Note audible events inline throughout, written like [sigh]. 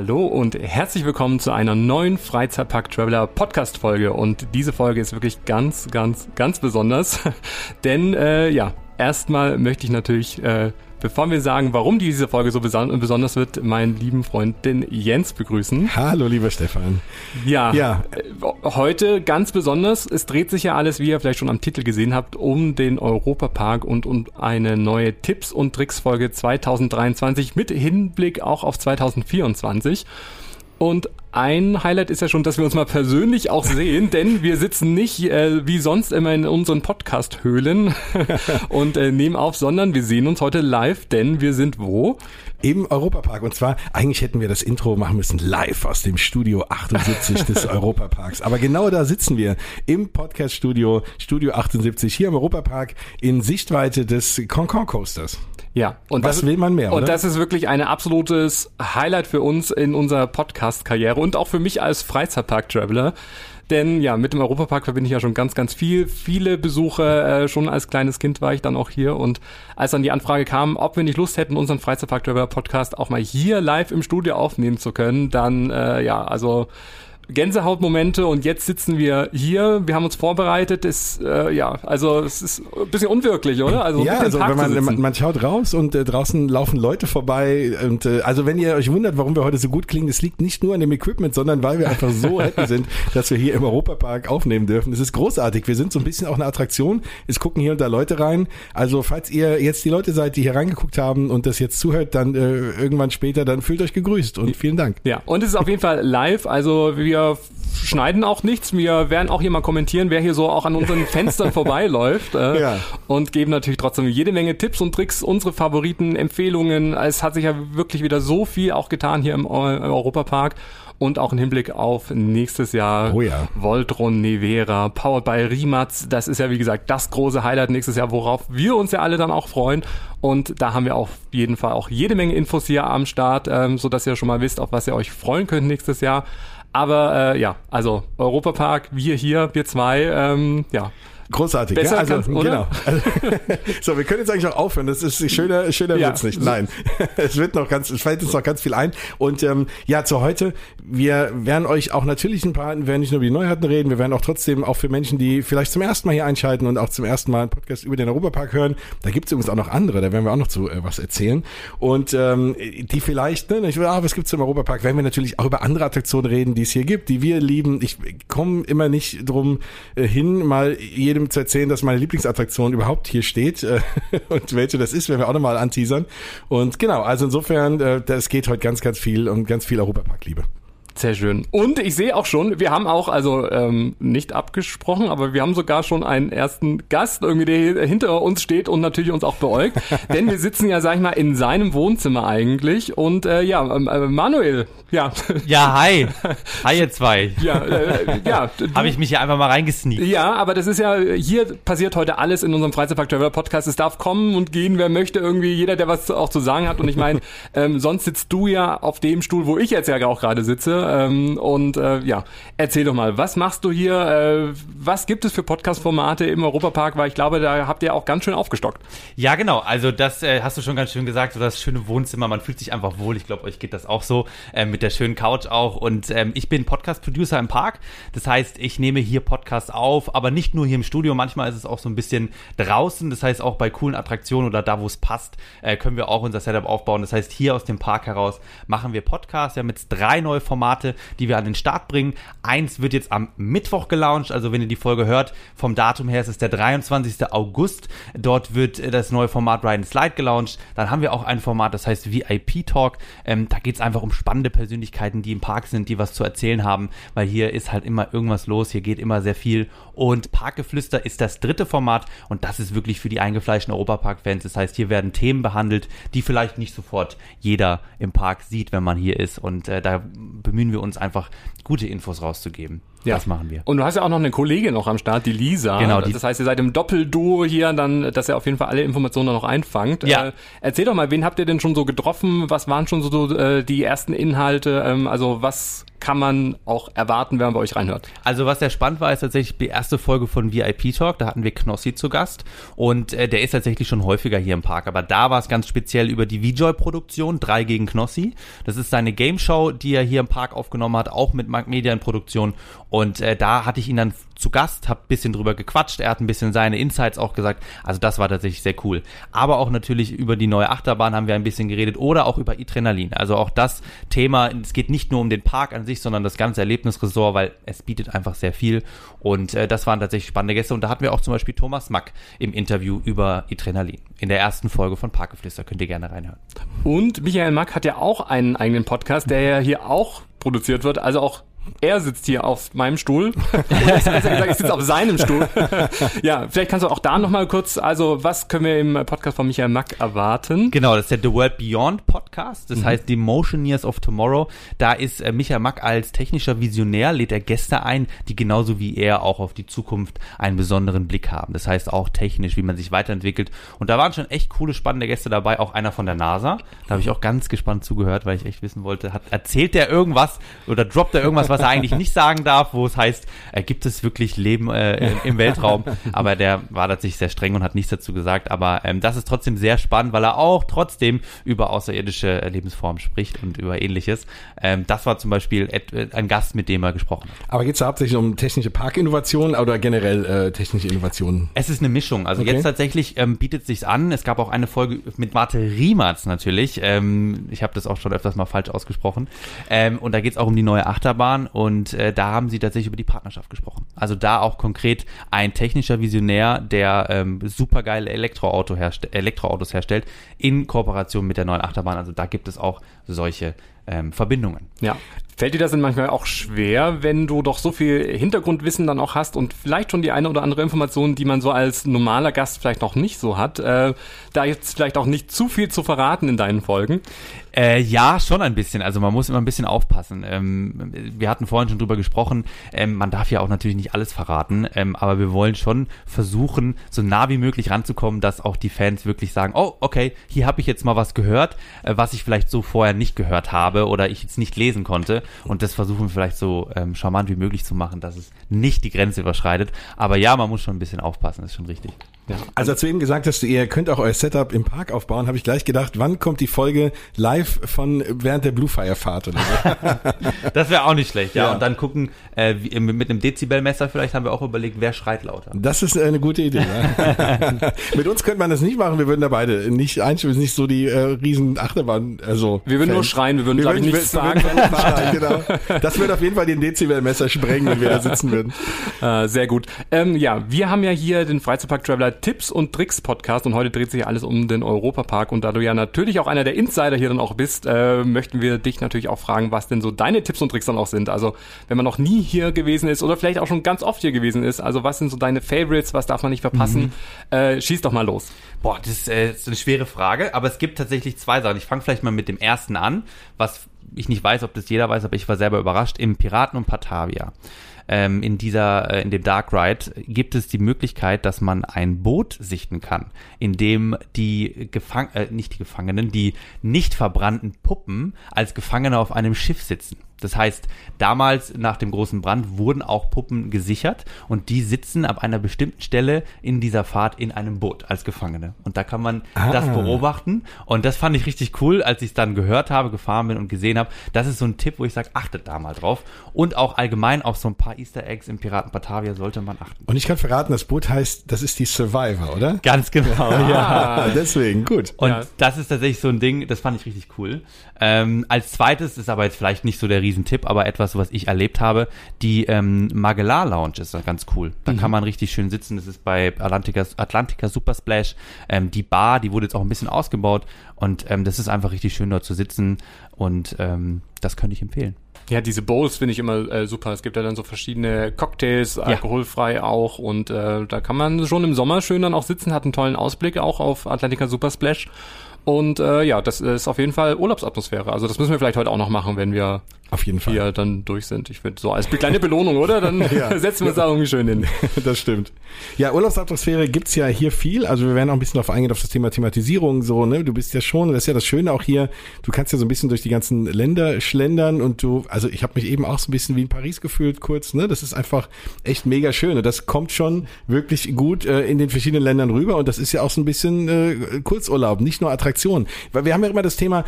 Hallo und herzlich willkommen zu einer neuen Freizeitpark Traveler Podcast Folge. Und diese Folge ist wirklich ganz, ganz, ganz besonders. [laughs] Denn äh, ja, erstmal möchte ich natürlich äh, Bevor wir sagen, warum diese Folge so besonders wird, meinen lieben Freund den Jens begrüßen. Hallo, lieber Stefan. Ja, ja, äh, heute ganz besonders. Es dreht sich ja alles, wie ihr vielleicht schon am Titel gesehen habt, um den Europapark und um eine neue Tipps- und Tricks-Folge 2023 mit Hinblick auch auf 2024. Und ein Highlight ist ja schon, dass wir uns mal persönlich auch sehen, [laughs] denn wir sitzen nicht äh, wie sonst immer in unseren Podcast-Höhlen [laughs] und äh, nehmen auf, sondern wir sehen uns heute live, denn wir sind wo? Im Europapark. Und zwar, eigentlich hätten wir das Intro machen müssen live aus dem Studio 78 des [laughs] Europaparks. Aber genau da sitzen wir im Podcast-Studio, Studio 78, hier im Europapark in Sichtweite des Concon Coasters. Ja, und was das, will man mehr? Und oder? das ist wirklich ein absolutes Highlight für uns in unserer Podcast-Karriere und auch für mich als Freizeitpark-Traveler. Denn ja, mit dem Europapark verbinde ich ja schon ganz, ganz viel. Viele Besuche, äh, schon als kleines Kind war ich dann auch hier. Und als dann die Anfrage kam, ob wir nicht Lust hätten, unseren Freizeitpark-Traveler-Podcast auch mal hier live im Studio aufnehmen zu können, dann äh, ja, also Gänsehautmomente und jetzt sitzen wir hier. Wir haben uns vorbereitet. Ist äh, ja, also es ist ein bisschen unwirklich, oder? Also ja, also wenn man, man, man schaut raus und äh, draußen laufen Leute vorbei und äh, also wenn ihr euch wundert, warum wir heute so gut klingen, das liegt nicht nur an dem Equipment, sondern weil wir einfach so [laughs] happy sind, dass wir hier im Europapark aufnehmen dürfen. Das ist großartig. Wir sind so ein bisschen auch eine Attraktion. Es gucken hier und da Leute rein. Also falls ihr jetzt die Leute seid, die hier reingeguckt haben und das jetzt zuhört, dann äh, irgendwann später, dann fühlt euch gegrüßt und vielen Dank. Ja, und es ist auf jeden Fall live. Also wir wir schneiden auch nichts. Wir werden auch hier mal kommentieren, wer hier so auch an unseren [laughs] Fenstern vorbeiläuft. Äh, ja. Und geben natürlich trotzdem jede Menge Tipps und Tricks, unsere Favoriten, Empfehlungen. Es hat sich ja wirklich wieder so viel auch getan hier im, im Europapark. Und auch im Hinblick auf nächstes Jahr oh ja. Voltron Nevera, powered by Rimatz. Das ist ja, wie gesagt, das große Highlight nächstes Jahr, worauf wir uns ja alle dann auch freuen. Und da haben wir auf jeden Fall auch jede Menge Infos hier am Start, ähm, so dass ihr schon mal wisst, auf was ihr euch freuen könnt nächstes Jahr. Aber äh, ja, also Europapark, wir hier, wir zwei, ähm, ja, Großartig, Besser ja, also kannst, genau. [laughs] so, wir können jetzt eigentlich auch aufhören. Das ist schöner, schöner ja. wird's nicht. Nein, [laughs] es wird noch ganz, es fällt uns noch ganz viel ein. Und ähm, ja, zu heute, wir werden euch auch natürlich ein paar, wir werden nicht nur über die Neuheiten reden, wir werden auch trotzdem auch für Menschen, die vielleicht zum ersten Mal hier einschalten und auch zum ersten Mal einen Podcast über den Europapark hören, da gibt's übrigens auch noch andere, da werden wir auch noch zu äh, was erzählen. Und ähm, die vielleicht, ne, ich, ah, was gibt's im Europapark, werden wir natürlich auch über andere Attraktionen reden, die es hier gibt, die wir lieben. Ich komme immer nicht drum äh, hin, mal jedem jedem zu erzählen, dass meine Lieblingsattraktion überhaupt hier steht äh, [laughs] und welche das ist, werden wir auch nochmal anteasern. Und genau, also insofern, äh, das geht heute ganz, ganz viel und ganz viel Europapark-Liebe. Sehr schön. Und ich sehe auch schon, wir haben auch, also ähm, nicht abgesprochen, aber wir haben sogar schon einen ersten Gast, irgendwie, der hinter uns steht und natürlich uns auch beäugt. [laughs] Denn wir sitzen ja, sag ich mal, in seinem Wohnzimmer eigentlich. Und äh, ja, ähm, äh, Manuel, ja. Ja, hi. Hi, ihr zwei. Ja, äh, ja. Habe ich mich hier einfach mal reingesneakt. Ja, aber das ist ja, hier passiert heute alles in unserem Freizeitpark Traveler Podcast. Es darf kommen und gehen, wer möchte, irgendwie jeder, der was auch zu sagen hat. Und ich meine, [laughs] ähm, sonst sitzt du ja auf dem Stuhl, wo ich jetzt ja auch gerade sitze. Ähm, und äh, ja, erzähl doch mal, was machst du hier? Äh, was gibt es für Podcast-Formate im Europapark? Weil ich glaube, da habt ihr auch ganz schön aufgestockt. Ja, genau. Also das äh, hast du schon ganz schön gesagt. So das schöne Wohnzimmer. Man fühlt sich einfach wohl. Ich glaube, euch geht das auch so äh, mit der schönen Couch auch. Und ähm, ich bin Podcast-Producer im Park. Das heißt, ich nehme hier Podcasts auf, aber nicht nur hier im Studio. Manchmal ist es auch so ein bisschen draußen. Das heißt, auch bei coolen Attraktionen oder da, wo es passt, äh, können wir auch unser Setup aufbauen. Das heißt, hier aus dem Park heraus machen wir Podcasts. Wir haben jetzt drei neue Formate, die wir an den Start bringen. Eins wird jetzt am Mittwoch gelauncht. Also wenn ihr die Folge hört, vom Datum her ist es der 23. August. Dort wird das neue Format Ryan Slide gelauncht. Dann haben wir auch ein Format, das heißt VIP Talk. Ähm, da geht es einfach um spannende Persönlichkeiten, die im Park sind, die was zu erzählen haben, weil hier ist halt immer irgendwas los. Hier geht immer sehr viel. Und Parkgeflüster ist das dritte Format und das ist wirklich für die eingefleischten Europapark-Fans. Das heißt, hier werden Themen behandelt, die vielleicht nicht sofort jeder im Park sieht, wenn man hier ist. Und äh, da bemühen wir uns einfach, gute Infos rauszugeben. Ja. Das machen wir. Und du hast ja auch noch eine Kollegin noch am Start, die Lisa. Genau. Die das heißt, ihr seid im Doppelduo hier, dann, dass ihr auf jeden Fall alle Informationen noch einfangt. Ja. Äh, erzähl doch mal, wen habt ihr denn schon so getroffen? Was waren schon so äh, die ersten Inhalte? Ähm, also was kann man auch erwarten, wenn man bei euch reinhört? Also was sehr spannend war, ist tatsächlich die erste Folge von VIP Talk. Da hatten wir Knossi zu Gast und äh, der ist tatsächlich schon häufiger hier im Park. Aber da war es ganz speziell über die VJoy-Produktion, 3 gegen Knossi. Das ist seine Game Show, die er hier im Park aufgenommen hat, auch mit Mark Media in Produktion. Und äh, da hatte ich ihn dann zu Gast, hab bisschen drüber gequatscht, er hat ein bisschen seine Insights auch gesagt. Also das war tatsächlich sehr cool. Aber auch natürlich über die neue Achterbahn haben wir ein bisschen geredet oder auch über Adrenalin. Also auch das Thema, es geht nicht nur um den Park an sich, sondern das ganze Erlebnisresort, weil es bietet einfach sehr viel. Und äh, das waren tatsächlich spannende Gäste. Und da hatten wir auch zum Beispiel Thomas Mack im Interview über Adrenalin. In der ersten Folge von Parkgeflüster könnt ihr gerne reinhören. Und Michael Mack hat ja auch einen eigenen Podcast, der ja hier auch produziert wird, also auch er sitzt hier auf meinem Stuhl. [laughs] Ich, gesagt, ich sitze auf seinem Stuhl. [laughs] ja, vielleicht kannst du auch da nochmal kurz, also was können wir im Podcast von Michael Mack erwarten? Genau, das ist der The World Beyond Podcast. Das mhm. heißt The Motioneers of Tomorrow. Da ist äh, Michael Mack als technischer Visionär, lädt er Gäste ein, die genauso wie er auch auf die Zukunft einen besonderen Blick haben. Das heißt auch technisch, wie man sich weiterentwickelt. Und da waren schon echt coole, spannende Gäste dabei, auch einer von der NASA. Da habe ich auch ganz gespannt zugehört, weil ich echt wissen wollte, hat, erzählt der irgendwas oder droppt er irgendwas, was er eigentlich nicht sagen darf, wo es heißt, äh, gibt es wirklich Leben äh, im Weltraum? Aber der war tatsächlich sehr streng und hat nichts dazu gesagt. Aber ähm, das ist trotzdem sehr spannend, weil er auch trotzdem über außerirdische Lebensformen spricht und über ähnliches. Ähm, das war zum Beispiel äh, ein Gast, mit dem er gesprochen hat. Aber geht es hauptsächlich um technische Parkinnovationen oder generell äh, technische Innovationen? Es ist eine Mischung. Also okay. jetzt tatsächlich ähm, bietet sich an. Es gab auch eine Folge mit Marte Riematz natürlich. Ähm, ich habe das auch schon öfters mal falsch ausgesprochen. Ähm, und da geht es auch um die neue Achterbahn und äh, da haben sie tatsächlich über die Partnerschaft gesprochen. Also da auch konkret ein technischer Visionär, der ähm, supergeile Elektroauto herst Elektroautos herstellt, in Kooperation mit der neuen Achterbahn. Also da gibt es auch solche ähm, Verbindungen. Ja. Fällt dir das denn manchmal auch schwer, wenn du doch so viel Hintergrundwissen dann auch hast und vielleicht schon die eine oder andere Information, die man so als normaler Gast vielleicht noch nicht so hat, äh, da jetzt vielleicht auch nicht zu viel zu verraten in deinen Folgen? Äh, ja, schon ein bisschen. Also man muss immer ein bisschen aufpassen. Ähm, wir hatten vorhin schon drüber gesprochen. Ähm, man darf ja auch natürlich nicht alles verraten, ähm, aber wir wollen schon versuchen, so nah wie möglich ranzukommen, dass auch die Fans wirklich sagen: Oh, okay, hier habe ich jetzt mal was gehört, äh, was ich vielleicht so vorher nicht gehört habe oder ich jetzt nicht lesen konnte. Und das versuchen wir vielleicht so ähm, charmant wie möglich zu machen, dass es nicht die Grenze überschreitet. Aber ja, man muss schon ein bisschen aufpassen. Das ist schon richtig. Ja. Also als du eben gesagt hast, ihr könnt auch euer Setup im Park aufbauen, habe ich gleich gedacht, wann kommt die Folge live von während der Bluefire-Fahrt oder so? [laughs] das wäre auch nicht schlecht, ja. ja. Und dann gucken, äh, wie, mit einem Dezibelmesser vielleicht haben wir auch überlegt, wer schreit lauter. Das ist eine gute Idee. Ja. [laughs] mit uns könnte man das nicht machen, wir würden da beide nicht einstimmen, nicht so die äh, riesen Achterbahn. Also wir würden Fans. nur schreien, wir würden, wir würden ich, nichts sagen. sagen genau. Das würde auf jeden Fall den Dezibelmesser sprengen, wenn wir da sitzen würden. [laughs] Äh, sehr gut. Ähm, ja, wir haben ja hier den Freizeitpark Traveler Tipps und Tricks Podcast und heute dreht sich alles um den Europapark und da du ja natürlich auch einer der Insider hier dann auch bist, äh, möchten wir dich natürlich auch fragen, was denn so deine Tipps und Tricks dann auch sind. Also wenn man noch nie hier gewesen ist oder vielleicht auch schon ganz oft hier gewesen ist, also was sind so deine Favorites, was darf man nicht verpassen? Mhm. Äh, schieß doch mal los. Boah, das ist, äh, ist eine schwere Frage, aber es gibt tatsächlich zwei Sachen. Ich fange vielleicht mal mit dem ersten an, was ich nicht weiß, ob das jeder weiß, aber ich war selber überrascht, im Piraten und Patavia ähm, in dieser, äh, in dem Dark Ride gibt es die Möglichkeit, dass man ein Boot sichten kann, in dem die Gefang äh, nicht die Gefangenen, die nicht verbrannten Puppen als Gefangene auf einem Schiff sitzen. Das heißt, damals nach dem großen Brand wurden auch Puppen gesichert und die sitzen ab einer bestimmten Stelle in dieser Fahrt in einem Boot als Gefangene. Und da kann man ah. das beobachten. Und das fand ich richtig cool, als ich es dann gehört habe, gefahren bin und gesehen habe. Das ist so ein Tipp, wo ich sage, achtet da mal drauf. Und auch allgemein auf so ein paar Easter Eggs im Piraten Batavia sollte man achten. Und ich kann verraten, das Boot heißt, das ist die Survivor, oder? Ganz genau, [laughs] ja. Deswegen, gut. Und ja. das ist tatsächlich so ein Ding, das fand ich richtig cool. Ähm, als zweites ist aber jetzt vielleicht nicht so der Riesentipp, aber etwas, was ich erlebt habe. Die ähm, Magellan Lounge ist ganz cool. Da mhm. kann man richtig schön sitzen. Das ist bei Atlantica, Atlantica Super Splash. Ähm, die Bar, die wurde jetzt auch ein bisschen ausgebaut und ähm, das ist einfach richtig schön dort zu sitzen und ähm, das könnte ich empfehlen. Ja, diese Bowls finde ich immer äh, super. Es gibt ja dann so verschiedene Cocktails, ja. alkoholfrei auch und äh, da kann man schon im Sommer schön dann auch sitzen, hat einen tollen Ausblick auch auf Atlantica Super Splash und äh, ja, das ist auf jeden Fall Urlaubsatmosphäre. Also das müssen wir vielleicht heute auch noch machen, wenn wir auf jeden Fall. hier dann durch sind. Ich finde so als kleine Belohnung, oder? Dann [laughs] ja. [laughs] setzen wir uns da irgendwie schön hin. [laughs] das stimmt. Ja, Urlaubsatmosphäre gibt's ja hier viel. Also wir werden auch ein bisschen darauf eingehen, auf das Thema Thematisierung. So, ne? Du bist ja schon, das ist ja das Schöne auch hier, du kannst ja so ein bisschen durch die ganzen Länder schlendern und du, also ich habe mich eben auch so ein bisschen wie in Paris gefühlt kurz, ne? Das ist einfach echt mega schön. Und das kommt schon wirklich gut äh, in den verschiedenen Ländern rüber. Und das ist ja auch so ein bisschen äh, Kurzurlaub, nicht nur Attraktion. Weil wir haben ja immer das Thema,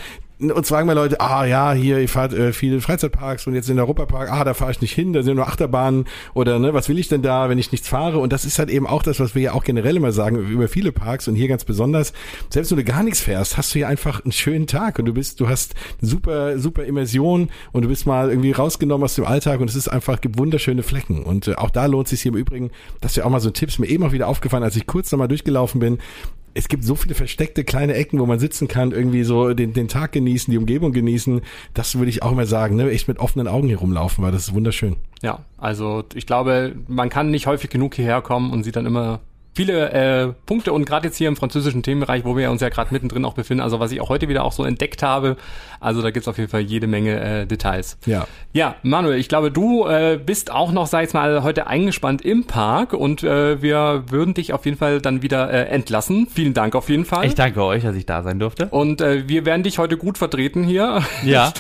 uns fragen wir Leute, ah ja, hier, ihr fahrt äh, viele Freizeitparks und jetzt in der Europapark, ah, da fahre ich nicht hin, da sind nur Achterbahnen oder ne, was will ich denn da, wenn ich nichts fahre? Und das ist halt eben auch das, was wir ja auch generell immer sagen über viele Parks und hier ganz besonders. Selbst wenn du gar nichts fährst, hast du hier einfach einen schönen Tag und du bist, du hast super, super Immersion und du bist mal irgendwie rausgenommen aus dem Alltag und es ist einfach, gibt wunderschöne Flecken. Und äh, auch da lohnt sich hier im Übrigen, dass wir auch mal so Tipps mir eben auch wieder aufgefallen, als ich kurz nochmal durchgelaufen bin, es gibt so viele versteckte kleine Ecken, wo man sitzen kann, irgendwie so den, den Tag genießen, die Umgebung genießen. Das würde ich auch immer sagen, ne? echt mit offenen Augen hier rumlaufen, weil das ist wunderschön. Ja, also ich glaube, man kann nicht häufig genug hierher kommen und sieht dann immer viele äh, Punkte und gerade jetzt hier im französischen Themenbereich, wo wir uns ja gerade mittendrin auch befinden, also was ich auch heute wieder auch so entdeckt habe, also da gibt's auf jeden Fall jede Menge äh, Details. Ja. Ja, Manuel, ich glaube, du äh, bist auch noch, sag ich mal, heute eingespannt im Park und äh, wir würden dich auf jeden Fall dann wieder äh, entlassen. Vielen Dank auf jeden Fall. Ich danke euch, dass ich da sein durfte. Und äh, wir werden dich heute gut vertreten hier. [laughs] Ja.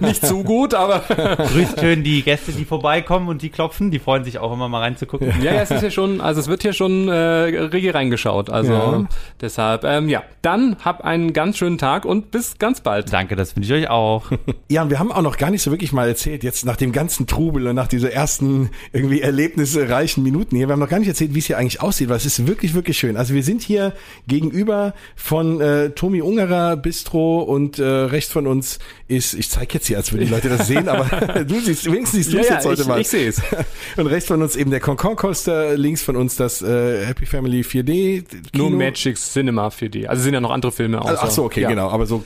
Nicht zu gut, aber [laughs] grüßt schön die Gäste, die vorbeikommen und die klopfen, die freuen sich auch immer mal reinzugucken. Ja, ja, es ist ja schon, also es wird hier schon äh, rege reingeschaut. Also ja. deshalb, ähm, ja, dann hab einen ganz schönen Tag und bis ganz bald. Danke, das finde ich euch auch. [laughs] ja, und wir haben auch noch gar nicht so wirklich mal erzählt, jetzt nach dem ganzen Trubel und nach dieser ersten irgendwie erlebnisreichen Minuten hier, wir haben noch gar nicht erzählt, wie es hier eigentlich aussieht, weil es ist wirklich, wirklich schön. Also wir sind hier gegenüber von äh, Tomi Ungerer Bistro und äh, rechts von uns ist, ich zeige jetzt hier, als würden die Leute das sehen, aber [laughs] [laughs] du siehst, wenigstens siehst du es ja, jetzt ja, heute ich, mal. Ich sehe es. Und rechts von uns eben der Concon Coaster, links von uns das äh, Happy Family 4D. Kino. Nur Magic Cinema 4D. Also sind ja noch andere Filme auch. Ach so, okay, ja. genau. Aber so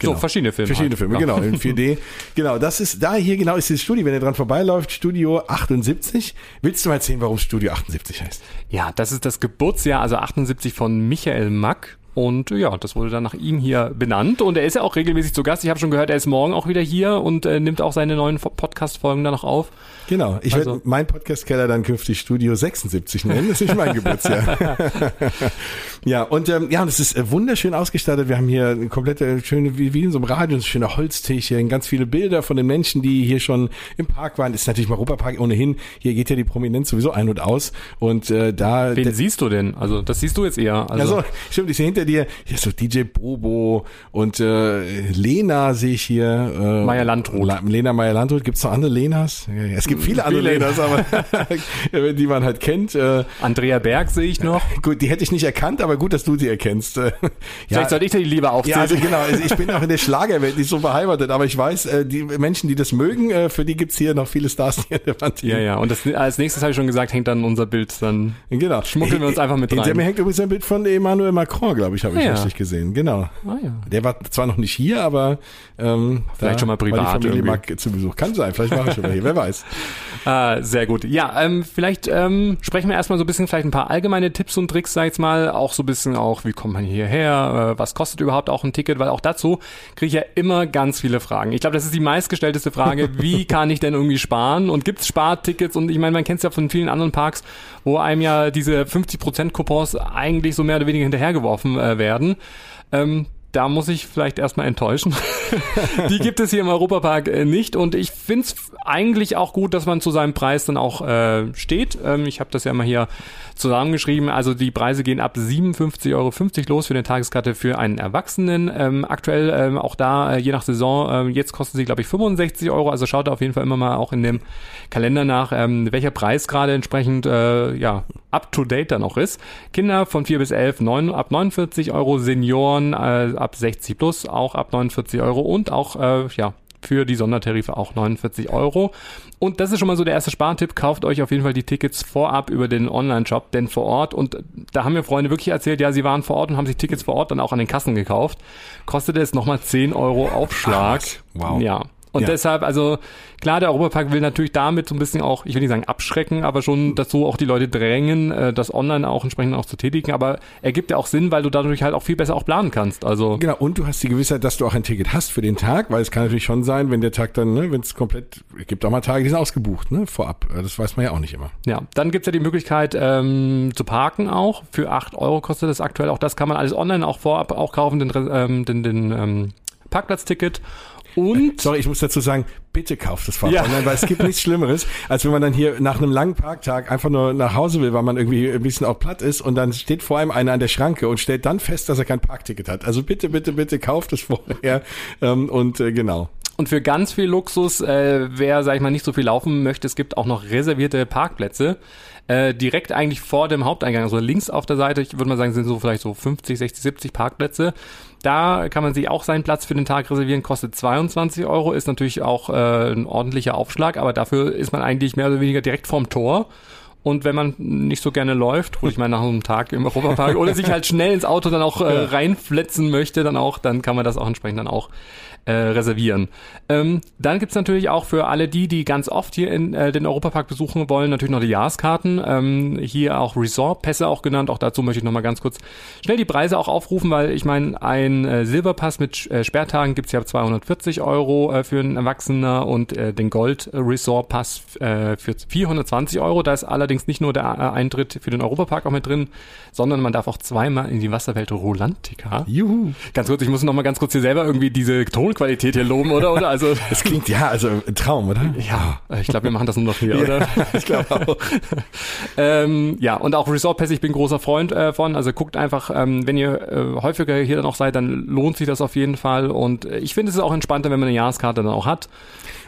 Genau. So, verschiedene Filme. Verschiedene halt. Filme, genau, in 4D. [laughs] genau, das ist, da hier genau ist das Studio, wenn ihr dran vorbeiläuft, Studio 78. Willst du mal erzählen, warum Studio 78 heißt? Ja, das ist das Geburtsjahr, also 78 von Michael Mack. Und ja, das wurde dann nach ihm hier benannt. Und er ist ja auch regelmäßig zu Gast. Ich habe schon gehört, er ist morgen auch wieder hier und äh, nimmt auch seine neuen Podcast-Folgen dann noch auf. Genau, ich also, werde mein Podcast-Keller dann künftig Studio 76 nennen. Das ist mein Geburtsjahr. [laughs] ja, und ähm, ja, und es ist äh, wunderschön ausgestattet. Wir haben hier eine komplette schöne, wie, wie in so einem Radio, ein schöner Holztisch, ganz viele Bilder von den Menschen, die hier schon im Park waren. Das ist natürlich im Europapark ohnehin. Hier geht ja die Prominenz sowieso ein und aus. Und äh, da. Wen siehst du denn? Also das siehst du jetzt eher. Also, also stimmt, ich sehe hinter dir hier ist so DJ Bobo und äh, Lena sehe ich hier. Äh, Meier Landrut. Lena Meier Landrut. Gibt es noch andere Lenas? Es gibt viele andere Lenas, aber [laughs] die man halt kennt. Äh, Andrea Berg sehe ich noch. [laughs] Gut, die hätte ich nicht erkannt, aber gut, dass du sie erkennst. [laughs] ja, Vielleicht sollte ich die lieber aufzählen. Ja, also genau. Also ich bin auch in der Schlagerwelt nicht so beheimatet, aber ich weiß, äh, die Menschen, die das mögen, äh, für die gibt's hier noch viele Stars hier in der Wand. Ja, ja. Und das, als nächstes habe ich schon gesagt, hängt dann unser Bild. Dann genau. schmuggeln wir uns einfach mit rein. Der mir hängt übrigens ein Bild von Emmanuel Macron, glaube ich, habe ich ja. richtig gesehen. Genau. Ah, ja. Der war zwar noch nicht hier, aber ähm, vielleicht schon mal privat. War die Familie Mack zu Besuch. Kann sein. Vielleicht war er schon mal hier. Wer weiß. [laughs] Ah, sehr gut. Ja, ähm, vielleicht ähm, sprechen wir erstmal so ein bisschen vielleicht ein paar allgemeine Tipps und Tricks, sag ich mal, auch so ein bisschen auch, wie kommt man hierher, äh, was kostet überhaupt auch ein Ticket, weil auch dazu kriege ich ja immer ganz viele Fragen. Ich glaube, das ist die meistgestellteste Frage, [laughs] wie kann ich denn irgendwie sparen und gibt es Spartickets und ich meine, man kennt es ja von vielen anderen Parks, wo einem ja diese 50% Coupons eigentlich so mehr oder weniger hinterhergeworfen äh, werden. Ähm, da muss ich vielleicht erstmal enttäuschen. [laughs] die gibt es hier im Europapark äh, nicht und ich finde es eigentlich auch gut, dass man zu seinem Preis dann auch äh, steht. Ähm, ich habe das ja mal hier zusammengeschrieben. Also die Preise gehen ab 57,50 Euro los für eine Tageskarte für einen Erwachsenen. Ähm, aktuell ähm, auch da, äh, je nach Saison, äh, jetzt kosten sie, glaube ich, 65 Euro. Also schaut auf jeden Fall immer mal auch in dem Kalender nach, ähm, welcher Preis gerade entsprechend äh, ja, up to date dann auch ist. Kinder von 4 bis 11 9, ab 49 Euro, Senioren äh, ab 60 plus auch ab 49 Euro und auch äh, ja für die Sondertarife auch 49 Euro. Und das ist schon mal so der erste Spartipp. Kauft euch auf jeden Fall die Tickets vorab über den Online-Shop, denn vor Ort, und da haben mir Freunde wirklich erzählt, ja, sie waren vor Ort und haben sich Tickets vor Ort dann auch an den Kassen gekauft, kostet es nochmal 10 Euro Aufschlag. Wow. Ja. Und ja. deshalb, also klar, der Europapark will natürlich damit so ein bisschen auch, ich will nicht sagen abschrecken, aber schon dazu auch die Leute drängen, äh, das online auch entsprechend auch zu tätigen. Aber er gibt ja auch Sinn, weil du dadurch halt auch viel besser auch planen kannst. Also genau. Und du hast die Gewissheit, dass du auch ein Ticket hast für den Tag, weil es kann natürlich schon sein, wenn der Tag dann, ne, wenn es komplett, es gibt auch mal Tage, die sind ausgebucht, ne, vorab. Das weiß man ja auch nicht immer. Ja, dann gibt's ja die Möglichkeit ähm, zu parken auch. Für acht Euro kostet das aktuell. Auch das kann man alles online auch vorab auch kaufen, den, ähm, den, den ähm, Parkplatzticket. Und sorry, ich muss dazu sagen, bitte kauft das Fahrrad ja. online, weil es gibt nichts Schlimmeres, als wenn man dann hier nach einem langen Parktag einfach nur nach Hause will, weil man irgendwie ein bisschen auch platt ist und dann steht vor einem einer an der Schranke und stellt dann fest, dass er kein Parkticket hat. Also bitte, bitte, bitte kauft es vorher ähm, und äh, genau. Und für ganz viel Luxus, äh, wer, sag ich mal, nicht so viel laufen möchte, es gibt auch noch reservierte Parkplätze. Äh, direkt eigentlich vor dem Haupteingang, also links auf der Seite, ich würde mal sagen, sind so vielleicht so 50, 60, 70 Parkplätze. Da kann man sich auch seinen Platz für den Tag reservieren, kostet 22 Euro, ist natürlich auch äh, ein ordentlicher Aufschlag, aber dafür ist man eigentlich mehr oder weniger direkt vorm Tor. Und wenn man nicht so gerne läuft, hole ich mal nach einem Tag im Europapark oder sich halt schnell ins Auto dann auch äh, reinfletzen möchte, dann auch, dann kann man das auch entsprechend dann auch äh, reservieren. Ähm, dann gibt's natürlich auch für alle die, die ganz oft hier in äh, den Europapark besuchen wollen, natürlich noch die Jahreskarten. Ähm, hier auch Resort-Pässe auch genannt. Auch dazu möchte ich nochmal ganz kurz schnell die Preise auch aufrufen, weil ich meine, ein äh, Silberpass mit äh, Sperrtagen gibt's ja 240 Euro äh, für einen Erwachsener und äh, den Gold-Resort-Pass äh, für 420 Euro. Da ist allerdings nicht nur der äh, Eintritt für den Europapark auch mit drin, sondern man darf auch zweimal in die Wasserwelt Rolantica. Juhu. Ganz kurz, ich muss noch mal ganz kurz hier selber irgendwie diese Tonqualität hier loben, oder? oder? Also, [laughs] es klingt ja, also ein Traum, oder? Ja, ich glaube, wir machen das nur noch hier, oder? [laughs] ich glaube auch. [laughs] ähm, ja, und auch Resort Pass, ich bin großer Freund äh, von. Also guckt einfach, ähm, wenn ihr äh, häufiger hier dann auch seid, dann lohnt sich das auf jeden Fall. Und ich finde es ist auch entspannter, wenn man eine Jahreskarte dann auch hat.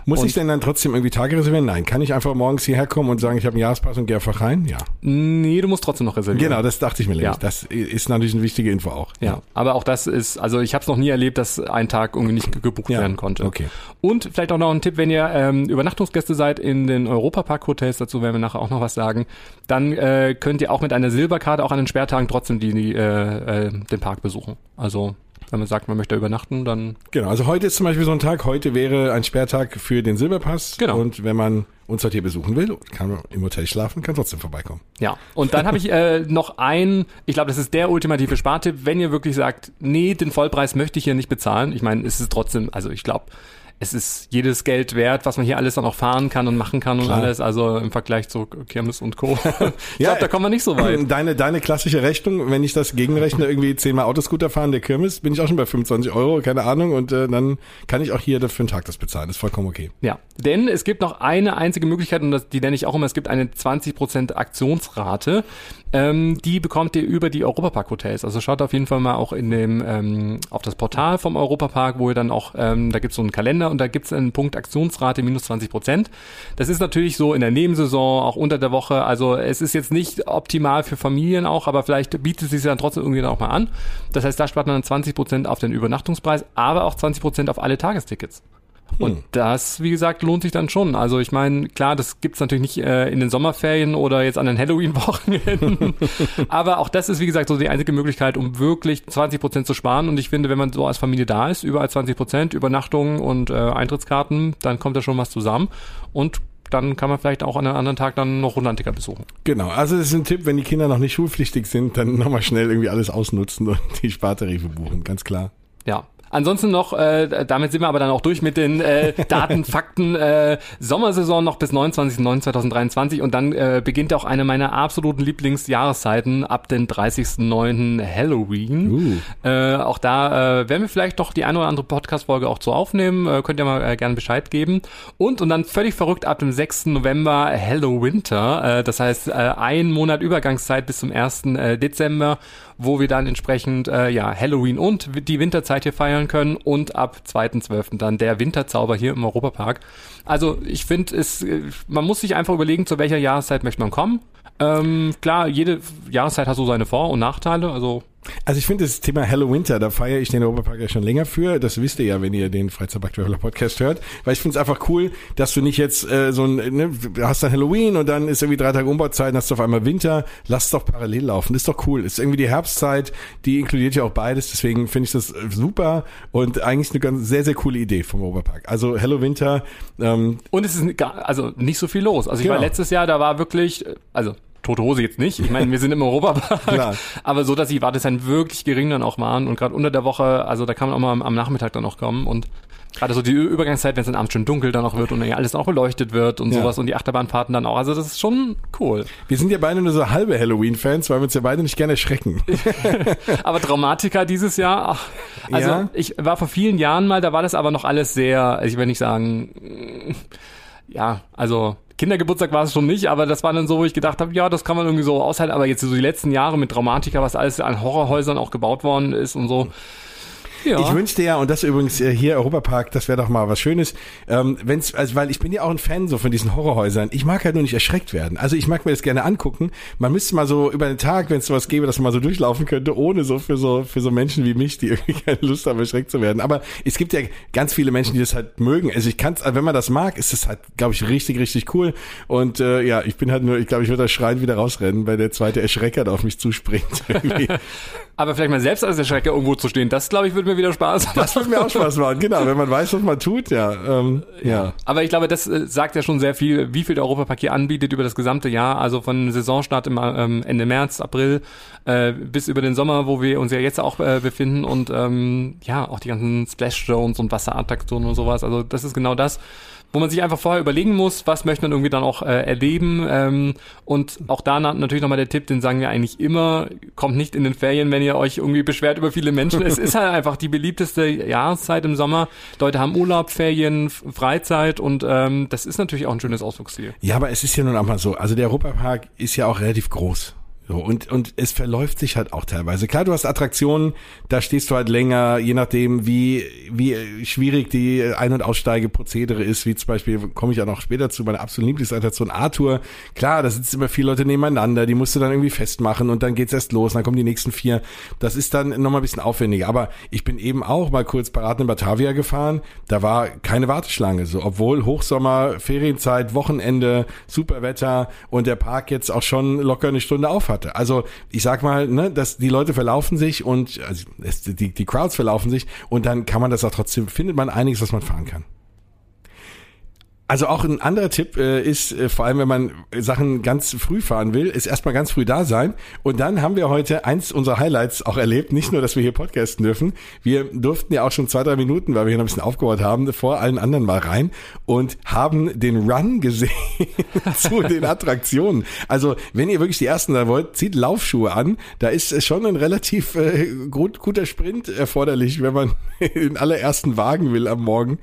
Muss und ich denn dann trotzdem irgendwie Tage reservieren? Nein. Kann ich einfach morgens hierher kommen und sagen, ich habe einen Jahrespass und gehe einfach rein? Ja. Nee, du musst trotzdem noch reservieren. Genau, das dachte ich mir nämlich. Ja. Das ist natürlich eine wichtige Info auch. Ja, ja. aber auch das ist, also ich habe es noch nie erlebt, dass ein Tag irgendwie nicht gebucht ja. werden konnte. Okay. Und vielleicht auch noch ein Tipp, wenn ihr ähm, Übernachtungsgäste seid in den Europapark-Hotels, dazu werden wir nachher auch noch was sagen, dann äh, könnt ihr auch mit einer Silberkarte auch an den Sperrtagen trotzdem die, die äh, äh, den Park besuchen. Also wenn man sagt, man möchte übernachten, dann. Genau, also heute ist zum Beispiel so ein Tag, heute wäre ein Sperrtag für den Silberpass. Genau. Und wenn man uns heute hier besuchen will, kann man im Hotel schlafen, kann trotzdem vorbeikommen. Ja, und dann habe ich äh, noch ein, ich glaube, das ist der ultimative Spartipp, wenn ihr wirklich sagt, nee, den Vollpreis möchte ich hier nicht bezahlen. Ich meine, es ist trotzdem, also ich glaube, es ist jedes Geld wert, was man hier alles dann auch fahren kann und machen kann und Klar. alles. Also im Vergleich zu Kirmes und Co. [laughs] ich ja, glaube, da kommen wir nicht so weit. Deine, deine klassische Rechnung, wenn ich das gegenrechne, irgendwie zehnmal Autoscooter fahren, der Kirmes, bin ich auch schon bei 25 Euro, keine Ahnung. Und äh, dann kann ich auch hier für einen Tag das bezahlen. Das ist vollkommen okay. Ja, denn es gibt noch eine einzige Möglichkeit und das, die nenne ich auch immer, es gibt eine 20% Aktionsrate. Ähm, die bekommt ihr über die Europapark-Hotels. Also schaut auf jeden Fall mal auch in dem ähm, auf das Portal vom Europapark, wo ihr dann auch, ähm, da gibt es so einen Kalender und da gibt es einen Punkt Aktionsrate minus 20 Prozent. Das ist natürlich so in der Nebensaison, auch unter der Woche. Also es ist jetzt nicht optimal für Familien auch, aber vielleicht bietet es sich dann trotzdem irgendwie auch mal an. Das heißt, da spart man dann 20 Prozent auf den Übernachtungspreis, aber auch 20 Prozent auf alle Tagestickets. Und hm. das, wie gesagt, lohnt sich dann schon. Also ich meine, klar, das gibt's natürlich nicht äh, in den Sommerferien oder jetzt an den Halloween-Wochenenden. [laughs] Aber auch das ist, wie gesagt, so die einzige Möglichkeit, um wirklich 20 Prozent zu sparen. Und ich finde, wenn man so als Familie da ist, überall 20 Prozent, Übernachtungen und äh, Eintrittskarten, dann kommt da schon was zusammen. Und dann kann man vielleicht auch an einem anderen Tag dann noch Rolantica besuchen. Genau, also das ist ein Tipp, wenn die Kinder noch nicht schulpflichtig sind, dann nochmal schnell irgendwie alles ausnutzen und die Spartarife buchen, ganz klar. Ja, Ansonsten noch, äh, damit sind wir aber dann auch durch mit den äh, Daten, [laughs] Fakten. Äh, Sommersaison noch bis 29.09.2023 und dann äh, beginnt auch eine meiner absoluten Lieblingsjahreszeiten ab den 30.09. Halloween. Uh. Äh, auch da äh, werden wir vielleicht doch die eine oder andere Podcast-Folge auch zu aufnehmen. Äh, könnt ihr mal äh, gerne Bescheid geben. Und und dann völlig verrückt ab dem 6. November Hallowinter. Äh, das heißt äh, ein Monat Übergangszeit bis zum 1. Äh, Dezember wo wir dann entsprechend äh, ja Halloween und die Winterzeit hier feiern können und ab 2.12. dann der Winterzauber hier im Europapark. Also ich finde, es äh, man muss sich einfach überlegen, zu welcher Jahreszeit möchte man kommen. Ähm, klar, jede Jahreszeit hat so seine Vor- und Nachteile. Also Also ich finde das Thema Hello Winter, da feiere ich den Europapark ja schon länger für. Das wisst ihr ja, wenn ihr den Freizeitpark Podcast hört. Weil ich finde es einfach cool, dass du nicht jetzt äh, so ein, ne, hast dann Halloween und dann ist irgendwie drei Tage Umbauzeit, dann hast du auf einmal Winter. Lass es doch parallel laufen. Das ist doch cool. ist irgendwie die Herbstzeit, die inkludiert ja auch beides. Deswegen finde ich das äh, super und eigentlich eine ganz sehr, sehr coole Idee vom Europapark. Also Hello Winter. Ähm, und es ist gar, also nicht so viel los. Also ich genau. war letztes Jahr, da war wirklich, äh, also tote Hose jetzt nicht. Ich meine, wir sind im Europapark, aber so, dass die Wartezeit wirklich gering dann auch waren und gerade unter der Woche, also da kann man auch mal am, am Nachmittag dann auch kommen und Gerade so die Übergangszeit, wenn es dann abends schon dunkel dann auch wird und alles auch beleuchtet wird und ja. sowas und die Achterbahnfahrten dann auch. Also das ist schon cool. Wir sind ja beide nur so halbe Halloween-Fans, weil wir uns ja beide nicht gerne erschrecken. [laughs] aber Dramatika dieses Jahr, ach, also ja. ich war vor vielen Jahren mal, da war das aber noch alles sehr, ich will nicht sagen, ja, also Kindergeburtstag war es schon nicht, aber das war dann so, wo ich gedacht habe, ja, das kann man irgendwie so aushalten. Aber jetzt so die letzten Jahre mit Dramatika, was alles an Horrorhäusern auch gebaut worden ist und so, ja. Ich wünschte ja, und das übrigens äh, hier Europapark, das wäre doch mal was Schönes, ähm, wenn's, also weil ich bin ja auch ein Fan so von diesen Horrorhäusern. Ich mag halt nur nicht erschreckt werden. Also ich mag mir das gerne angucken. Man müsste mal so über den Tag, wenn es sowas gäbe, dass man mal so durchlaufen könnte, ohne so für so für so Menschen wie mich, die [laughs] irgendwie keine Lust haben, erschreckt zu werden. Aber es gibt ja ganz viele Menschen, die das halt mögen. Also ich kann also wenn man das mag, ist das halt, glaube ich, richtig, richtig cool. Und äh, ja, ich bin halt nur, ich glaube, ich würde da schreien wieder rausrennen, weil der zweite Erschrecker da auf mich zuspringt. [laughs] [laughs] Aber vielleicht mal selbst als Erschrecker irgendwo zu stehen, das glaube ich würde mir wieder Spaß machen. Das würde mir auch Spaß machen, genau. Wenn man weiß, was man tut, ja. Ähm, ja. Aber ich glaube, das äh, sagt ja schon sehr viel, wie viel der Europapark hier anbietet über das gesamte Jahr. Also von Saisonstart im ähm, Ende März, April äh, bis über den Sommer, wo wir uns ja jetzt auch äh, befinden und ähm, ja, auch die ganzen Splash Zones und Wasserattraktionen und sowas. Also das ist genau das wo man sich einfach vorher überlegen muss, was möchte man irgendwie dann auch äh, erleben. Ähm, und auch da natürlich nochmal der Tipp, den sagen wir eigentlich immer, kommt nicht in den Ferien, wenn ihr euch irgendwie beschwert über viele Menschen. es ist halt einfach die beliebteste Jahreszeit im Sommer. Leute haben Urlaub, Ferien, Freizeit und ähm, das ist natürlich auch ein schönes Ausflugsziel. Ja, aber es ist ja nun auch mal so, also der Europapark ist ja auch relativ groß. So, und, und es verläuft sich halt auch teilweise. Klar, du hast Attraktionen, da stehst du halt länger, je nachdem, wie, wie schwierig die Ein- und Aussteigeprozedere ist, wie zum Beispiel, komme ich ja noch später zu, meine absolute Lieblingsattraktion Arthur. Klar, da sitzen immer viele Leute nebeneinander, die musst du dann irgendwie festmachen und dann geht's erst los, dann kommen die nächsten vier. Das ist dann nochmal ein bisschen aufwendiger. Aber ich bin eben auch mal kurz Raten in Batavia gefahren, da war keine Warteschlange, so, obwohl Hochsommer, Ferienzeit, Wochenende, super Wetter und der Park jetzt auch schon locker eine Stunde auf hatte. Also ich sag mal, ne, dass die Leute verlaufen sich und also die, die Crowds verlaufen sich und dann kann man das auch trotzdem, findet man einiges, was man fahren kann. Also auch ein anderer Tipp äh, ist, äh, vor allem wenn man Sachen ganz früh fahren will, ist erstmal ganz früh da sein. Und dann haben wir heute eins unserer Highlights auch erlebt. Nicht nur, dass wir hier podcasten dürfen. Wir durften ja auch schon zwei, drei Minuten, weil wir hier noch ein bisschen aufgebaut haben, vor allen anderen mal rein und haben den Run [laughs] gesehen zu den Attraktionen. Also wenn ihr wirklich die ersten da wollt, zieht Laufschuhe an. Da ist schon ein relativ äh, gut, guter Sprint erforderlich, wenn man [laughs] den allerersten Wagen will am Morgen.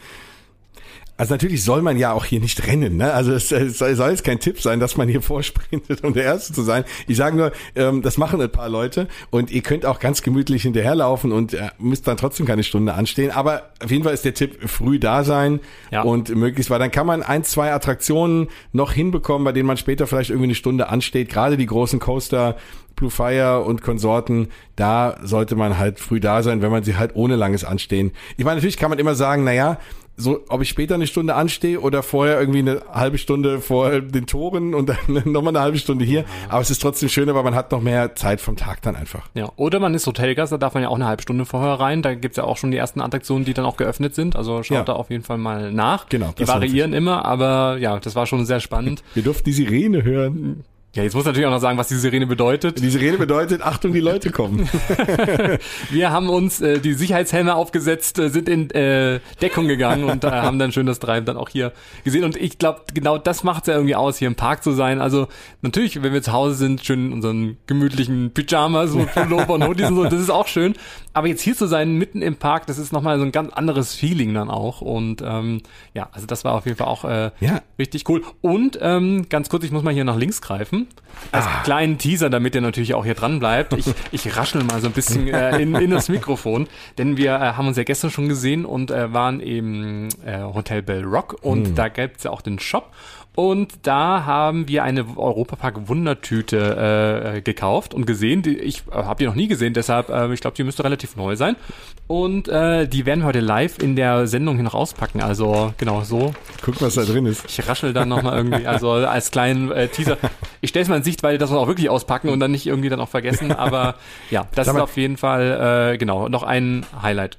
Also natürlich soll man ja auch hier nicht rennen. Ne? Also es, es soll jetzt kein Tipp sein, dass man hier [laughs] vorsprintet, um der Erste zu sein. Ich sage nur, ähm, das machen ein paar Leute und ihr könnt auch ganz gemütlich hinterherlaufen und äh, müsst dann trotzdem keine Stunde anstehen. Aber auf jeden Fall ist der Tipp, früh da sein ja. und möglichst, weil dann kann man ein, zwei Attraktionen noch hinbekommen, bei denen man später vielleicht irgendwie eine Stunde ansteht. Gerade die großen Coaster, Blue Fire und Konsorten, da sollte man halt früh da sein, wenn man sie halt ohne langes Anstehen. Ich meine, natürlich kann man immer sagen, na ja, so, ob ich später eine Stunde anstehe oder vorher irgendwie eine halbe Stunde vor den Toren und dann [laughs] nochmal eine halbe Stunde hier. Aber es ist trotzdem schöner, weil man hat noch mehr Zeit vom Tag dann einfach. Ja, oder man ist Hotelgast, da darf man ja auch eine halbe Stunde vorher rein. Da gibt's ja auch schon die ersten Attraktionen, die dann auch geöffnet sind. Also schaut ja. da auf jeden Fall mal nach. Genau. Die variieren immer, aber ja, das war schon sehr spannend. Wir durften die Sirene hören. Ja, jetzt muss natürlich auch noch sagen, was die Sirene bedeutet. Die Sirene bedeutet, Achtung, die Leute kommen. [laughs] wir haben uns äh, die Sicherheitshelme aufgesetzt, äh, sind in äh, Deckung gegangen und äh, haben dann schön das Treiben dann auch hier gesehen. Und ich glaube, genau das macht ja irgendwie aus, hier im Park zu sein. Also natürlich, wenn wir zu Hause sind, schön in unseren gemütlichen Pyjamas und Pullover und Hoodies und so, das ist auch schön. Aber jetzt hier zu sein, mitten im Park, das ist nochmal so ein ganz anderes Feeling dann auch. Und ähm, ja, also das war auf jeden Fall auch äh, ja. richtig cool. Und ähm, ganz kurz, ich muss mal hier nach links greifen. Als ah. kleinen Teaser, damit ihr natürlich auch hier dran bleibt. Ich, [laughs] ich raschel mal so ein bisschen äh, in, in das Mikrofon, denn wir äh, haben uns ja gestern schon gesehen und äh, waren im äh, Hotel Bell Rock und hm. da gibt's ja auch den Shop Und da haben wir eine Europapark Wundertüte äh, gekauft und gesehen. Die, ich äh, habe die noch nie gesehen, deshalb, äh, ich glaube, die müsste relativ neu sein. Und äh, die werden wir heute live in der Sendung hier noch auspacken. Also genau so. Guck, was da drin ist. Ich raschel dann nochmal irgendwie, also als kleinen äh, Teaser. Ich stelle es mal in Sicht, weil das auch wirklich auspacken und dann nicht irgendwie dann auch vergessen. Aber ja, das ist auf jeden Fall äh, genau noch ein Highlight.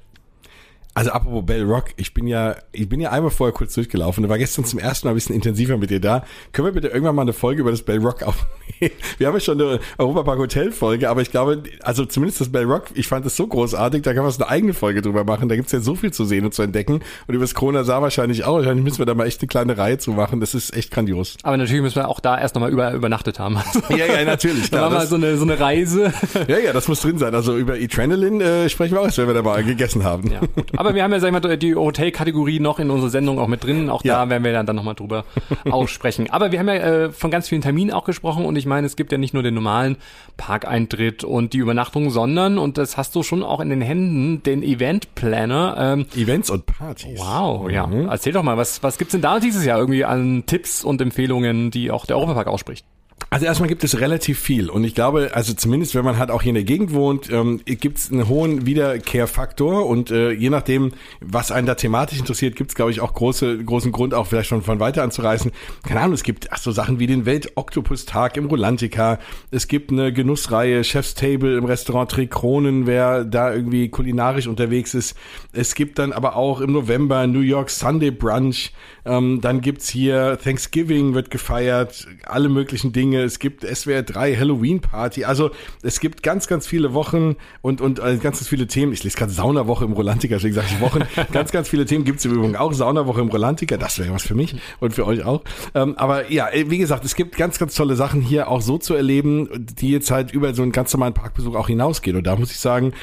Also apropos Bell Rock, ich bin ja, ich bin ja einmal vorher kurz durchgelaufen. war gestern zum ersten Mal ein bisschen intensiver mit dir da. Können wir bitte irgendwann mal eine Folge über das Bell Rock [laughs] aufnehmen? Wir haben ja schon eine Europapark Hotel Folge, aber ich glaube, also zumindest das Bell Rock, ich fand das so großartig, da kann man eine eigene Folge drüber machen. Da gibt's ja so viel zu sehen und zu entdecken. Und über das Corona sah wahrscheinlich auch. Wahrscheinlich müssen wir da mal echt eine kleine Reihe zu machen. Das ist echt grandios. Aber natürlich müssen wir auch da erst nochmal über, übernachtet haben. [laughs] ja, ja, natürlich. Klar, da mal so eine, so eine Reise. Ja, ja, das muss drin sein. Also über Adrenaline äh, sprechen wir auch, wenn wir da mal gegessen haben. Ja, gut. Aber wir haben ja, sag ich mal, die Hotelkategorie noch in unserer Sendung auch mit drin. Auch ja. da werden wir dann, dann nochmal drüber [laughs] aussprechen. Aber wir haben ja äh, von ganz vielen Terminen auch gesprochen und ich meine, es gibt ja nicht nur den normalen Parkeintritt und die Übernachtung, sondern, und das hast du schon auch in den Händen, den Eventplanner. Ähm, Events und Partys. Wow, ja. Mhm. Erzähl doch mal, was, was gibt's denn da dieses Jahr irgendwie an Tipps und Empfehlungen, die auch der Europapark ausspricht? Also erstmal gibt es relativ viel und ich glaube, also zumindest wenn man halt auch hier in der Gegend wohnt, ähm, gibt es einen hohen Wiederkehrfaktor und äh, je nachdem, was einen da thematisch interessiert, gibt es glaube ich auch große, großen Grund auch vielleicht schon von weiter anzureißen. Keine Ahnung, es gibt ach, so Sachen wie den Welt-Oktopus-Tag im Rolantica, es gibt eine Genussreihe Chef's Table im Restaurant Trikronen, wer da irgendwie kulinarisch unterwegs ist. Es gibt dann aber auch im November New York Sunday Brunch, ähm, dann gibt's hier Thanksgiving wird gefeiert, alle möglichen Dinge es gibt SWR 3 Halloween Party. Also es gibt ganz, ganz viele Wochen und, und äh, ganz, ganz viele Themen. Ich lese gerade Saunawoche im Rolantiker, deswegen sage ich Wochen. [laughs] ganz, ganz viele Themen gibt es im Übrigen auch. Saunawoche im Rolantiker, das wäre was für mich und für euch auch. Ähm, aber ja, äh, wie gesagt, es gibt ganz, ganz tolle Sachen hier auch so zu erleben, die jetzt halt über so einen ganz normalen Parkbesuch auch hinausgehen. Und da muss ich sagen,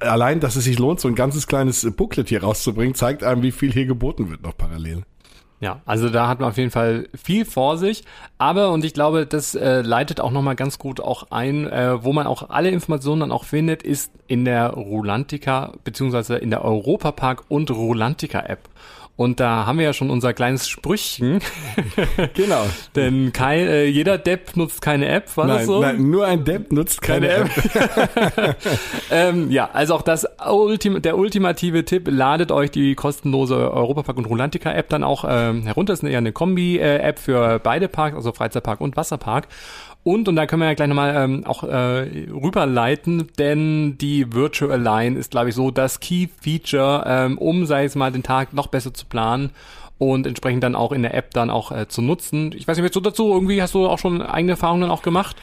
allein, dass es sich lohnt, so ein ganzes kleines Booklet hier rauszubringen, zeigt einem, wie viel hier geboten wird noch parallel. Ja, also da hat man auf jeden Fall viel vor sich. Aber, und ich glaube, das äh, leitet auch nochmal ganz gut auch ein, äh, wo man auch alle Informationen dann auch findet, ist in der Rulantica beziehungsweise in der Europapark und Rulantica App. Und da haben wir ja schon unser kleines Sprüchchen. [laughs] genau. [laughs] Denn kein, äh, jeder Depp nutzt keine App, war nein, das so? Nein, nur ein Depp nutzt keine, keine App. [laughs] ähm, ja, also auch das Ultim der ultimative Tipp, ladet euch die kostenlose Europapark und Rolantica App dann auch ähm, herunter. Das ist eher eine Kombi-App für beide Parks, also Freizeitpark und Wasserpark. Und, und da können wir ja gleich nochmal ähm, auch äh, rüberleiten, denn die Virtual Line ist, glaube ich, so das Key-Feature, ähm, um, sei es mal, den Tag noch besser zu planen und entsprechend dann auch in der App dann auch äh, zu nutzen. Ich weiß nicht, willst du dazu irgendwie, hast du auch schon eigene Erfahrungen dann auch gemacht?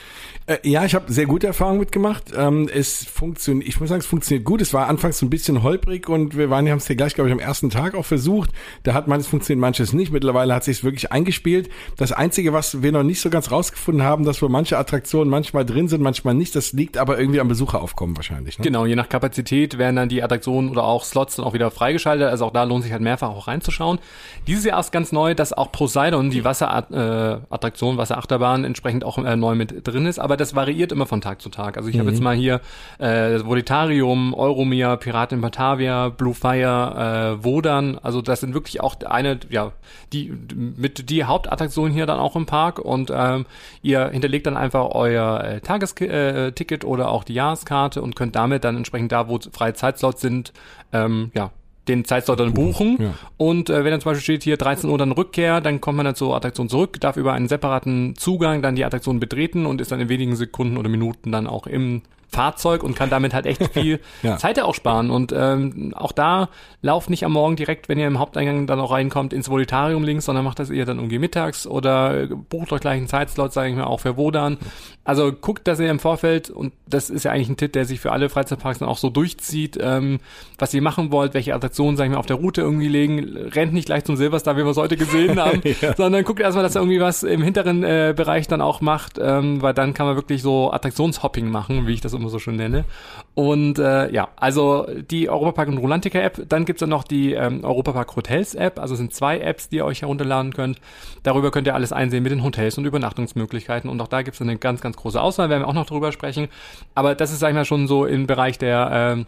Äh, ja, ich habe sehr gute Erfahrungen mitgemacht. Ähm, es funktioniert, ich muss sagen, es funktioniert gut. Es war anfangs so ein bisschen holprig und wir waren, haben es ja gleich, glaube ich, am ersten Tag auch versucht. Da hat manches funktioniert, manches nicht. Mittlerweile hat sich wirklich eingespielt. Das Einzige, was wir noch nicht so ganz rausgefunden haben, dass wohl manche Attraktionen manchmal drin sind, manchmal nicht. Das liegt aber irgendwie am Besucheraufkommen wahrscheinlich. Ne? Genau, je nach Kapazität werden dann die Attraktionen oder auch Slots dann auch wieder freigeschaltet. Also auch da lohnt sich halt mehrfach auch reinzuschauen. Dieses Jahr ist ganz neu, dass auch Poseidon, die Wasserattraktion, äh, Wasserachterbahn, entsprechend auch äh, neu mit drin ist. Aber das variiert immer von Tag zu Tag. Also ich mhm. habe jetzt mal hier äh, Volitarium, Euromir, Piraten in Batavia, Blue Fire, äh, Wodan. Also das sind wirklich auch eine, ja, die mit die Hauptattraktionen hier dann auch im Park und ähm, ihr hinterlegt dann einfach euer äh, Tagesticket äh, oder auch die Jahreskarte und könnt damit dann entsprechend da, wo freie Zeitslots sind, ähm, ja, den Zeitslot dann buchen. Ja. Und äh, wenn dann zum Beispiel steht hier 13 Uhr dann Rückkehr, dann kommt man dann zur Attraktion zurück, darf über einen separaten Zugang dann die Attraktion betreten und ist dann in wenigen Sekunden oder Minuten dann auch im Fahrzeug und kann damit halt echt [laughs] viel ja. Zeit auch sparen. Und ähm, auch da lauft nicht am Morgen direkt, wenn ihr im Haupteingang dann auch reinkommt, ins Volitarium links, sondern macht das eher dann irgendwie mittags oder bucht euch gleich einen Zeitslot, sage ich mal, auch für Wodan. Also guckt, dass ihr im Vorfeld, und das ist ja eigentlich ein Tipp, der sich für alle Freizeitparks dann auch so durchzieht, ähm, was ihr machen wollt, welche Attraktionen, sag ich mal, auf der Route irgendwie legen. Rennt nicht gleich zum Silverstar, wie wir es heute gesehen [laughs] haben, ja. sondern guckt erstmal, dass er irgendwie was im hinteren äh, Bereich dann auch macht, ähm, weil dann kann man wirklich so Attraktionshopping machen, wie ich das immer so schön nenne. Und äh, ja, also die Europapark und Rolantica App, dann gibt's dann noch die ähm, Europapark Hotels App, also sind zwei Apps, die ihr euch herunterladen könnt. Darüber könnt ihr alles einsehen mit den Hotels und Übernachtungsmöglichkeiten und auch da gibt's eine ganz, ganz große Auswahl, werden wir auch noch drüber sprechen. Aber das ist, sag ich mal, schon so im Bereich der äh,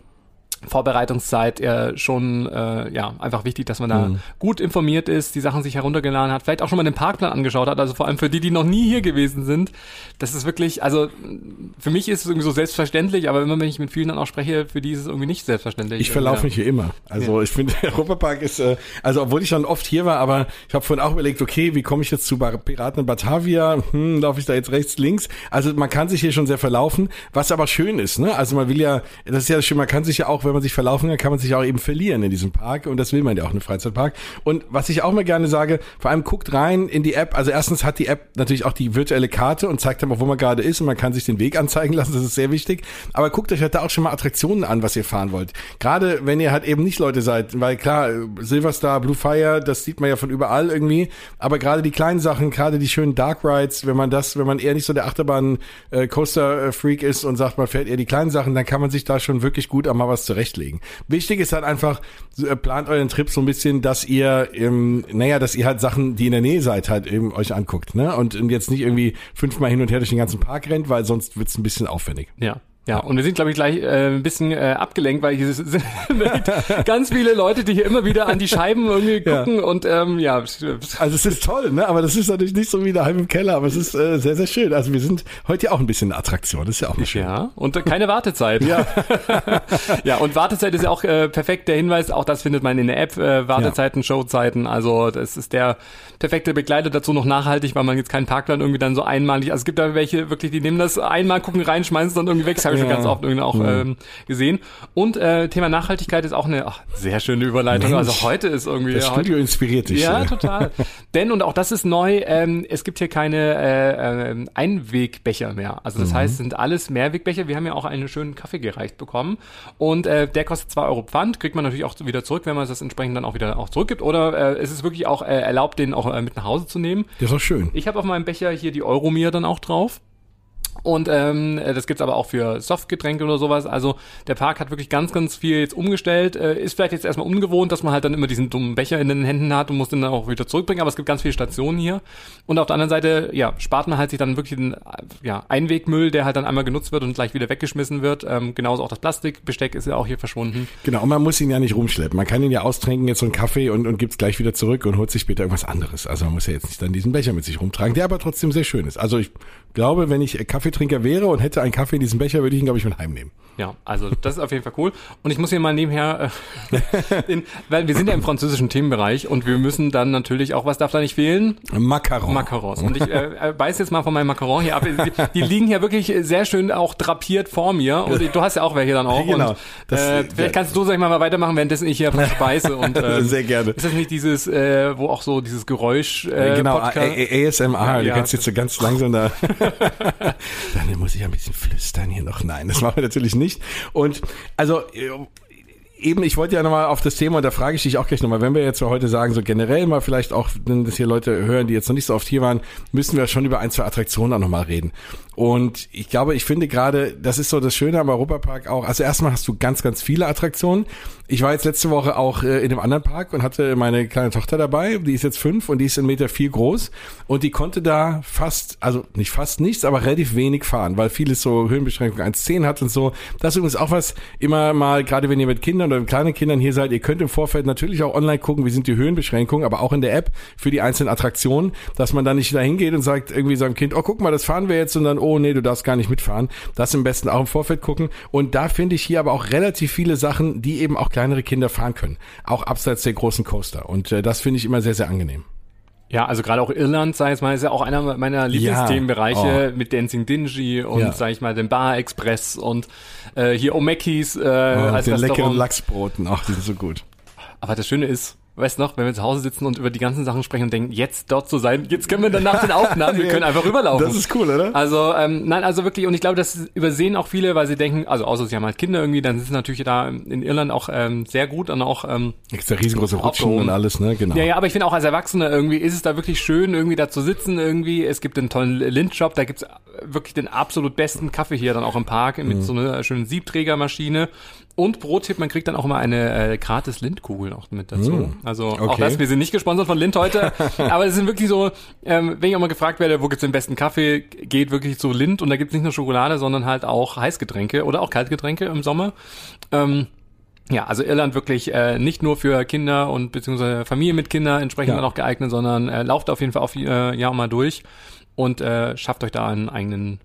Vorbereitungszeit äh, schon äh, ja einfach wichtig, dass man da mhm. gut informiert ist, die Sachen sich heruntergeladen hat, vielleicht auch schon mal den Parkplan angeschaut hat, also vor allem für die, die noch nie hier gewesen sind. Das ist wirklich, also für mich ist es irgendwie so selbstverständlich, aber immer wenn ich mit vielen dann auch spreche, für die ist es irgendwie nicht selbstverständlich. Ich verlaufe mich hier immer. Also ja. ich finde, der [laughs] Europapark ist, äh, also obwohl ich schon oft hier war, aber ich habe vorhin auch überlegt, okay, wie komme ich jetzt zu Piraten in Batavia? Hm, laufe ich da jetzt rechts, links? Also man kann sich hier schon sehr verlaufen, was aber schön ist, ne? Also man will ja, das ist ja schön, man kann sich ja auch, wenn man sich verlaufen kann, kann man sich auch eben verlieren in diesem Park und das will man ja auch in Freizeitpark. Und was ich auch mal gerne sage, vor allem guckt rein in die App. Also erstens hat die App natürlich auch die virtuelle Karte und zeigt auch, wo man gerade ist und man kann sich den Weg anzeigen lassen. Das ist sehr wichtig. Aber guckt euch halt da auch schon mal Attraktionen an, was ihr fahren wollt. Gerade wenn ihr halt eben nicht Leute seid, weil klar, Silverstar, Blue Fire, das sieht man ja von überall irgendwie. Aber gerade die kleinen Sachen, gerade die schönen Dark Rides, wenn man das, wenn man eher nicht so der Achterbahn äh, Freak ist und sagt, man fährt eher die kleinen Sachen, dann kann man sich da schon wirklich gut einmal was zurechtlegen. Wichtig ist halt einfach, äh, plant euren Trip so ein bisschen, dass ihr, ähm, naja, dass ihr halt Sachen, die in der Nähe seid, halt eben euch anguckt, ne? Und jetzt nicht irgendwie fünfmal hin und her durch den ganzen Park rennt, weil sonst wird's ein bisschen aufwendig. Ja. Ja, und wir sind, glaube ich, gleich äh, ein bisschen äh, abgelenkt, weil hier sind [laughs] ganz viele Leute, die hier immer wieder an die Scheiben irgendwie gucken ja. und ähm, ja. Also es ist toll, ne? Aber das ist natürlich nicht so wie daheim im Keller, aber es ist äh, sehr, sehr schön. Also wir sind heute ja auch ein bisschen eine Attraktion, das ist ja auch nicht schön. Ja, und äh, keine Wartezeit. ja. [laughs] ja, und Wartezeit ist ja auch äh, perfekt der Hinweis, auch das findet man in der App, äh, Wartezeiten, ja. Showzeiten, also das ist der perfekte Begleiter dazu noch nachhaltig, weil man jetzt keinen Parkplan irgendwie dann so einmalig, also es gibt da welche wirklich, die nehmen das einmal, gucken rein, schmeißen es dann irgendwie weg, ich schon ganz oft irgendwie auch ähm, gesehen. Und äh, Thema Nachhaltigkeit ist auch eine ach, sehr schöne Überleitung. Mensch, also heute ist irgendwie. Das Studio heute, inspiriert dich. Ja, total. [laughs] Denn, und auch das ist neu, ähm, es gibt hier keine äh, äh, Einwegbecher mehr. Also das mhm. heißt, es sind alles Mehrwegbecher. Wir haben ja auch einen schönen Kaffee gereicht bekommen. Und äh, der kostet zwei Euro Pfand, kriegt man natürlich auch wieder zurück, wenn man das entsprechend dann auch wieder auch zurückgibt. Oder äh, es ist wirklich auch äh, erlaubt, den auch äh, mit nach Hause zu nehmen. Das ist auch schön. Ich habe auf meinem Becher hier die Euromir dann auch drauf. Und ähm, das gibt's aber auch für Softgetränke oder sowas. Also der Park hat wirklich ganz, ganz viel jetzt umgestellt. Äh, ist vielleicht jetzt erstmal ungewohnt, dass man halt dann immer diesen dummen Becher in den Händen hat und muss den dann auch wieder zurückbringen. Aber es gibt ganz viele Stationen hier. Und auf der anderen Seite, ja, spart man halt sich dann wirklich den ja, Einwegmüll, der halt dann einmal genutzt wird und gleich wieder weggeschmissen wird. Ähm, genauso auch das Plastikbesteck ist ja auch hier verschwunden. Genau, und man muss ihn ja nicht rumschleppen. Man kann ihn ja austrinken, jetzt so einen Kaffee und, und gibt's gleich wieder zurück und holt sich später irgendwas anderes. Also man muss ja jetzt nicht dann diesen Becher mit sich rumtragen, der aber trotzdem sehr schön ist. Also ich glaube, wenn ich Kaffeetrinker wäre und hätte einen Kaffee in diesem Becher, würde ich ihn, glaube ich, mit heimnehmen. Ja, also das ist auf jeden Fall cool. Und ich muss hier mal nebenher, äh, [laughs] in, weil wir sind ja im französischen Themenbereich und wir müssen dann natürlich auch, was darf da nicht fehlen? Macaron. Macarons. Und ich äh, äh beiß jetzt mal von meinem Macaron hier ab. Die, die, liegen hier wirklich sehr schön auch drapiert vor mir. Und du hast ja auch welche dann auch. Genau. Und, das, äh, vielleicht ja. kannst du, sag ich mal, mal weitermachen, währenddessen ich hier [laughs] beiße. Und, ähm, sehr gerne. Ist das nicht dieses, äh, wo auch so dieses Geräusch äh, Genau, ASMR. Du kannst jetzt so ganz langsam da... [laughs] dann muss ich ein bisschen flüstern hier noch. Nein, das machen wir natürlich nicht. Und also eben, ich wollte ja nochmal auf das Thema, und da frage ich dich auch gleich nochmal, wenn wir jetzt für heute sagen, so generell mal vielleicht auch, wenn das hier Leute hören, die jetzt noch nicht so oft hier waren, müssen wir schon über ein, zwei Attraktionen auch nochmal reden. Und ich glaube, ich finde gerade, das ist so das Schöne am Europapark auch. Also erstmal hast du ganz, ganz viele Attraktionen. Ich war jetzt letzte Woche auch äh, in einem anderen Park und hatte meine kleine Tochter dabei. Die ist jetzt fünf und die ist in Meter vier groß. Und die konnte da fast, also nicht fast nichts, aber relativ wenig fahren, weil vieles so Höhenbeschränkung 1,10 hat und so. Das ist übrigens auch was, immer mal, gerade wenn ihr mit Kindern oder mit kleinen Kindern hier seid, ihr könnt im Vorfeld natürlich auch online gucken, wie sind die Höhenbeschränkungen, aber auch in der App für die einzelnen Attraktionen, dass man da nicht da hingeht und sagt irgendwie seinem Kind, oh, guck mal, das fahren wir jetzt und dann, oh nee, du darfst gar nicht mitfahren. Das im besten auch im Vorfeld gucken. Und da finde ich hier aber auch relativ viele Sachen, die eben auch kleinere Kinder fahren können. Auch abseits der großen Coaster. Und äh, das finde ich immer sehr, sehr angenehm. Ja, also gerade auch Irland, sag ich mal, ist ja auch einer meiner Lieblingsthemenbereiche ja. oh. mit Dancing Dingy und ja. sag ich mal den Bar Express und äh, hier Omekis äh, oh, als den leckeren Lachsbroten, ach, die [laughs] sind so gut. Aber das Schöne ist, weißt noch, wenn wir zu Hause sitzen und über die ganzen Sachen sprechen und denken, jetzt dort zu sein, jetzt können wir dann nach den Aufnahmen, wir [laughs] können einfach rüberlaufen. Das ist cool, oder? Also, ähm, nein, also wirklich, und ich glaube, das übersehen auch viele, weil sie denken, also außer sie haben halt Kinder irgendwie, dann sind sie natürlich da in Irland auch ähm, sehr gut und auch ähm, Gibt's da riesengroße Rutschen und alles, ne? Genau. Ja, ja, aber ich finde auch als Erwachsener irgendwie ist es da wirklich schön, irgendwie da zu sitzen irgendwie. Es gibt einen tollen Lindshop, da gibt's wirklich den absolut besten Kaffee hier dann auch im Park mit mhm. so einer schönen Siebträgermaschine. Und Pro-Tipp, man kriegt dann auch immer eine äh, gratis Lindkugel auch mit dazu. Mm, also okay. auch das, wir sind nicht gesponsert von Lind heute, [laughs] aber es sind wirklich so, ähm, wenn ich auch mal gefragt werde, wo gibt's den besten Kaffee, geht wirklich zu Lind und da gibt's nicht nur Schokolade, sondern halt auch Heißgetränke oder auch Kaltgetränke im Sommer. Ähm, Ja, also Irland wirklich äh, nicht nur für Kinder und beziehungsweise Familie mit Kindern entsprechend ja. dann auch geeignet, sondern äh, lauft auf jeden Fall auf äh, Jahr mal durch und äh, schafft euch da einen eigenen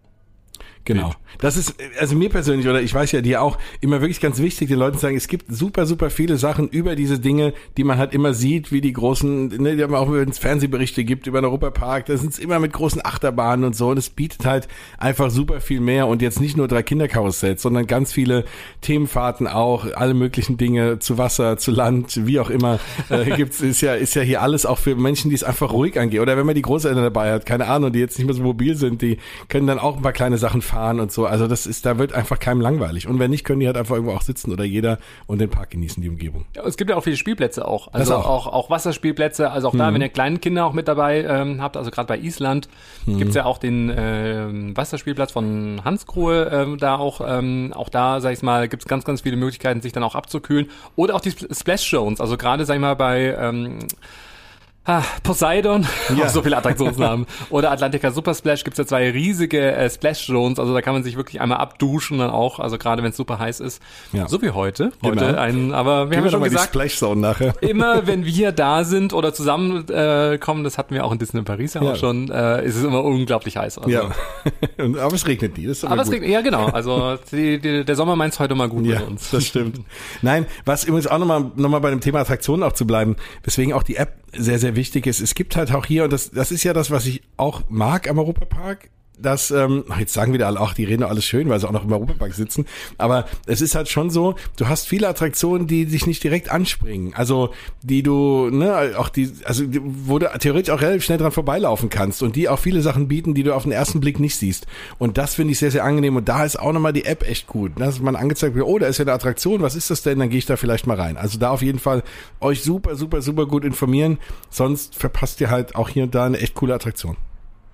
Genau. Das ist, also mir persönlich, oder ich weiß ja dir auch, immer wirklich ganz wichtig, den Leuten zu sagen, es gibt super, super viele Sachen über diese Dinge, die man halt immer sieht, wie die großen, ne, die man auch wenn es Fernsehberichte gibt über den Europapark, da sind es immer mit großen Achterbahnen und so und es bietet halt einfach super viel mehr und jetzt nicht nur drei Kinderkarussells, sondern ganz viele Themenfahrten auch, alle möglichen Dinge zu Wasser, zu Land, wie auch immer, äh, [laughs] gibt's, ist ja, ist ja hier alles auch für Menschen, die es einfach ruhig angeht. Oder wenn man die Großeltern dabei hat, keine Ahnung, die jetzt nicht mehr so mobil sind, die können dann auch ein paar kleine Sachen fahren und so. Also das ist, da wird einfach keinem langweilig. Und wenn nicht, können die halt einfach irgendwo auch sitzen oder jeder und den Park genießen, die Umgebung. Ja, es gibt ja auch viele Spielplätze auch. Also auch. auch. auch Wasserspielplätze. Also auch da, mhm. wenn ihr kleine Kinder auch mit dabei ähm, habt, also gerade bei Island mhm. gibt's ja auch den äh, Wasserspielplatz von Hanskruhe äh, da auch. Ähm, auch da, sag ich mal, gibt's ganz, ganz viele Möglichkeiten, sich dann auch abzukühlen. Oder auch die Splash Zones. Also gerade, sag ich mal, bei ähm, Ah, Poseidon, ja. so viele Attraktionsnamen. [laughs] Oder Atlantica Super Splash gibt's ja zwei riesige äh, Splash Zones, also da kann man sich wirklich einmal abduschen dann auch, also gerade wenn es super heiß ist. Ja. So wie heute. Heute genau. ein, aber wir Gehen haben ja schon gesagt, Splash Zone nachher. [laughs] immer wenn wir da sind oder zusammen äh, kommen, das hatten wir auch in Disney Paris ja, ja. auch schon, äh, ist es immer unglaublich heiß. Also. Ja, [laughs] aber es regnet nie. Das ist aber gut. es regnet, ja genau. Also die, die, der Sommer meint's heute mal gut ja, mit uns. das stimmt. Nein, was übrigens auch nochmal noch mal bei dem Thema Attraktionen auch zu bleiben, weswegen auch die App sehr, sehr wichtig ist. Es gibt halt auch hier, und das, das ist ja das, was ich auch mag am Europapark, dass, ähm, jetzt sagen wieder alle, ach, die reden alles schön, weil sie auch noch im Europapark sitzen. Aber es ist halt schon so, du hast viele Attraktionen, die dich nicht direkt anspringen. Also, die du, ne, auch die, also, wo du theoretisch auch relativ schnell dran vorbeilaufen kannst und die auch viele Sachen bieten, die du auf den ersten Blick nicht siehst. Und das finde ich sehr, sehr angenehm. Und da ist auch nochmal die App echt gut. Dass man angezeigt wird, oh, da ist ja eine Attraktion, was ist das denn? Dann gehe ich da vielleicht mal rein. Also da auf jeden Fall euch super, super, super gut informieren. Sonst verpasst ihr halt auch hier und da eine echt coole Attraktion.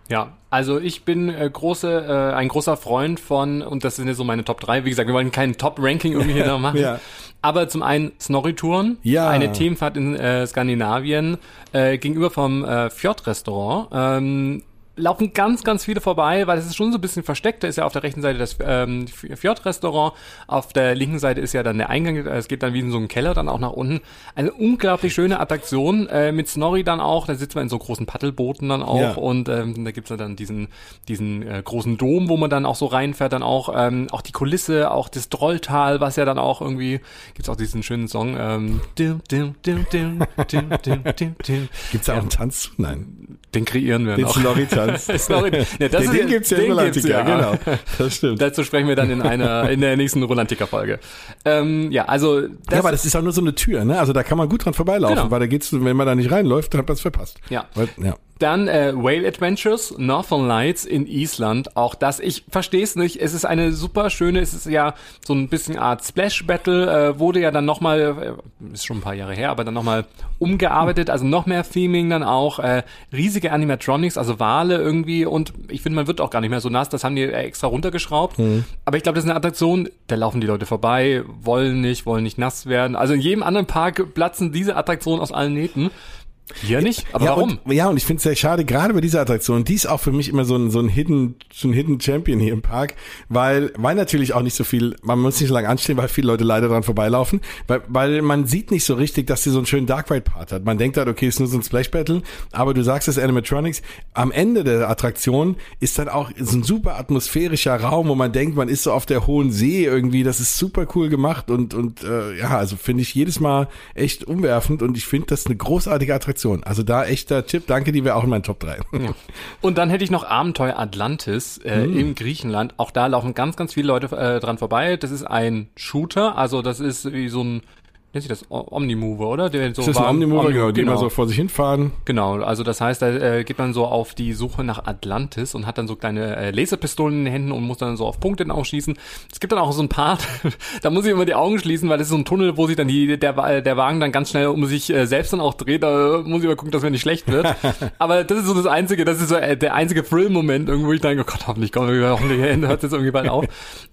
Ja, also ich bin äh, große, äh, ein großer Freund von, und das sind jetzt so meine Top 3, wie gesagt, wir wollen kein Top-Ranking irgendwie hier [laughs] noch machen. ja. Aber zum einen Snorri-Touren, ja. eine Themenfahrt in äh, Skandinavien, äh, gegenüber vom äh, Fjord-Restaurant. Ähm, laufen ganz, ganz viele vorbei, weil es ist schon so ein bisschen versteckt. Da ist ja auf der rechten Seite das ähm, Fjord-Restaurant, auf der linken Seite ist ja dann der Eingang, es geht dann wie in so einen Keller dann auch nach unten. Eine unglaublich schöne Attraktion, äh, mit Snorri dann auch, da sitzt man in so großen Paddelbooten dann auch ja. und ähm, da gibt's dann diesen, diesen äh, großen Dom, wo man dann auch so reinfährt, dann auch, ähm, auch die Kulisse, auch das Drolltal, was ja dann auch irgendwie, gibt's auch diesen schönen Song, ähm, dim, dim, dim, dim, dim, dim, dim, dim. Gibt's da auch einen Tanz? Nein. Den kreieren wir den noch. Snorri-Tanz. Snorri, [laughs] ja, das den, den gibt's ja in Rolantica, ja. genau. Das stimmt. [laughs] Dazu sprechen wir dann in einer, in der nächsten Rolantica-Folge. Ähm, ja, also. Das ja, aber das ist auch nur so eine Tür, ne? Also da kann man gut dran vorbeilaufen, genau. weil da geht's, wenn man da nicht reinläuft, dann hat man es verpasst. Ja. Weil, ja. Dann äh, Whale Adventures, Northern Lights in Island. Auch das, ich verstehe es nicht. Es ist eine super schöne, es ist ja so ein bisschen Art Splash Battle, äh, wurde ja dann nochmal, äh, ist schon ein paar Jahre her, aber dann nochmal umgearbeitet, also noch mehr Theming dann auch, äh, riesige Animatronics, also Wale irgendwie und ich finde, man wird auch gar nicht mehr so nass, das haben die extra runtergeschraubt. Mhm. Aber ich glaube, das ist eine Attraktion, da laufen die Leute vorbei, wollen nicht, wollen nicht nass werden. Also in jedem anderen Park platzen diese Attraktionen aus allen Nähten. Hier nicht? Aber ja, warum? Und, ja, und ich finde es sehr schade, gerade bei dieser Attraktion. Die ist auch für mich immer so ein, so ein Hidden, so ein Hidden Champion hier im Park, weil, weil natürlich auch nicht so viel, man muss nicht so lange anstehen, weil viele Leute leider dran vorbeilaufen, weil, weil man sieht nicht so richtig, dass sie so einen schönen Dark Ride Part hat. Man denkt halt, okay, ist nur so ein Splash Battle, aber du sagst es Animatronics, am Ende der Attraktion ist dann auch so ein super atmosphärischer Raum, wo man denkt, man ist so auf der hohen See irgendwie, das ist super cool gemacht und, und, äh, ja, also finde ich jedes Mal echt umwerfend und ich finde das eine großartige Attraktion. Attraktion. Also da echter Tipp, danke, die wäre auch in meinen Top 3. Ja. [laughs] Und dann hätte ich noch Abenteuer Atlantis äh, mm. in Griechenland. Auch da laufen ganz, ganz viele Leute äh, dran vorbei. Das ist ein Shooter, also das ist wie so ein nennt sich das Omnimover, oder? Der so das ist ein Omnimover, Omni genau, die genau. immer so vor sich hinfahren. Genau, also das heißt, da äh, geht man so auf die Suche nach Atlantis und hat dann so kleine äh, Laserpistolen in den Händen und muss dann so auf Punkte ausschießen. Es gibt dann auch so ein Part, [laughs] da muss ich immer die Augen schließen, weil das ist so ein Tunnel, wo sich dann die, der, der Wagen dann ganz schnell um sich äh, selbst dann auch dreht. Da muss ich mal gucken, dass mir nicht schlecht wird. [laughs] Aber das ist so das Einzige, das ist so äh, der einzige Thrill-Moment irgendwo, ich denke, oh Gott, hoffentlich kommt [laughs] hoffentlich hört jetzt irgendwie bald auf.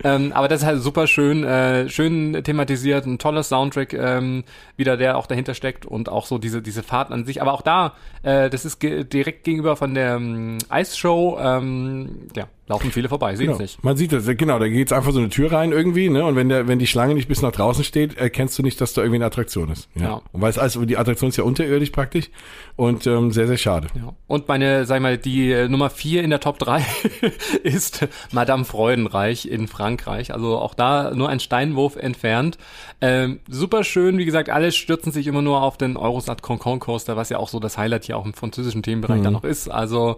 ähm, aber das ist halt super schön, äh, schön thematisiert, ein tolles Soundtrack, ähm, wieder der auch dahinter steckt und auch so diese diese Fahrten an sich. Aber auch da, äh, das ist ge direkt gegenüber von der ähm, Eisshow. Ähm, ja, Laufen viele vorbei, sehen genau. es nicht. Man sieht das, genau, da geht's einfach so eine Tür rein irgendwie, ne? Und wenn der, wenn die Schlange nicht bis nach draußen steht, erkennst du nicht, dass da irgendwie eine Attraktion ist. Ja. ja. Und weil es also die Attraktion ist ja unterirdisch praktisch und ähm, sehr, sehr schade. Ja. Und meine, sag ich mal, die äh, Nummer vier in der Top drei [laughs] ist Madame Freudenreich in Frankreich. Also auch da nur ein Steinwurf entfernt. Ähm, super schön, wie gesagt, alle stürzen sich immer nur auf den Eurosat Concon Coaster, was ja auch so das Highlight hier auch im französischen Themenbereich mhm. dann noch ist. Also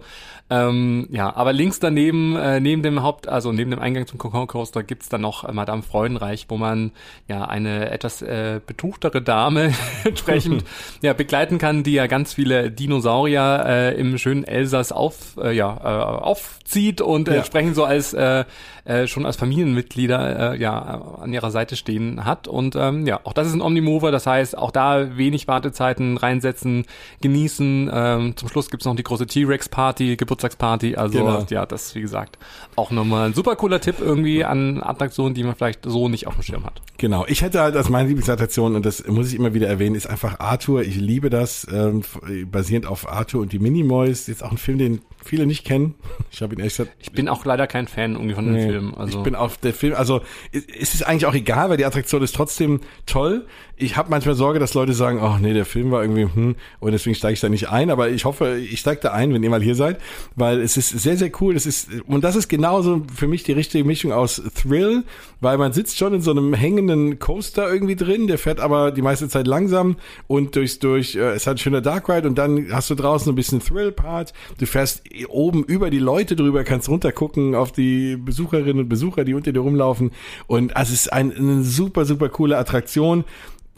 ähm, ja, aber links daneben, äh, neben dem Haupt, also neben dem Eingang zum Concon Coaster gibt's dann noch äh, Madame Freudenreich, wo man ja eine etwas äh, betuchtere Dame [laughs] entsprechend [laughs] ja begleiten kann, die ja ganz viele Dinosaurier äh, im schönen Elsass auf äh, ja äh, aufzieht und äh, ja. entsprechend so als äh, äh, schon als Familienmitglieder äh, ja an ihrer Seite stehen hat und ähm, ja auch das ist ein Omnimover, das heißt auch da wenig Wartezeiten reinsetzen, genießen. Ähm, zum Schluss gibt's noch die große T-Rex Party, Geburt Geburtstagsparty. Also genau. ja, das wie gesagt auch nochmal ein super cooler Tipp irgendwie an Attraktionen, die man vielleicht so nicht auf dem Schirm hat. Genau, ich hätte halt als meine Lieblingsattraktion und das muss ich immer wieder erwähnen, ist einfach Arthur. Ich liebe das, ähm, basierend auf Arthur und die Minimoys. Jetzt auch ein Film, den viele nicht kennen. [laughs] Ich habe ihn ehrlich gesagt. Ich bin auch leider kein Fan irgendwie von nee, dem Film. Also ich bin auf der Film. Also es ist eigentlich auch egal, weil die Attraktion ist trotzdem toll. Ich habe manchmal Sorge, dass Leute sagen, oh nee, der Film war irgendwie hm und deswegen steige ich da nicht ein. Aber ich hoffe, ich steige da ein, wenn ihr mal hier seid, weil es ist sehr sehr cool. Es ist und das ist genauso für mich die richtige Mischung aus Thrill, weil man sitzt schon in so einem hängenden Coaster irgendwie drin. Der fährt aber die meiste Zeit langsam und durchs durch. Äh, es hat ein schöner Dark Ride und dann hast du draußen ein bisschen Thrill Part. Du fährst oben über die Leute drüber, kannst runtergucken auf die Besucherinnen und Besucher, die unter dir rumlaufen. Und es ist ein, eine super, super coole Attraktion.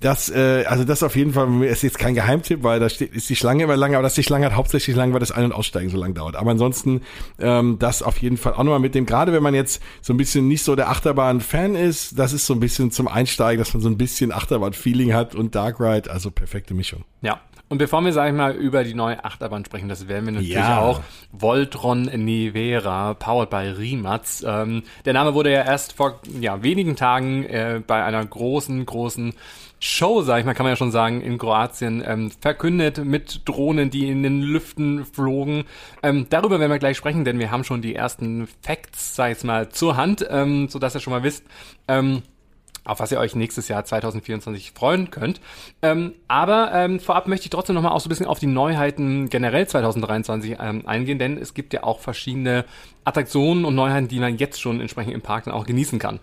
Das, äh, also das auf jeden Fall ist jetzt kein Geheimtipp, weil da steht, ist die Schlange immer lang, aber dass die Schlange hat hauptsächlich lang, weil das Ein- und Aussteigen so lang dauert. Aber ansonsten ähm, das auf jeden Fall auch nochmal mit dem, gerade wenn man jetzt so ein bisschen nicht so der Achterbahn-Fan ist, das ist so ein bisschen zum Einsteigen, dass man so ein bisschen Achterbahn-Feeling hat und Dark Ride, also perfekte Mischung. Ja, und bevor wir, sag ich mal, über die neue Achterbahn sprechen, das werden wir natürlich ja. auch. Voltron Nevera, powered by Rimatz. Ähm, der Name wurde ja erst vor ja, wenigen Tagen äh, bei einer großen, großen Show, sag ich mal, kann man ja schon sagen, in Kroatien ähm, verkündet mit Drohnen, die in den Lüften flogen. Ähm, darüber werden wir gleich sprechen, denn wir haben schon die ersten Facts, sag ich mal, zur Hand, ähm, so dass ihr schon mal wisst. Ähm, auf was ihr euch nächstes Jahr 2024 freuen könnt. Ähm, aber ähm, vorab möchte ich trotzdem nochmal auch so ein bisschen auf die Neuheiten generell 2023 ähm, eingehen, denn es gibt ja auch verschiedene Attraktionen und Neuheiten, die man jetzt schon entsprechend im Park dann auch genießen kann.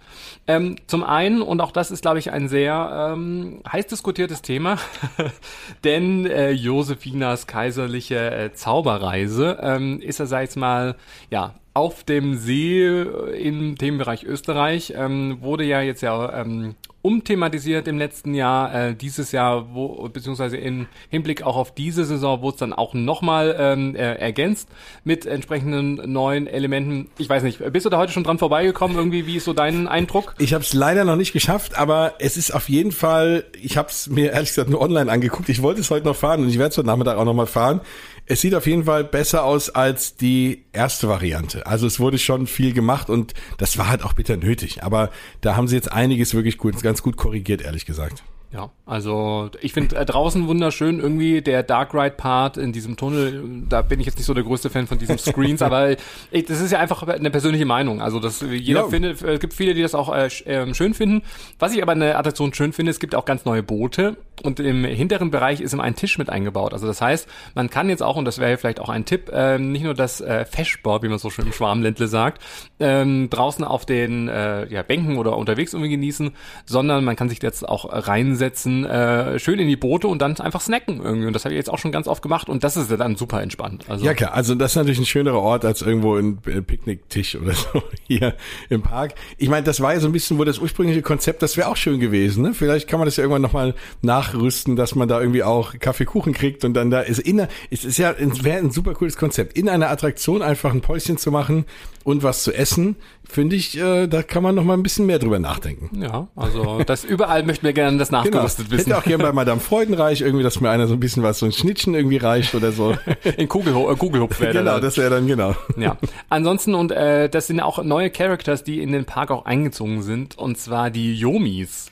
Ähm, zum einen, und auch das ist, glaube ich, ein sehr ähm, heiß diskutiertes Thema, [laughs] denn äh, Josefinas kaiserliche äh, Zauberreise ähm, ist er, sag ich mal, ja, auf dem See äh, im Themenbereich Österreich ähm, wurde ja jetzt ja ähm, umthematisiert im letzten Jahr. Äh, dieses Jahr, wo, beziehungsweise im Hinblick auch auf diese Saison, wurde es dann auch nochmal ähm, äh, ergänzt mit entsprechenden neuen Elementen. Ich weiß nicht, bist du da heute schon dran vorbeigekommen? Irgendwie, wie ist so dein Eindruck? Ich habe es leider noch nicht geschafft, aber es ist auf jeden Fall, ich habe es mir ehrlich gesagt nur online angeguckt. Ich wollte es heute noch fahren und ich werde es heute Nachmittag auch nochmal fahren. Es sieht auf jeden Fall besser aus als die erste Variante. Also es wurde schon viel gemacht und das war halt auch bitter nötig. Aber da haben sie jetzt einiges wirklich gut, ganz gut korrigiert, ehrlich gesagt. Ja, also ich finde äh, draußen wunderschön irgendwie der Dark Ride Part in diesem Tunnel. Da bin ich jetzt nicht so der größte Fan von diesen Screens, [laughs] aber ich, das ist ja einfach eine persönliche Meinung. Also das jeder ja. findet, es gibt viele, die das auch äh, ähm, schön finden. Was ich aber in der Attraktion schön finde, es gibt auch ganz neue Boote und im hinteren Bereich ist immer ein Tisch mit eingebaut. Also das heißt, man kann jetzt auch und das wäre vielleicht auch ein Tipp, äh, nicht nur das äh, Feschboard, wie man so schön im Schwarmländle sagt, ähm, draußen auf den äh, ja, Bänken oder unterwegs irgendwie genießen, sondern man kann sich jetzt auch rein reinsetzen, äh, schön in die Boote und dann einfach snacken irgendwie. Und das habe ich jetzt auch schon ganz oft gemacht und das ist dann super entspannt. Also ja klar, also das ist natürlich ein schönerer Ort als irgendwo ein, ein Picknicktisch oder [laughs] so hier im Park. Ich meine, das war ja so ein bisschen wo das ursprüngliche Konzept, das wäre auch schön gewesen. Ne? Vielleicht kann man das ja irgendwann nochmal nachrüsten, dass man da irgendwie auch Kaffeekuchen kriegt und dann da ist in es ist ja wäre ein super cooles Konzept, in einer Attraktion einfach ein Päuschen zu machen und was zu essen, finde ich, äh, da kann man noch mal ein bisschen mehr drüber nachdenken. Ja, also das überall möchten wir gerne das nach genau. wissen. Hätte auch gerne bei Madame Freudenreich irgendwie, dass mir einer so ein bisschen was, so ein Schnittchen irgendwie reicht oder so. [laughs] In Kugelho äh, Kugelhupf wäre Genau, das wäre dann genau. Ja. Ansonsten, und äh, das sind auch neue Characters, die in den Park auch eingezogen sind, und zwar die Yomis.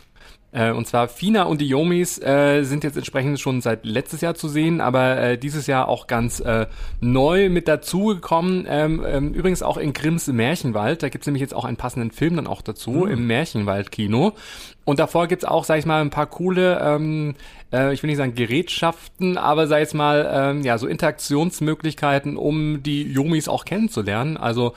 Äh, und zwar Fina und die Yomis äh, sind jetzt entsprechend schon seit letztes Jahr zu sehen, aber äh, dieses Jahr auch ganz äh, neu mit dazugekommen. Ähm, ähm, übrigens auch in Grimms Märchenwald. Da gibt's nämlich jetzt auch einen passenden Film dann auch dazu mhm. im Märchenwald-Kino. Und davor gibt's auch, sag ich mal, ein paar coole, ähm, äh, ich will nicht sagen Gerätschaften, aber sag ich mal, ähm, ja, so Interaktionsmöglichkeiten, um die Yomis auch kennenzulernen. Also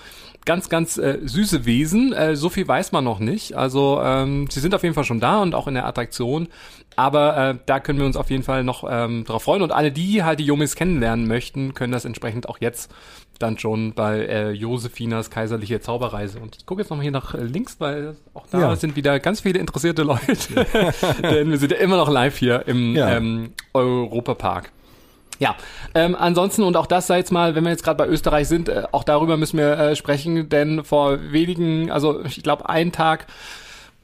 ganz, ganz äh, süße Wesen. Äh, so viel weiß man noch nicht. Also ähm, sie sind auf jeden Fall schon da und auch in der Attraktion. Aber äh, da können wir uns auf jeden Fall noch ähm, drauf freuen. Und alle, die halt die Yomis kennenlernen möchten, können das entsprechend auch jetzt dann schon bei äh, Josefinas kaiserliche Zauberreise. Und ich gucke jetzt nochmal hier nach links, weil auch da ja. sind wieder ganz viele interessierte Leute. [laughs] [laughs] Denn wir sind ja immer noch live hier im ja. ähm, Europapark. Ja, ähm, ansonsten und auch das sei jetzt mal, wenn wir jetzt gerade bei Österreich sind, äh, auch darüber müssen wir äh, sprechen, denn vor wenigen, also ich glaube einen Tag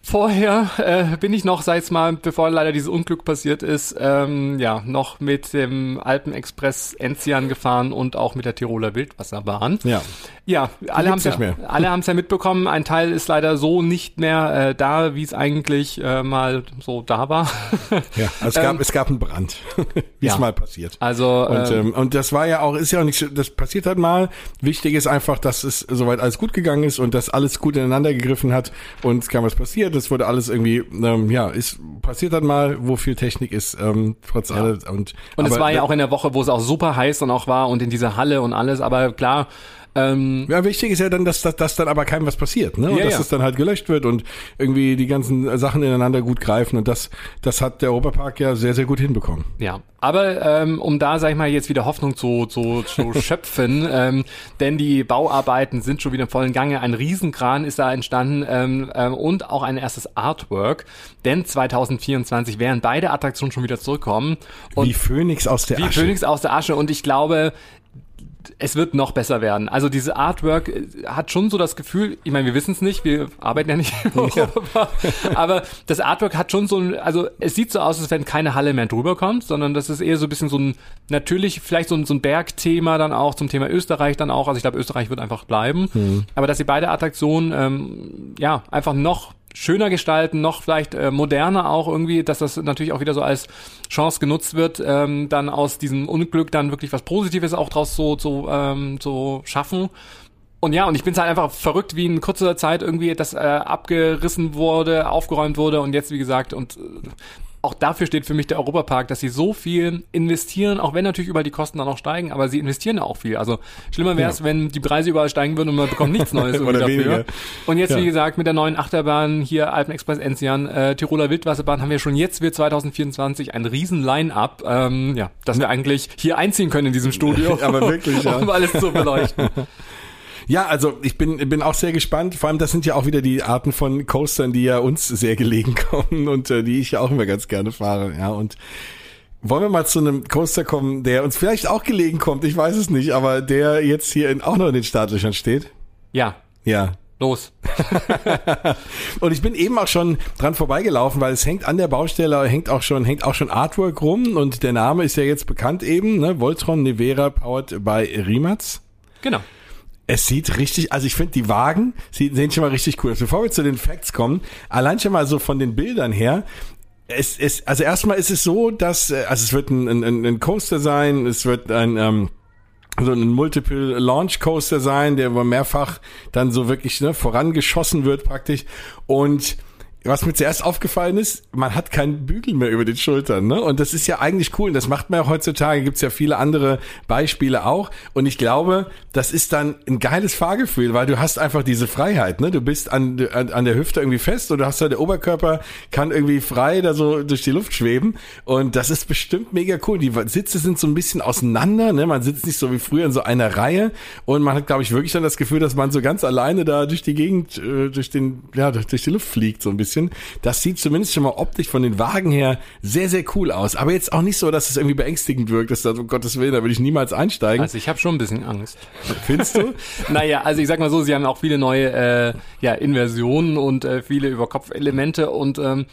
Vorher äh, bin ich noch, seit mal, bevor leider dieses Unglück passiert ist, ähm, ja, noch mit dem Alpenexpress Enzian gefahren und auch mit der Tiroler Wildwasserbahn. Ja. Ja, alle haben es ja, alle haben es ja mitbekommen. Ein Teil ist leider so nicht mehr äh, da, wie es eigentlich äh, mal so da war. [laughs] ja, also es gab ähm, es gab einen Brand, [laughs] wie ja. es mal passiert. Also und, ähm, ähm, und das war ja auch ist ja auch nicht das passiert halt mal. Wichtig ist einfach, dass es soweit alles gut gegangen ist und dass alles gut ineinander gegriffen hat und es kam was passiert das wurde alles irgendwie, ähm, ja, ist passiert dann mal, wo viel Technik ist, ähm, trotz ja. alles. Und, und es war ja auch in der Woche, wo es auch super heiß dann auch war und in dieser Halle und alles, aber klar, ähm, ja, wichtig ist ja dann, dass, dass, dass dann aber keinem was passiert, ne? Und ja, dass ja. es dann halt gelöscht wird und irgendwie die ganzen Sachen ineinander gut greifen und das, das hat der Europapark ja sehr, sehr gut hinbekommen. Ja, aber ähm, um da, sag ich mal, jetzt wieder Hoffnung zu, zu, zu [laughs] schöpfen, ähm, denn die Bauarbeiten sind schon wieder im vollen Gange. Ein Riesenkran ist da entstanden ähm, ähm, und auch ein erstes Artwork, denn 2024 werden beide Attraktionen schon wieder zurückkommen. Und wie Phönix aus der wie Asche. Wie Phönix aus der Asche und ich glaube, es wird noch besser werden. Also diese Artwork äh, hat schon so das Gefühl, ich meine, wir wissen es nicht, wir arbeiten ja nicht im Europa, aber das Artwork hat schon so ein, also es sieht so aus, als wenn keine Halle mehr drüber kommt, sondern das ist eher so ein bisschen so ein, natürlich vielleicht so ein, so ein Bergthema dann auch, zum Thema Österreich dann auch, also ich glaube, Österreich wird einfach bleiben, mhm. aber dass sie beide Attraktionen, ähm, ja, einfach noch schöner gestalten, noch vielleicht äh, moderner auch irgendwie, dass das natürlich auch wieder so als Chance genutzt wird, ähm, dann aus diesem Unglück dann wirklich was Positives auch draus so, so, ähm, so schaffen. Und ja, und ich bin halt einfach verrückt, wie in kurzer Zeit irgendwie das äh, abgerissen wurde, aufgeräumt wurde und jetzt, wie gesagt, und äh, auch dafür steht für mich der Europapark, dass sie so viel investieren, auch wenn natürlich überall die Kosten dann auch steigen, aber sie investieren ja auch viel. Also schlimmer wäre es, ja. wenn die Preise überall steigen würden und man bekommt nichts Neues [laughs] Oder dafür. Weniger. Und jetzt, ja. wie gesagt, mit der neuen Achterbahn hier Alpenexpress Enzian, äh, Tiroler Wildwasserbahn haben wir schon jetzt für 2024 ein riesen Line-Up, ähm, ja, dass wir eigentlich hier einziehen können in diesem Studio. [laughs] aber wirklich, [laughs] ja. um alles zu beleuchten. Ja, also ich bin, bin auch sehr gespannt. Vor allem, das sind ja auch wieder die Arten von Coastern, die ja uns sehr gelegen [laughs] kommen und äh, die ich ja auch immer ganz gerne fahre. Ja, und wollen wir mal zu einem Coaster kommen, der uns vielleicht auch gelegen kommt, ich weiß es nicht, aber der jetzt hier in, auch noch in den Startlöchern steht? Ja. Ja. Los. [laughs] und ich bin eben auch schon dran vorbeigelaufen, weil es hängt an der Baustelle, hängt auch schon, hängt auch schon Artwork rum und der Name ist ja jetzt bekannt eben, ne? Voltron Nevera powered by Rimac. Genau. Es sieht richtig, also ich finde die Wagen sehen, schon mal richtig cool aus. Bevor wir zu den Facts kommen, allein schon mal so von den Bildern her, es, es, also erstmal ist es so, dass, äh, also es wird ein, ein, ein Coaster sein, es wird ein, ähm, so ein Multiple Launch Coaster sein, der mehrfach dann so wirklich ne, vorangeschossen wird praktisch und was mir zuerst aufgefallen ist, man hat keinen Bügel mehr über den Schultern, ne? Und das ist ja eigentlich cool. Und das macht man ja heutzutage. Gibt's ja viele andere Beispiele auch. Und ich glaube, das ist dann ein geiles Fahrgefühl, weil du hast einfach diese Freiheit, ne? Du bist an, an, an der Hüfte irgendwie fest und du hast ja der Oberkörper kann irgendwie frei da so durch die Luft schweben. Und das ist bestimmt mega cool. Die Sitze sind so ein bisschen auseinander, ne? Man sitzt nicht so wie früher in so einer Reihe. Und man hat, glaube ich, wirklich dann das Gefühl, dass man so ganz alleine da durch die Gegend, äh, durch den, ja, durch die Luft fliegt, so ein bisschen bisschen. Das sieht zumindest schon mal optisch von den Wagen her sehr, sehr cool aus. Aber jetzt auch nicht so, dass es irgendwie beängstigend wirkt, dass das, um Gottes Willen, da würde ich niemals einsteigen. Also ich habe schon ein bisschen Angst. Findest du? [laughs] naja, also ich sag mal so, sie haben auch viele neue äh, ja, Inversionen und äh, viele Überkopfelemente und ähm,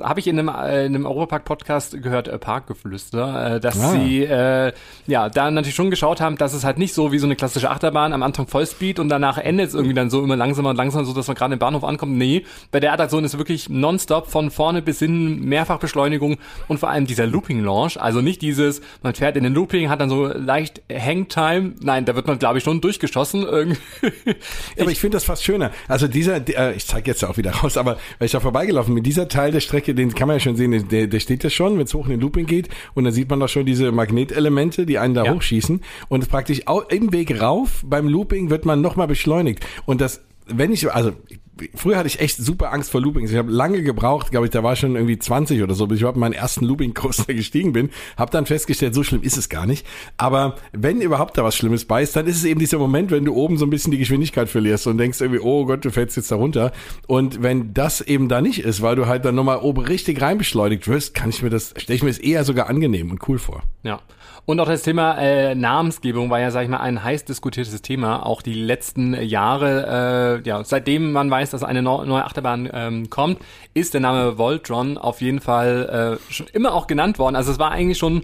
habe ich in einem, äh, in einem Europapark-Podcast gehört, äh, Parkgeflüster, äh, dass ah. sie äh, ja da natürlich schon geschaut haben, dass es halt nicht so wie so eine klassische Achterbahn am Anfang Vollspeed und danach endet es irgendwie dann so immer langsamer und langsamer, so dass man gerade im Bahnhof ankommt. Nee, bei der Attraktion ist ist wirklich nonstop von vorne bis hin, Mehrfachbeschleunigung und vor allem dieser Looping-Launch. Also nicht dieses, man fährt in den Looping, hat dann so leicht Hangtime. Nein, da wird man, glaube ich, schon durchgeschossen. Ja, aber ich finde das fast schöner. Also dieser, äh, ich zeige jetzt auch wieder raus, aber weil ich da vorbeigelaufen bin, dieser Teil der Strecke, den kann man ja schon sehen, der, der steht ja schon, wenn es hoch in den Looping geht und dann sieht man doch schon diese Magnetelemente, die einen da ja. hochschießen und praktisch im Weg rauf beim Looping wird man nochmal beschleunigt und das wenn ich, also früher hatte ich echt super Angst vor Loopings. Ich habe lange gebraucht, glaube ich, da war schon irgendwie 20 oder so, bis ich überhaupt meinen ersten Looping-Coaster [laughs] gestiegen bin. Habe dann festgestellt, so schlimm ist es gar nicht. Aber wenn überhaupt da was Schlimmes bei ist, dann ist es eben dieser Moment, wenn du oben so ein bisschen die Geschwindigkeit verlierst und denkst irgendwie, oh Gott, du fällst jetzt da runter. Und wenn das eben da nicht ist, weil du halt dann nochmal oben richtig reinbeschleunigt wirst, kann ich mir das, stelle ich mir das eher sogar angenehm und cool vor. Ja. Und auch das Thema äh, Namensgebung war ja, sag ich mal, ein heiß diskutiertes Thema, auch die letzten Jahre. Äh, ja, seitdem man weiß, dass eine neue Achterbahn ähm, kommt, ist der Name Voltron auf jeden Fall äh, schon immer auch genannt worden. Also es war eigentlich schon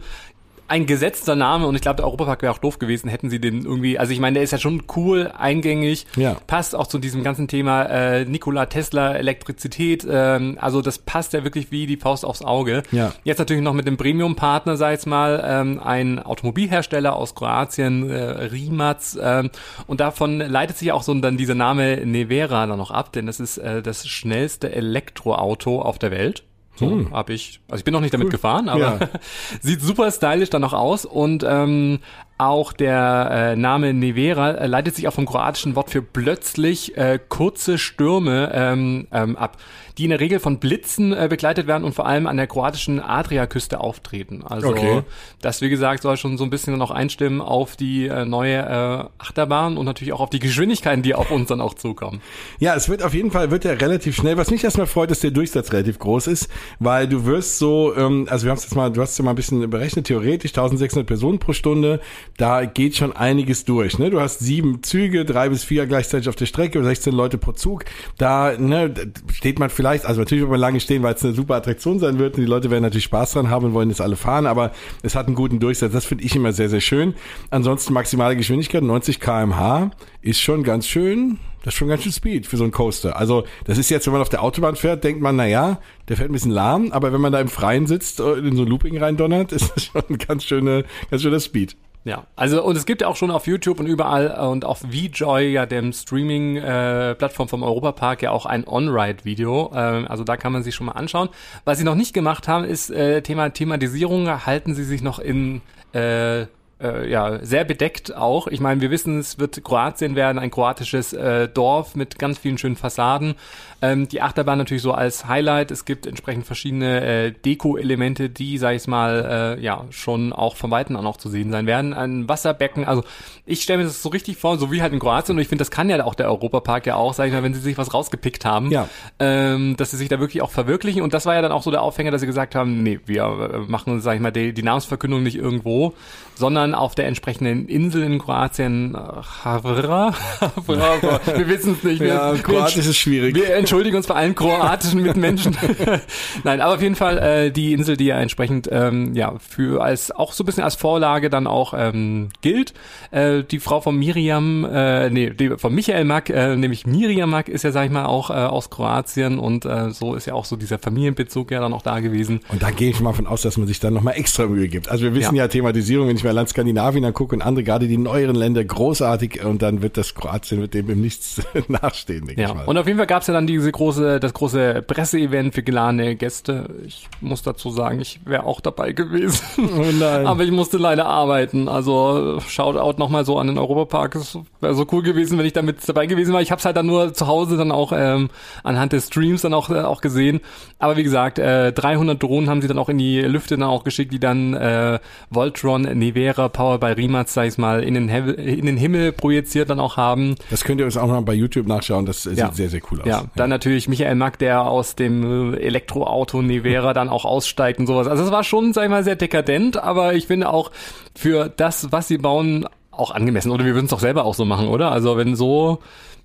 ein gesetzter Name und ich glaube, der Europapark wäre auch doof gewesen, hätten sie den irgendwie, also ich meine, der ist ja schon cool, eingängig, ja. passt auch zu diesem ganzen Thema äh, Nikola Tesla, Elektrizität, ähm, also das passt ja wirklich wie die Faust aufs Auge. Ja. Jetzt natürlich noch mit dem Premium-Partner, sei es mal, ähm, ein Automobilhersteller aus Kroatien, äh, Rimac, ähm, und davon leitet sich auch so dann dieser Name Nevera dann noch ab, denn das ist äh, das schnellste Elektroauto auf der Welt. So hm. habe ich, also ich bin noch nicht damit cool. gefahren, aber ja. [laughs] sieht super stylisch dann noch aus und ähm, auch der äh, Name Nevera äh, leitet sich auch vom kroatischen Wort für plötzlich äh, kurze Stürme ähm, ähm, ab, die in der Regel von Blitzen äh, begleitet werden und vor allem an der kroatischen Adriaküste auftreten. Also okay. das, wie gesagt, soll schon so ein bisschen noch einstimmen auf die äh, neue äh, Achterbahn und natürlich auch auf die Geschwindigkeiten, die auf uns dann auch zukommen. Ja, es wird auf jeden Fall, wird ja relativ schnell. Was mich erstmal freut, dass der Durchsatz relativ groß ist, weil du wirst so, ähm, also wir haben es jetzt mal, du hast es ja mal ein bisschen berechnet, theoretisch 1600 Personen pro Stunde da geht schon einiges durch. Ne? Du hast sieben Züge, drei bis vier gleichzeitig auf der Strecke, 16 Leute pro Zug. Da ne, steht man vielleicht, also natürlich wird man lange stehen, weil es eine super Attraktion sein wird und die Leute werden natürlich Spaß dran haben und wollen jetzt alle fahren, aber es hat einen guten Durchsatz. Das finde ich immer sehr, sehr schön. Ansonsten maximale Geschwindigkeit 90 kmh ist schon ganz schön. Das ist schon ganz schön Speed für so einen Coaster. Also das ist jetzt, wenn man auf der Autobahn fährt, denkt man, na ja, der fährt ein bisschen lahm, aber wenn man da im Freien sitzt, und in so ein Looping reindonnert, [laughs] ist das schon ein ganz schöne, ganz schöner Speed. Ja, also und es gibt ja auch schon auf YouTube und überall und auf VJoy, ja dem Streaming-Plattform äh, vom Europapark, ja auch ein On-Ride-Video. Ähm, also da kann man sich schon mal anschauen. Was sie noch nicht gemacht haben, ist äh, Thema Thematisierung. Halten sie sich noch in äh, äh, ja, sehr bedeckt auch. Ich meine, wir wissen, es wird Kroatien werden, ein kroatisches äh, Dorf mit ganz vielen schönen Fassaden. Ähm, die Achterbahn natürlich so als Highlight. Es gibt entsprechend verschiedene äh, Deko-Elemente, die, sag ich mal, äh, ja, schon auch von Weitem auch noch zu sehen sein werden. Ein Wasserbecken, also ich stelle mir das so richtig vor, so wie halt in Kroatien und ich finde, das kann ja auch der Europapark ja auch, sag ich mal, wenn sie sich was rausgepickt haben, ja. ähm, dass sie sich da wirklich auch verwirklichen und das war ja dann auch so der Aufhänger, dass sie gesagt haben, nee, wir äh, machen, sag ich mal, die, die Namensverkündung nicht irgendwo, sondern auf der entsprechenden Insel in Kroatien, Havra, [laughs] wir wissen es nicht. Wir, ja, Kroatisch ist schwierig. Wir entschuldigen uns bei allen kroatischen Mitmenschen. [laughs] Nein, aber auf jeden Fall äh, die Insel, die ja entsprechend ähm, ja für als auch so ein bisschen als Vorlage dann auch ähm, gilt. Äh, die Frau von Miriam, äh, nee, die von Michael Mack, äh, nämlich Miriam Mack ist ja sag ich mal auch äh, aus Kroatien und äh, so ist ja auch so dieser Familienbezug ja dann auch da gewesen. Und da gehe ich mal von aus, dass man sich dann nochmal extra Mühe gibt. Also wir wissen ja, ja Thematisierung, wenn ich mir Land Skandinavien angucke und andere, gerade die neueren Länder, großartig und dann wird das Kroatien mit dem im Nichts [laughs] nachstehen, denke ja. ich mal. Und auf jeden Fall gab es ja dann diese große, das große Presseevent für geladene Gäste. Ich muss dazu sagen, ich wäre auch dabei gewesen. Oh nein. Aber ich musste leider arbeiten. Also Shoutout nochmal so an den Europapark. Es wäre so cool gewesen, wenn ich damit dabei gewesen wäre. Ich habe es halt dann nur zu Hause dann auch ähm, anhand des Streams dann auch, äh, auch gesehen. Aber wie gesagt, äh, 300 Drohnen haben sie dann auch in die Lüfte dann auch geschickt, die dann äh, Voltron Nevera Power bei Rimac, sag ich mal, in den, in den Himmel projiziert dann auch haben. Das könnt ihr uns auch mal bei YouTube nachschauen. Das sieht ja. sehr, sehr cool aus. Ja, dann natürlich Michael Mack, der aus dem Elektroauto Nevera dann auch aussteigt und sowas. Also es war schon, sag ich mal, sehr dekadent, aber ich finde auch für das, was sie bauen, auch angemessen. Oder wir würden es doch selber auch so machen, oder? Also wenn so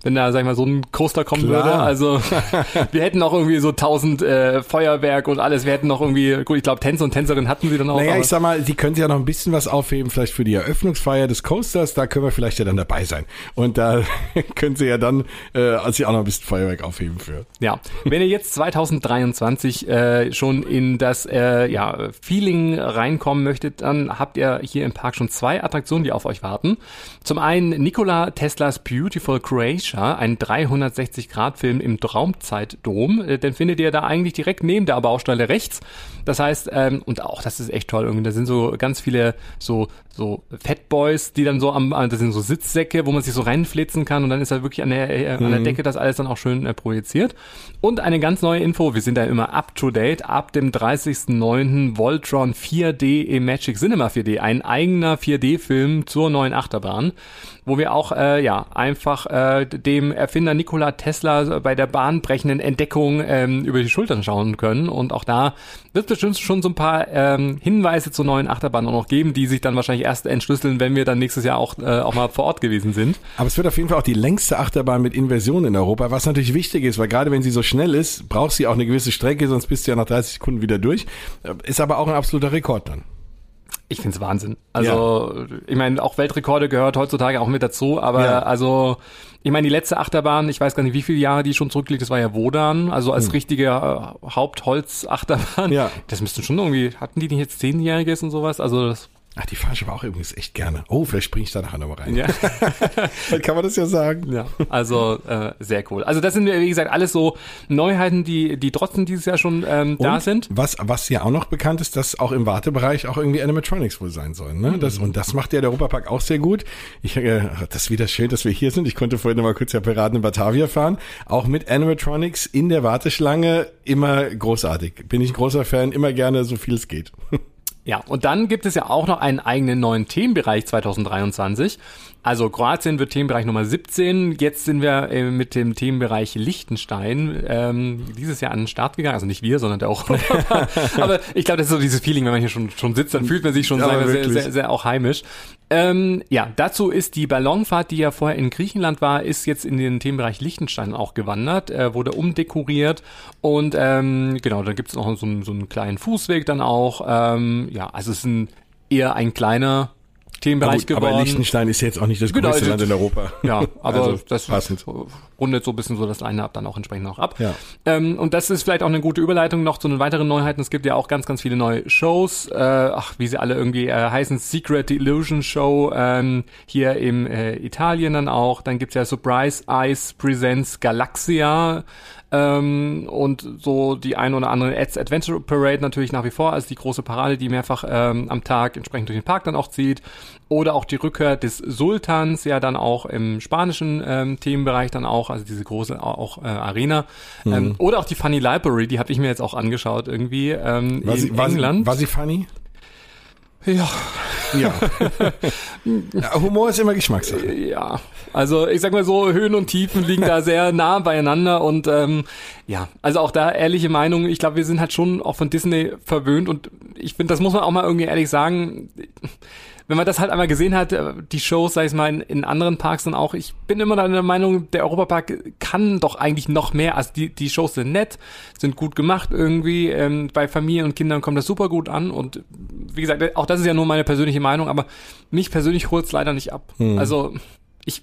wenn da, sag ich mal, so ein Coaster kommen Klar. würde. Also [laughs] wir hätten auch irgendwie so tausend äh, Feuerwerk und alles. Wir hätten noch irgendwie, gut, ich glaube, Tänzer und Tänzerin hatten sie dann auch. Naja, ich sag mal, die können sich ja noch ein bisschen was aufheben, vielleicht für die Eröffnungsfeier des Coasters. Da können wir vielleicht ja dann dabei sein. Und da [laughs] können sie ja dann äh, also auch noch ein bisschen Feuerwerk aufheben für. Ja, wenn ihr jetzt 2023 äh, schon in das äh, ja, Feeling reinkommen möchtet, dann habt ihr hier im Park schon zwei Attraktionen, die auf euch warten. Zum einen Nikola Teslas Beautiful Croatia, ein 360-Grad-Film im Traumzeitdom. Äh, den findet ihr da eigentlich direkt neben der Baustelle rechts. Das heißt, ähm, und auch das ist echt toll irgendwie, da sind so ganz viele so so Fatboys, die dann so am, das sind so Sitzsäcke, wo man sich so reinflitzen kann und dann ist da wirklich an der, äh, an der mhm. Decke das alles dann auch schön äh, projiziert. Und eine ganz neue Info, wir sind da immer up to date, ab dem 30.09. Voltron 4D im Magic Cinema 4D, ein eigener 4D-Film zur neuen Achterbahn wo wir auch äh, ja einfach äh, dem Erfinder Nikola Tesla bei der bahnbrechenden Entdeckung ähm, über die Schultern schauen können. Und auch da wird es bestimmt schon so ein paar ähm, Hinweise zur neuen Achterbahn auch noch geben, die sich dann wahrscheinlich erst entschlüsseln, wenn wir dann nächstes Jahr auch, äh, auch mal vor Ort gewesen sind. Aber es wird auf jeden Fall auch die längste Achterbahn mit Inversion in Europa, was natürlich wichtig ist, weil gerade wenn sie so schnell ist, braucht sie auch eine gewisse Strecke, sonst bist du ja nach 30 Sekunden wieder durch. Ist aber auch ein absoluter Rekord dann. Ich find's Wahnsinn. Also, ja. ich meine, auch Weltrekorde gehört heutzutage auch mit dazu, aber ja. also, ich meine, die letzte Achterbahn, ich weiß gar nicht, wie viele Jahre die schon zurückliegt, das war ja Wodan, also als hm. richtige äh, Hauptholzachterbahn. Ja. Das müssten schon irgendwie, hatten die nicht jetzt zehnjähriges und sowas? Also, das Ach, die fahre ich aber auch übrigens echt gerne. Oh, vielleicht springe ich da nachher nochmal rein. Ja. [laughs] Dann kann man das ja sagen. Ja, also äh, sehr cool. Also das sind, wie gesagt, alles so Neuheiten, die, die trotzdem dieses Jahr schon ähm, da sind. Was, was ja auch noch bekannt ist, dass auch im Wartebereich auch irgendwie Animatronics wohl sein sollen. Ne? Das, und das macht ja der Europapark auch sehr gut. Ich, äh, das ist wieder schön, dass wir hier sind. Ich konnte vorhin noch mal kurz ja Piraten in Batavia fahren. Auch mit Animatronics in der Warteschlange immer großartig. Bin ich ein großer Fan, immer gerne so viel es geht. [laughs] Ja, und dann gibt es ja auch noch einen eigenen neuen Themenbereich 2023. Also Kroatien wird Themenbereich Nummer 17. Jetzt sind wir äh, mit dem Themenbereich Liechtenstein ähm, dieses Jahr an den Start gegangen. Also nicht wir, sondern der auch. [laughs] Aber ich glaube, das ist so dieses Feeling, wenn man hier schon, schon sitzt, dann fühlt man sich schon ja, sehr, sehr, sehr, auch heimisch. Ähm, ja, dazu ist die Ballonfahrt, die ja vorher in Griechenland war, ist jetzt in den Themenbereich Liechtenstein auch gewandert, äh, wurde umdekoriert und ähm, genau, da gibt's noch so, so einen kleinen Fußweg dann auch. Ähm, ja, also es ist ein, eher ein kleiner Themenbereich gut, geworden. Aber Liechtenstein ist jetzt auch nicht das genau, größte Land in Europa. Ja, aber also, das passend. rundet so ein bisschen so das Line-Up dann auch entsprechend noch ab. Ja. Ähm, und das ist vielleicht auch eine gute Überleitung noch zu den weiteren Neuheiten. Es gibt ja auch ganz, ganz viele neue Shows, äh, ach, wie sie alle irgendwie äh, heißen, Secret Illusion Show ähm, hier im äh, Italien dann auch. Dann gibt's ja Surprise Eyes Presents Galaxia ähm, und so die ein oder andere Ads Adventure Parade natürlich nach wie vor als die große Parade, die mehrfach ähm, am Tag entsprechend durch den Park dann auch zieht. Oder auch die Rückkehr des Sultans, ja dann auch im spanischen ähm, Themenbereich dann auch, also diese große auch äh, Arena. Mhm. Ähm, oder auch die Funny Library, die habe ich mir jetzt auch angeschaut irgendwie ähm, war in sie, England. War sie, war sie funny? Ja. Ja. [laughs] ja. Humor ist immer Geschmackssache. Ja. Also ich sag mal so, Höhen und Tiefen liegen da sehr nah beieinander und ähm, ja, also auch da ehrliche Meinung, ich glaube, wir sind halt schon auch von Disney verwöhnt und ich finde, das muss man auch mal irgendwie ehrlich sagen wenn man das halt einmal gesehen hat, äh, die Shows, sag ich mal, in, in anderen Parks dann auch, ich bin immer der Meinung, der Europapark kann doch eigentlich noch mehr. Also die, die Shows sind nett, sind gut gemacht irgendwie. Ähm, bei Familien und Kindern kommt das super gut an. Und wie gesagt, auch das ist ja nur meine persönliche Meinung, aber mich persönlich holt es leider nicht ab. Hm. Also ich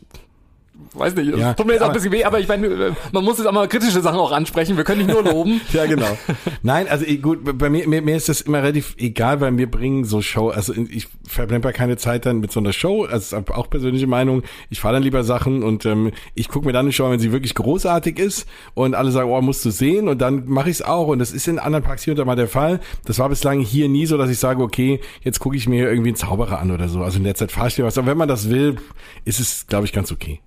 weiß nicht, ja, tut mir jetzt auch ein bisschen weh, aber ich meine, äh, man muss jetzt auch mal kritische Sachen auch ansprechen, wir können nicht nur loben. [laughs] ja, genau. Nein, also gut, bei mir, mir, mir ist das immer relativ egal, weil wir bringen so Show, also ich verblemper keine Zeit dann mit so einer Show, also auch persönliche Meinung, ich fahre dann lieber Sachen und ähm, ich gucke mir dann eine Show, wenn sie wirklich großartig ist und alle sagen, oh, musst du sehen und dann mache ich es auch und das ist in anderen Parks hier und da mal der Fall. Das war bislang hier nie so, dass ich sage, okay, jetzt gucke ich mir irgendwie einen Zauberer an oder so. Also in der Zeit fahre ich dir was, aber wenn man das will, ist es, glaube ich, ganz okay.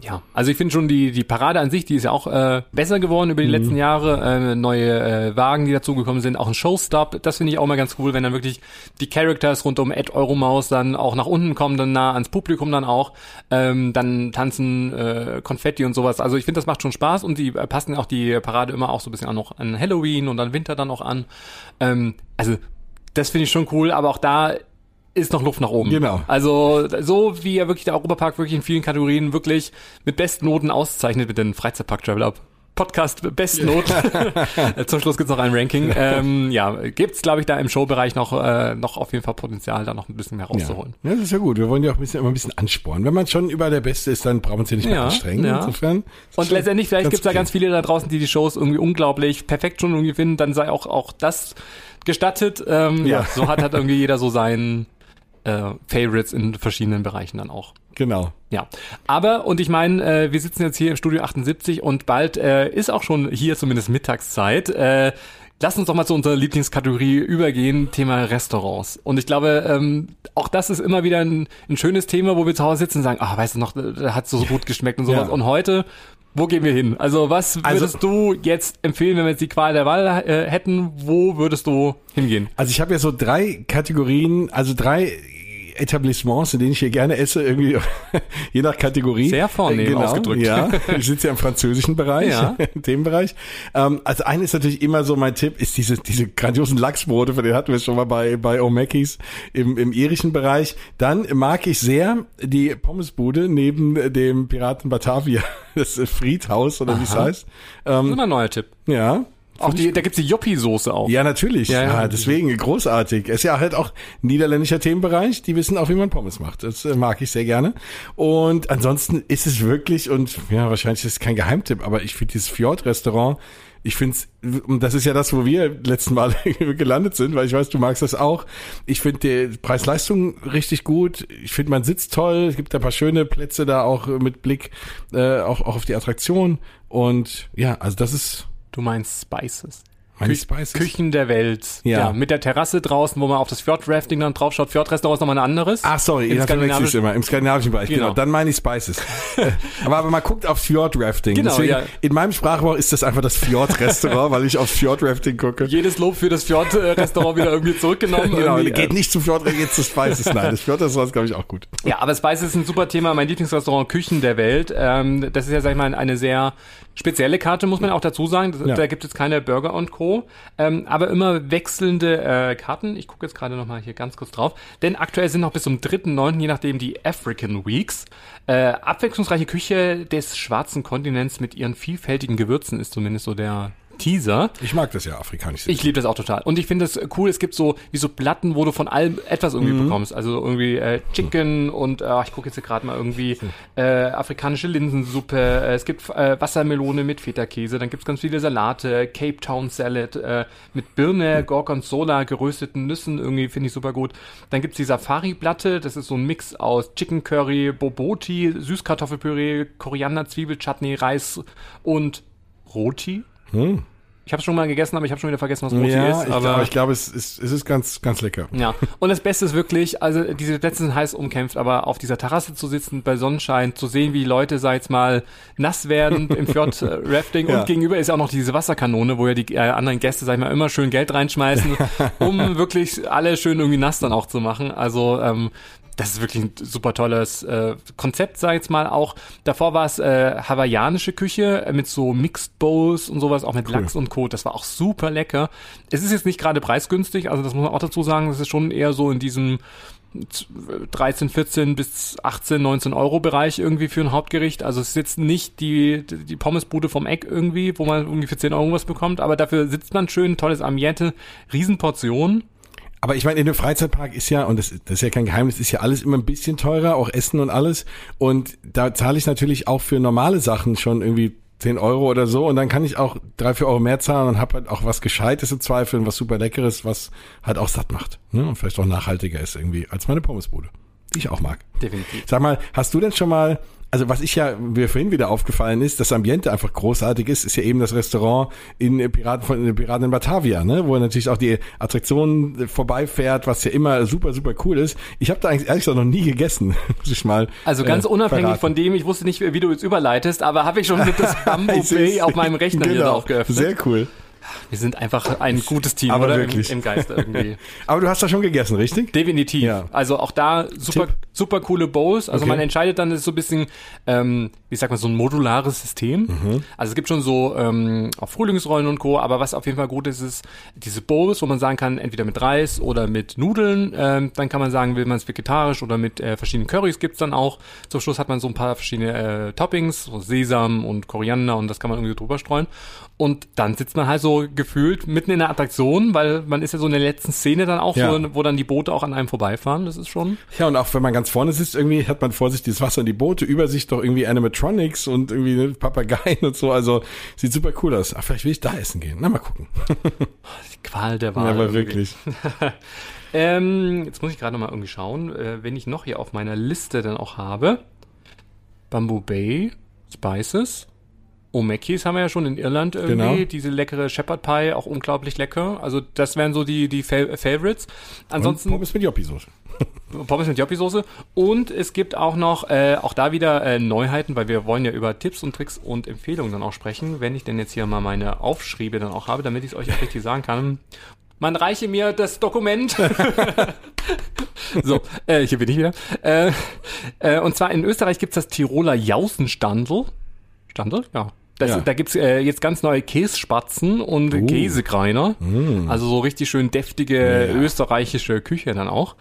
Ja, also ich finde schon die die Parade an sich, die ist ja auch äh, besser geworden über die mhm. letzten Jahre. Äh, neue äh, Wagen, die dazugekommen sind, auch ein Showstop. Das finde ich auch mal ganz cool, wenn dann wirklich die Characters rund um Ed Euromaus dann auch nach unten kommen, dann nah ans Publikum dann auch. Ähm, dann tanzen äh, Konfetti und sowas. Also ich finde, das macht schon Spaß und die äh, passen auch die Parade immer auch so ein bisschen auch noch an Halloween und an Winter dann auch an. Ähm, also das finde ich schon cool, aber auch da ist noch Luft nach oben. Genau. Also so wie er wirklich der Europapark wirklich in vielen Kategorien wirklich mit Bestnoten auszeichnet mit den Freizeitpark Travel Podcast Bestnoten. [laughs] Zum Schluss gibt's noch ein Ranking. Ähm, ja, gibt's glaube ich da im Showbereich noch äh, noch auf jeden Fall Potenzial, da noch ein bisschen mehr rauszuholen. Ja. ja, das ist ja gut. Wir wollen ja auch ein bisschen immer ein bisschen anspornen. Wenn man schon über der Beste ist, dann brauchen wir uns ja nicht mehr ja, anstrengen. Ja. Insofern. Und letztendlich vielleicht gibt's okay. da ganz viele da draußen, die die Shows irgendwie unglaublich perfekt schon irgendwie finden. Dann sei auch auch das gestattet. Ähm, ja. ja, so hat halt irgendwie jeder so seinen [laughs] äh, Favorites in verschiedenen Bereichen dann auch. Genau. Ja, aber und ich meine, äh, wir sitzen jetzt hier im Studio 78 und bald äh, ist auch schon hier zumindest Mittagszeit. Äh, Lass uns doch mal zu unserer Lieblingskategorie übergehen, Thema Restaurants. Und ich glaube, ähm, auch das ist immer wieder ein, ein schönes Thema, wo wir zu Hause sitzen und sagen, ah, weißt du noch, da hat so gut geschmeckt und sowas. Ja. Und heute wo gehen wir hin? Also was also würdest also, du jetzt empfehlen, wenn wir jetzt die Qual der Wahl äh, hätten? Wo würdest du hingehen? Also ich habe ja so drei Kategorien, also drei Etablissements, in denen ich hier gerne esse, irgendwie [laughs] je nach Kategorie. Sehr vornehm genau, ausgedrückt. Ja, [laughs] ich sitze ja im französischen Bereich, ja. [laughs] Themenbereich. Ähm, also eine ist natürlich immer so mein Tipp, ist diese, diese grandiosen Lachsbrote, von denen hatten wir schon mal bei, bei O'Mackey's im, im irischen Bereich. Dann mag ich sehr die Pommesbude neben dem Piraten Batavia, das Friedhaus oder wie es heißt. Ähm, das ist ein neuer Tipp. Ja, auch die, da gibt's die Joppi-Soße auch. Ja, natürlich. Ja, ja. ja, deswegen großartig. ist ja halt auch niederländischer Themenbereich. Die wissen auch, wie man Pommes macht. Das äh, mag ich sehr gerne. Und ansonsten ist es wirklich, und ja, wahrscheinlich ist es kein Geheimtipp, aber ich finde dieses Fjord-Restaurant, ich finde es, das ist ja das, wo wir letzten Mal [laughs] gelandet sind, weil ich weiß, du magst das auch. Ich finde die Preis-Leistung richtig gut. Ich finde, man sitzt toll. Es gibt ein paar schöne Plätze da auch mit Blick äh, auch, auch auf die Attraktion. Und ja, also das ist Du meinst Spices. Kü Spices? Küchen der Welt. Ja. ja. Mit der Terrasse draußen, wo man auf das Fjordrafting dann draufschaut. Fjordraestaurant ist nochmal ein anderes. Ach, sorry, Im Skandinavisch immer. Im skandinavischen Bereich, genau. genau. Dann meine ich Spices. [laughs] aber, aber man guckt auf Fjordrafting. Genau, Deswegen, ja. In meinem Sprachrohr ist das einfach das Fjordraestaurant, weil ich auf Fjordrafting gucke. Jedes Lob für das Fjordraestaurant wieder irgendwie zurückgenommen. [laughs] genau, irgendwie. geht nicht zu Fjordrafting, geht zu Spices. Nein, das Fjordraestaurant ist, glaube ich, auch gut. Ja, aber Spices ist ein super Thema. Mein Lieblingsrestaurant Küchen der Welt. Ähm, das ist ja, sag ich mal, eine sehr spezielle Karte, muss man auch dazu sagen. Ja. Da gibt es keine Burger und Co. Ähm, aber immer wechselnde äh, Karten. Ich gucke jetzt gerade noch mal hier ganz kurz drauf. Denn aktuell sind noch bis zum 3.9., je nachdem, die African Weeks. Äh, abwechslungsreiche Küche des schwarzen Kontinents mit ihren vielfältigen Gewürzen ist zumindest so der Teaser. Ich mag das ja, afrikanisch. Ich liebe das auch total. Und ich finde es cool, es gibt so wie so Platten, wo du von allem etwas irgendwie mhm. bekommst. Also irgendwie äh, Chicken und äh, ich gucke jetzt gerade mal irgendwie äh, afrikanische Linsensuppe. Äh, es gibt äh, Wassermelone mit Feta-Käse. Dann gibt's ganz viele Salate, Cape Town Salad äh, mit Birne, Gorgonzola, gerösteten Nüssen. Irgendwie finde ich super gut. Dann gibt's die Safari-Platte. Das ist so ein Mix aus Chicken Curry, Boboti, Süßkartoffelpüree, Koriander, Zwiebel, Chutney, Reis und Roti. Hm. Ich habe schon mal gegessen, aber ich habe schon wieder vergessen, was Roti ja, ist. Aber ich, glaube, es ist, es ist ganz, ganz lecker. Ja. Und das Beste ist wirklich, also diese Plätze sind heiß umkämpft, aber auf dieser Terrasse zu sitzen, bei Sonnenschein, zu sehen, wie Leute, sag jetzt mal, nass werden im [laughs] Fjord-Rafting ja. und gegenüber ist auch noch diese Wasserkanone, wo ja die äh, anderen Gäste, sag ich mal, immer schön Geld reinschmeißen, [laughs] um wirklich alle schön irgendwie nass dann auch zu machen. Also ähm, das ist wirklich ein super tolles äh, Konzept, sag ich jetzt mal auch. Davor war es äh, hawaiianische Küche mit so Mixed Bowls und sowas, auch mit cool. Lachs und Co. Das war auch super lecker. Es ist jetzt nicht gerade preisgünstig, also das muss man auch dazu sagen, das ist schon eher so in diesem 13, 14 bis 18, 19 Euro Bereich irgendwie für ein Hauptgericht. Also es ist jetzt nicht die, die Pommesbude vom Eck irgendwie, wo man irgendwie für 10 Euro was bekommt, aber dafür sitzt man schön, tolles Ambiente, Riesenportion aber ich meine, in einem Freizeitpark ist ja, und das, das ist ja kein Geheimnis, ist ja alles immer ein bisschen teurer, auch Essen und alles. Und da zahle ich natürlich auch für normale Sachen schon irgendwie 10 Euro oder so und dann kann ich auch drei, vier Euro mehr zahlen und habe halt auch was Gescheites im Zweifel, was super Leckeres, was halt auch satt macht. Ne? Und vielleicht auch nachhaltiger ist irgendwie als meine Pommesbude, die ich auch mag. Definitiv. Sag mal, hast du denn schon mal also was ich ja mir vorhin wieder aufgefallen ist, das Ambiente einfach großartig ist, ist ja eben das Restaurant in Piraten von in Piraten in Batavia, ne, wo natürlich auch die Attraktion vorbeifährt, was ja immer super super cool ist. Ich habe da eigentlich ehrlich gesagt noch nie gegessen, [laughs] muss ich mal. Also ganz äh, unabhängig verraten. von dem, ich wusste nicht, wie du jetzt überleitest, aber habe ich schon mit das [laughs] Bamboo Bay auf meinem Rechner genau, hier drauf geöffnet. Sehr cool. Wir sind einfach ein gutes Team, aber oder? Wirklich. Im, Im Geiste irgendwie. [laughs] aber du hast da schon gegessen, richtig? Definitiv. Ja. Also auch da super, Tipp. super coole Bowls. Also okay. man entscheidet dann, ist so ein bisschen, ähm, wie sagt man, so ein modulares System. Mhm. Also es gibt schon so ähm, auch Frühlingsrollen und Co., aber was auf jeden Fall gut ist, ist diese Bowls, wo man sagen kann, entweder mit Reis oder mit Nudeln. Ähm, dann kann man sagen, will man es vegetarisch oder mit äh, verschiedenen Currys gibt's dann auch. Zum Schluss hat man so ein paar verschiedene äh, Toppings, so Sesam und Koriander und das kann man irgendwie drüber streuen. Und dann sitzt man halt so gefühlt mitten in der Attraktion, weil man ist ja so in der letzten Szene dann auch, ja. wo, wo dann die Boote auch an einem vorbeifahren. Das ist schon. Ja, und auch wenn man ganz vorne sitzt, irgendwie hat man vor sich dieses Wasser und die Boote, über sich doch irgendwie Animatronics und irgendwie ne, Papageien und so. Also sieht super cool aus. Ach, vielleicht will ich da essen gehen. Na, mal gucken. [laughs] die Qual der Wahl. Ja, aber wirklich. [laughs] ähm, jetzt muss ich gerade noch mal irgendwie schauen, äh, wenn ich noch hier auf meiner Liste dann auch habe. Bamboo Bay Spices. Omekis haben wir ja schon in Irland irgendwie, genau. diese leckere Shepherd Pie, auch unglaublich lecker. Also das wären so die, die Favorites. Ansonsten. Und Pommes mit Joppi-Soße. [laughs] Pommes mit Joppi-Soße. Und es gibt auch noch, äh, auch da wieder äh, Neuheiten, weil wir wollen ja über Tipps und Tricks und Empfehlungen dann auch sprechen, wenn ich denn jetzt hier mal meine Aufschriebe dann auch habe, damit ich es euch auch richtig sagen kann. Man reiche mir das Dokument. [laughs] so, äh, hier bin ich wieder. Äh, äh, und zwar in Österreich gibt's das Tiroler Jausenstandel. Standel? Ja. Das, ja. Da gibt's äh, jetzt ganz neue Kässpatzen und uh. Käsekreiner. Mm. Also so richtig schön deftige ja. österreichische Küche dann auch.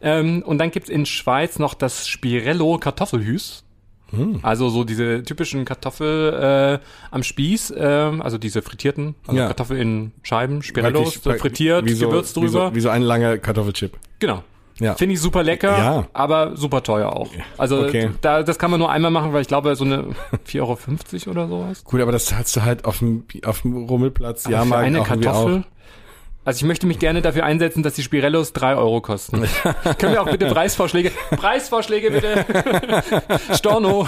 Ähm, und dann gibt's in Schweiz noch das Spirello Kartoffelhüs. Mm. Also so diese typischen Kartoffel äh, am Spieß, äh, also diese frittierten, also ja. Kartoffel in Scheiben, Spirellos, so frittiert, wie so, Gewürz drüber. Wie so, wie so ein langer Kartoffelchip. Genau. Ja. Finde ich super lecker, ja. aber super teuer auch. Also okay. da, das kann man nur einmal machen, weil ich glaube, so eine [laughs] 4,50 Euro oder sowas. Gut, aber das hast du halt auf dem, auf dem Rummelplatz, ja, mal eine Kartoffel. Also ich möchte mich gerne dafür einsetzen, dass die Spirellos drei Euro kosten. [laughs] Können wir auch bitte Preisvorschläge, Preisvorschläge bitte. [laughs] Storno.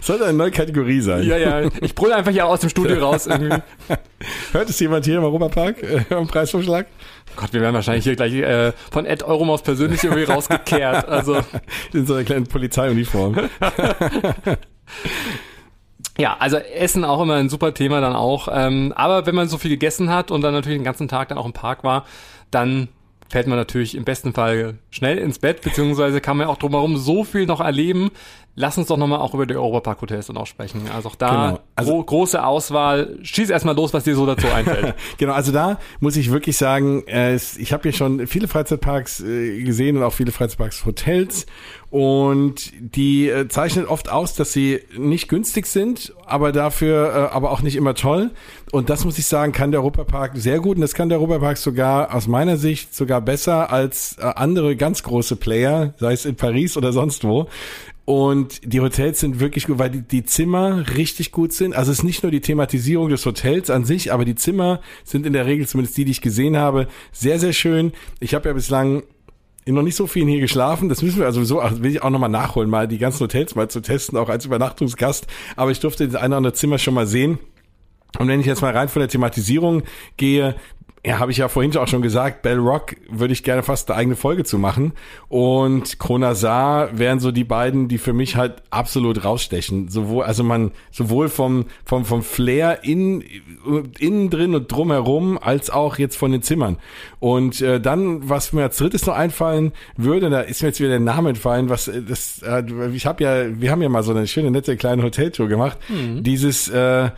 Sollte eine neue Kategorie sein. Ja, ja. Ich brülle einfach hier aus dem Studio raus irgendwie. [laughs] Hört es jemand hier im Europapark äh, am Preisvorschlag? Gott, wir werden wahrscheinlich hier gleich äh, von Ed Euromaus persönlich irgendwie rausgekehrt. Also in so einer kleinen Polizeiuniform. Ja, also Essen auch immer ein super Thema dann auch. Ähm, aber wenn man so viel gegessen hat und dann natürlich den ganzen Tag dann auch im Park war, dann fällt man natürlich im besten Fall schnell ins Bett, beziehungsweise kann man auch drumherum so viel noch erleben. Lass uns doch nochmal auch über die Europapark Hotels dann auch sprechen. Also auch da genau. also, gro große Auswahl. Schieß erstmal los, was dir so dazu einfällt. [laughs] genau, also da muss ich wirklich sagen, äh, ich habe hier schon viele Freizeitparks äh, gesehen und auch viele Freizeitparks Hotels und die äh, zeichnet oft aus, dass sie nicht günstig sind, aber dafür aber auch nicht immer toll. Und das muss ich sagen, kann der Europapark sehr gut und das kann der Europapark sogar aus meiner Sicht sogar besser als andere ganz große Player, sei es in Paris oder sonst wo. Und die Hotels sind wirklich gut, weil die, die Zimmer richtig gut sind. Also es ist nicht nur die Thematisierung des Hotels an sich, aber die Zimmer sind in der Regel, zumindest die, die ich gesehen habe, sehr, sehr schön. Ich habe ja bislang noch nicht so viel hier geschlafen. Das müssen wir also so, also will ich auch nochmal nachholen, mal die ganzen Hotels mal zu testen, auch als Übernachtungsgast. Aber ich durfte das eine oder andere Zimmer schon mal sehen. Und wenn ich jetzt mal rein von der Thematisierung gehe, ja, habe ich ja vorhin auch schon gesagt, Bell Rock würde ich gerne fast eine eigene Folge zu machen. Und Kronasar wären so die beiden, die für mich halt absolut rausstechen. Sowohl, also man, sowohl vom, vom, vom Flair in, innen drin und drumherum, als auch jetzt von den Zimmern. Und äh, dann, was mir als drittes noch einfallen würde, da ist mir jetzt wieder der Name entfallen, was äh, das, äh, ich habe ja, wir haben ja mal so eine schöne, nette kleine Hoteltour gemacht. Mhm. Dieses, äh,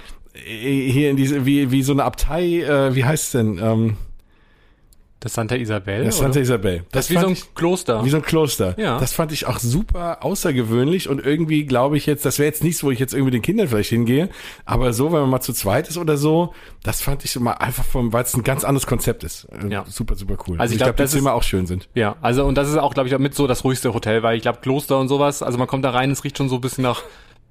hier in diese, wie, wie so eine Abtei, äh, wie heißt es denn? Ähm, das Santa Isabel? Das Santa Isabel. Das, das ist wie so ein ich, Kloster. Wie so ein Kloster. Ja. Das fand ich auch super außergewöhnlich und irgendwie glaube ich jetzt, das wäre jetzt nichts, wo ich jetzt irgendwie den Kindern vielleicht hingehe, aber so, wenn man mal zu zweit ist oder so, das fand ich mal einfach vom, weil es ein ganz anderes Konzept ist. Äh, ja. Super, super cool. Also ich, glaube, glaub, dass Zimmer auch schön sind. Ja, also und das ist auch, glaube ich, auch mit so das ruhigste Hotel, weil ich glaube, Kloster und sowas, also man kommt da rein, es riecht schon so ein bisschen nach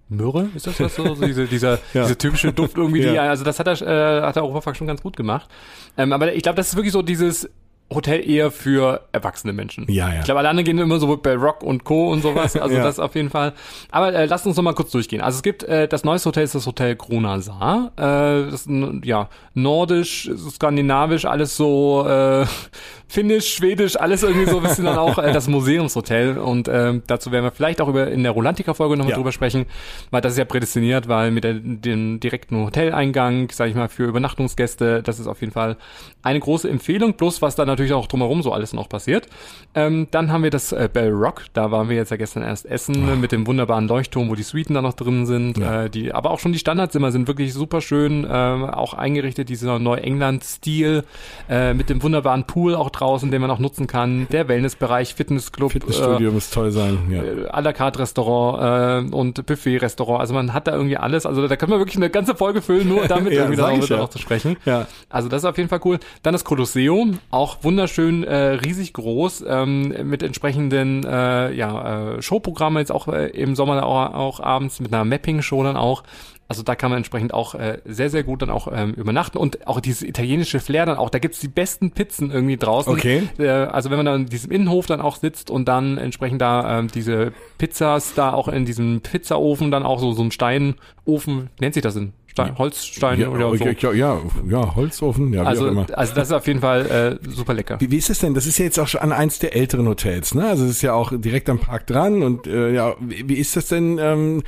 Myrrhe, ist das was so? Also [laughs] diese, dieser, ja. dieser typische Duft irgendwie, ja. die, also das hat er, äh, hat der Europapark schon ganz gut gemacht. Ähm, aber ich glaube, das ist wirklich so dieses, Hotel eher für erwachsene Menschen. Ja, ja. Ich glaube, alle anderen gehen immer so bei Rock und Co. und sowas. [laughs] Also ja. das auf jeden Fall. Aber äh, lasst uns noch mal kurz durchgehen. Also es gibt äh, das neueste Hotel ist das Hotel Krona Saar. Äh, das ist ja nordisch, skandinavisch, alles so äh, [laughs] finnisch, schwedisch, alles irgendwie so ein bisschen dann auch äh, das Museumshotel. Und äh, dazu werden wir vielleicht auch über in der Rolantica-Folge nochmal ja. drüber sprechen, weil das ist ja prädestiniert, weil mit der, dem direkten Hoteleingang, sage ich mal, für Übernachtungsgäste, das ist auf jeden Fall eine große Empfehlung. Plus was da natürlich auch drumherum so alles noch passiert. Ähm, dann haben wir das äh, Bell Rock, da waren wir jetzt ja gestern erst essen oh. mit dem wunderbaren Leuchtturm, wo die Suiten da noch drin sind. Ja. Äh, die, aber auch schon die Standardzimmer sind wirklich super schön, äh, auch eingerichtet, dieser Neuengland-Stil äh, mit dem wunderbaren Pool auch draußen, den man auch nutzen kann. Der Wellnessbereich, Fitnessclub. Fitnessstudio äh, muss toll sein. Ja. Äh, à la carte Restaurant äh, und Buffet-Restaurant. Also man hat da irgendwie alles. Also da können wir wirklich eine ganze Folge füllen, nur [laughs] damit ja, irgendwie darüber ja. zu sprechen. Ja. Also das ist auf jeden Fall cool. Dann das Kolosseum, auch wunderschön, äh, riesig groß, ähm, mit entsprechenden äh, ja, äh, Showprogrammen jetzt auch äh, im Sommer auch, auch abends mit einer Mapping-Show dann auch. Also da kann man entsprechend auch äh, sehr, sehr gut dann auch ähm, übernachten und auch dieses italienische Flair dann auch, da gibt's die besten Pizzen irgendwie draußen. Okay. Äh, also wenn man dann in diesem Innenhof dann auch sitzt und dann entsprechend da ähm, diese Pizzas da auch in diesem Pizzaofen dann auch so, so ein Steinofen, nennt sich das denn? Stein, Holzstein ja, oder so. Ja, ja, ja, Holzofen, ja, wie also, auch immer. Also das ist auf jeden Fall äh, super lecker. Wie, wie ist das denn? Das ist ja jetzt auch schon an eins der älteren Hotels, ne? Also es ist ja auch direkt am Park dran und äh, ja, wie, wie ist das denn? Ähm,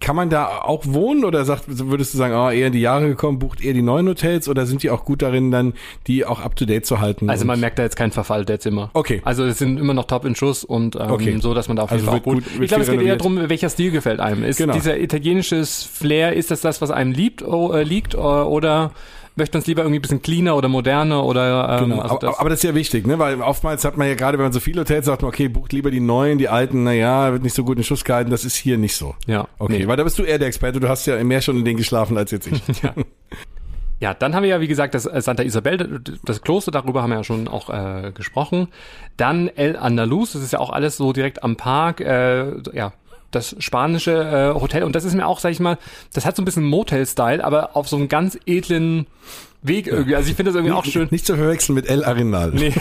kann man da auch wohnen oder sagt, würdest du sagen, oh, eher in die Jahre gekommen, bucht eher die neuen Hotels oder sind die auch gut darin, dann die auch up to date zu halten? Also man merkt da jetzt keinen Verfall der Zimmer. Okay. Also es sind immer noch top in Schuss und ähm, okay. so, dass man da auf jeden also Fall auch gut. gut ich glaube, es geht eher darum, welcher Stil gefällt einem. Ist genau. dieser italienisches Flair, ist das das, was einem liebt, oh, äh, liegt oder möchte uns lieber irgendwie ein bisschen cleaner oder moderner oder ähm, genau. also das aber, das ist ja wichtig, ne? Weil oftmals hat man ja gerade, wenn man so viele Hotels sagt, okay, bucht lieber die neuen, die alten, naja, wird nicht so gut in Schuss gehalten. Das ist hier nicht so. Ja. Okay, nee. weil da bist du eher der Experte. Du hast ja mehr schon in denen geschlafen als jetzt ich. [laughs] ja. Ja, dann haben wir ja, wie gesagt, das äh, Santa Isabel, das Kloster, darüber haben wir ja schon auch äh, gesprochen. Dann El Andalus, das ist ja auch alles so direkt am Park, äh, ja, das spanische äh, Hotel. Und das ist mir auch, sag ich mal, das hat so ein bisschen Motel-Style, aber auf so einem ganz edlen Weg irgendwie. Also ich finde das irgendwie auch schön. Nicht zu verwechseln mit El Arenal. Nee.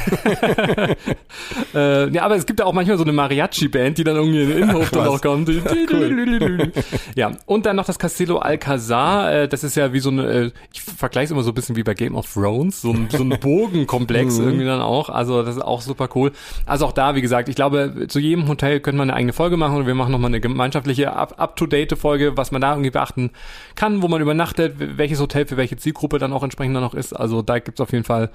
[laughs] äh, ja, aber es gibt ja auch manchmal so eine Mariachi-Band, die dann irgendwie in den Innenhof dann auch kommt. cool. [laughs] Ja, und dann noch das Castello Alcazar. Äh, das ist ja wie so eine, äh, ich vergleiche es immer so ein bisschen wie bei Game of Thrones, so ein, so ein [laughs] Bogenkomplex mhm. irgendwie dann auch. Also das ist auch super cool. Also auch da, wie gesagt, ich glaube, zu jedem Hotel könnte man eine eigene Folge machen und wir machen nochmal eine gemeinschaftliche up-to-date-Folge, was man da irgendwie beachten kann, wo man übernachtet, welches Hotel für welche Zielgruppe dann auch entsprechend dementsprechend da noch ist. Also da gibt's auf jeden Fall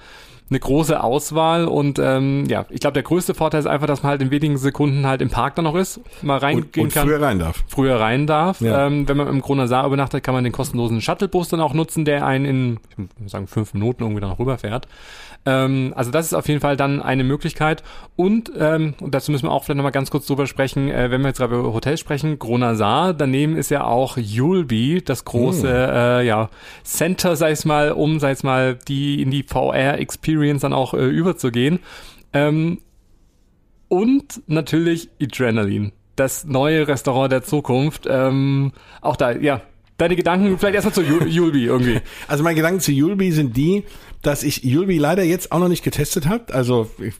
eine große Auswahl und ähm, ja, ich glaube, der größte Vorteil ist einfach, dass man halt in wenigen Sekunden halt im Park dann noch ist, mal reingehen und, und kann. Früher rein darf. Früher rein darf. Ja. Ähm, wenn man im Kronasar übernachtet, kann man den kostenlosen Shuttlebus dann auch nutzen, der einen in, ich würde sagen, fünf Minuten irgendwie dann rüberfährt. Ähm, also das ist auf jeden Fall dann eine Möglichkeit. Und, ähm, und dazu müssen wir auch vielleicht nochmal ganz kurz drüber sprechen, äh, wenn wir jetzt gerade über Hotels sprechen, Gronasar, daneben ist ja auch Yulby, das große mm. äh, ja, Center, sag ich mal, um, sag ich mal, die in die VR-Experience dann auch äh, überzugehen. Ähm, und natürlich Adrenaline, das neue Restaurant der Zukunft. Ähm, auch da, ja, deine Gedanken vielleicht erstmal zu Yulby irgendwie. [laughs] Also meine Gedanken zu Yulby sind die, dass ich Yulby leider jetzt auch noch nicht getestet habe. Also ich,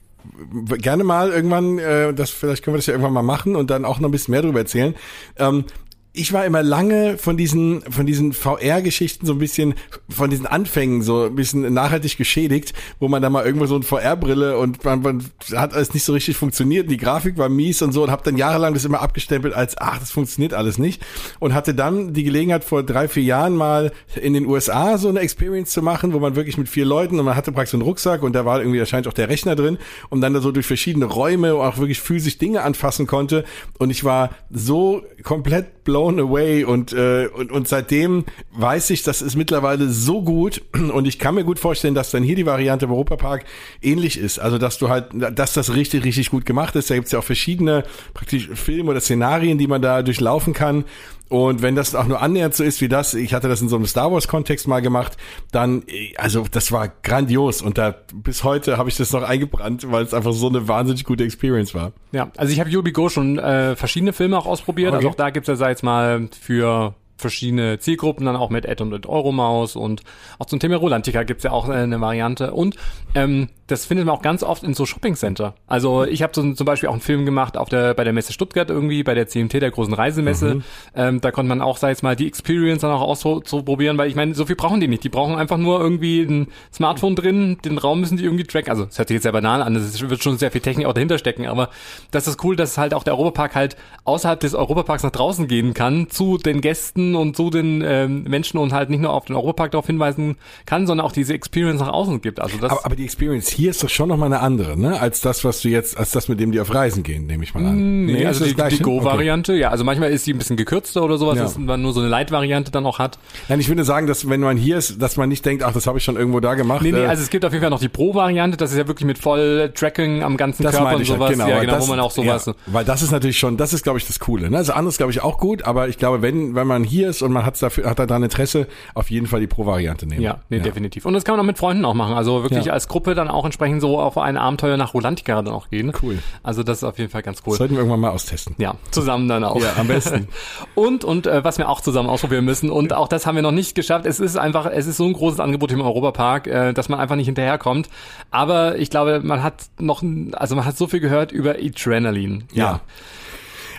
gerne mal irgendwann, äh, das vielleicht können wir das ja irgendwann mal machen und dann auch noch ein bisschen mehr darüber erzählen. Ähm, ich war immer lange von diesen, von diesen VR-Geschichten so ein bisschen, von diesen Anfängen so ein bisschen nachhaltig geschädigt, wo man da mal irgendwo so eine VR-Brille und man, man hat alles nicht so richtig funktioniert, die Grafik war mies und so und habe dann jahrelang das immer abgestempelt als, ach, das funktioniert alles nicht. Und hatte dann die Gelegenheit vor drei, vier Jahren mal in den USA so eine Experience zu machen, wo man wirklich mit vier Leuten und man hatte praktisch so einen Rucksack und da war irgendwie wahrscheinlich auch der Rechner drin und dann da so durch verschiedene Räume auch wirklich physisch Dinge anfassen konnte. Und ich war so komplett blown away und, äh, und, und seitdem weiß ich, das ist mittlerweile so gut [clears throat] und ich kann mir gut vorstellen, dass dann hier die Variante im Europapark ähnlich ist. Also, dass du halt, dass das richtig, richtig gut gemacht ist. Da gibt's ja auch verschiedene praktisch Filme oder Szenarien, die man da durchlaufen kann. Und wenn das auch nur annähernd so ist wie das, ich hatte das in so einem Star Wars Kontext mal gemacht, dann, also das war grandios und da bis heute habe ich das noch eingebrannt, weil es einfach so eine wahnsinnig gute Experience war. Ja, also ich habe Yubi Go schon äh, verschiedene Filme auch ausprobiert, okay. also auch da gibt's ja, sag jetzt mal, für verschiedene Zielgruppen, dann auch mit Ed und Euromaus und auch zum Thema Rolantica gibt's ja auch äh, eine Variante und ähm, das findet man auch ganz oft in so Shopping-Center. Also ich habe so, zum Beispiel auch einen Film gemacht auf der bei der Messe Stuttgart irgendwie, bei der CMT, der großen Reisemesse. Mhm. Ähm, da konnte man auch, sag ich mal, die Experience dann auch auszuprobieren, weil ich meine, so viel brauchen die nicht. Die brauchen einfach nur irgendwie ein Smartphone drin, den Raum müssen die irgendwie tracken. Also es hört sich jetzt sehr banal an, es wird schon sehr viel Technik auch dahinter stecken, aber das ist cool, dass halt auch der Europapark halt außerhalb des Europaparks nach draußen gehen kann, zu den Gästen und zu den ähm, Menschen und halt nicht nur auf den Europapark darauf hinweisen kann, sondern auch diese Experience nach außen gibt. Also das aber, aber die Experience hier ist doch schon nochmal eine andere, ne? Als das, was du jetzt, als das, mit dem die auf Reisen gehen, nehme ich mal an. Nee, nee also die, die Go-Variante, okay. ja. Also manchmal ist die ein bisschen gekürzter oder sowas, ja. dass man nur so eine Light-Variante dann auch hat. Nein, ich würde sagen, dass wenn man hier ist, dass man nicht denkt, ach, das habe ich schon irgendwo da gemacht. Nee, nee, äh, also es gibt auf jeden Fall noch die Pro-Variante, das ist ja wirklich mit voll Tracking am ganzen das Körper und sowas. Halt, genau, ja, genau, das, wo man auch sowas. Ja, weil das ist natürlich schon, das ist, glaube ich, das Coole. Ne? Also anderes, glaube ich, auch gut, aber ich glaube, wenn, wenn man hier ist und man hat dafür, hat da Interesse, auf jeden Fall die Pro-Variante nehmen. Ja, nee, ja. definitiv. Und das kann man auch mit Freunden auch machen. Also wirklich als Gruppe dann auch entsprechend so auf ein Abenteuer nach Rolantica dann auch gehen. Cool. Also das ist auf jeden Fall ganz cool. sollten wir irgendwann mal austesten. Ja, zusammen dann auch. Ja, am besten. [laughs] und und äh, was wir auch zusammen ausprobieren müssen und auch das haben wir noch nicht geschafft. Es ist einfach, es ist so ein großes Angebot im Europapark, äh, dass man einfach nicht hinterherkommt. Aber ich glaube, man hat noch, also man hat so viel gehört über Adrenaline. ja. ja.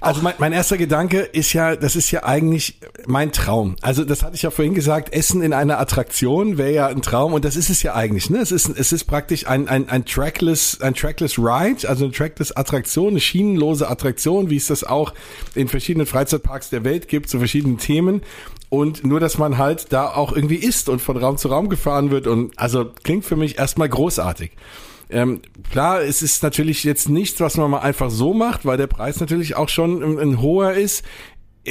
Also mein, mein erster Gedanke ist ja, das ist ja eigentlich mein Traum. Also das hatte ich ja vorhin gesagt, Essen in einer Attraktion wäre ja ein Traum und das ist es ja eigentlich. Ne? Es ist es ist praktisch ein ein ein trackless ein trackless Ride, also eine trackless Attraktion, eine schienenlose Attraktion, wie es das auch in verschiedenen Freizeitparks der Welt gibt zu verschiedenen Themen. Und nur, dass man halt da auch irgendwie isst und von Raum zu Raum gefahren wird und also klingt für mich erstmal großartig. Ähm, klar, es ist natürlich jetzt nichts, was man mal einfach so macht, weil der Preis natürlich auch schon ein, ein hoher ist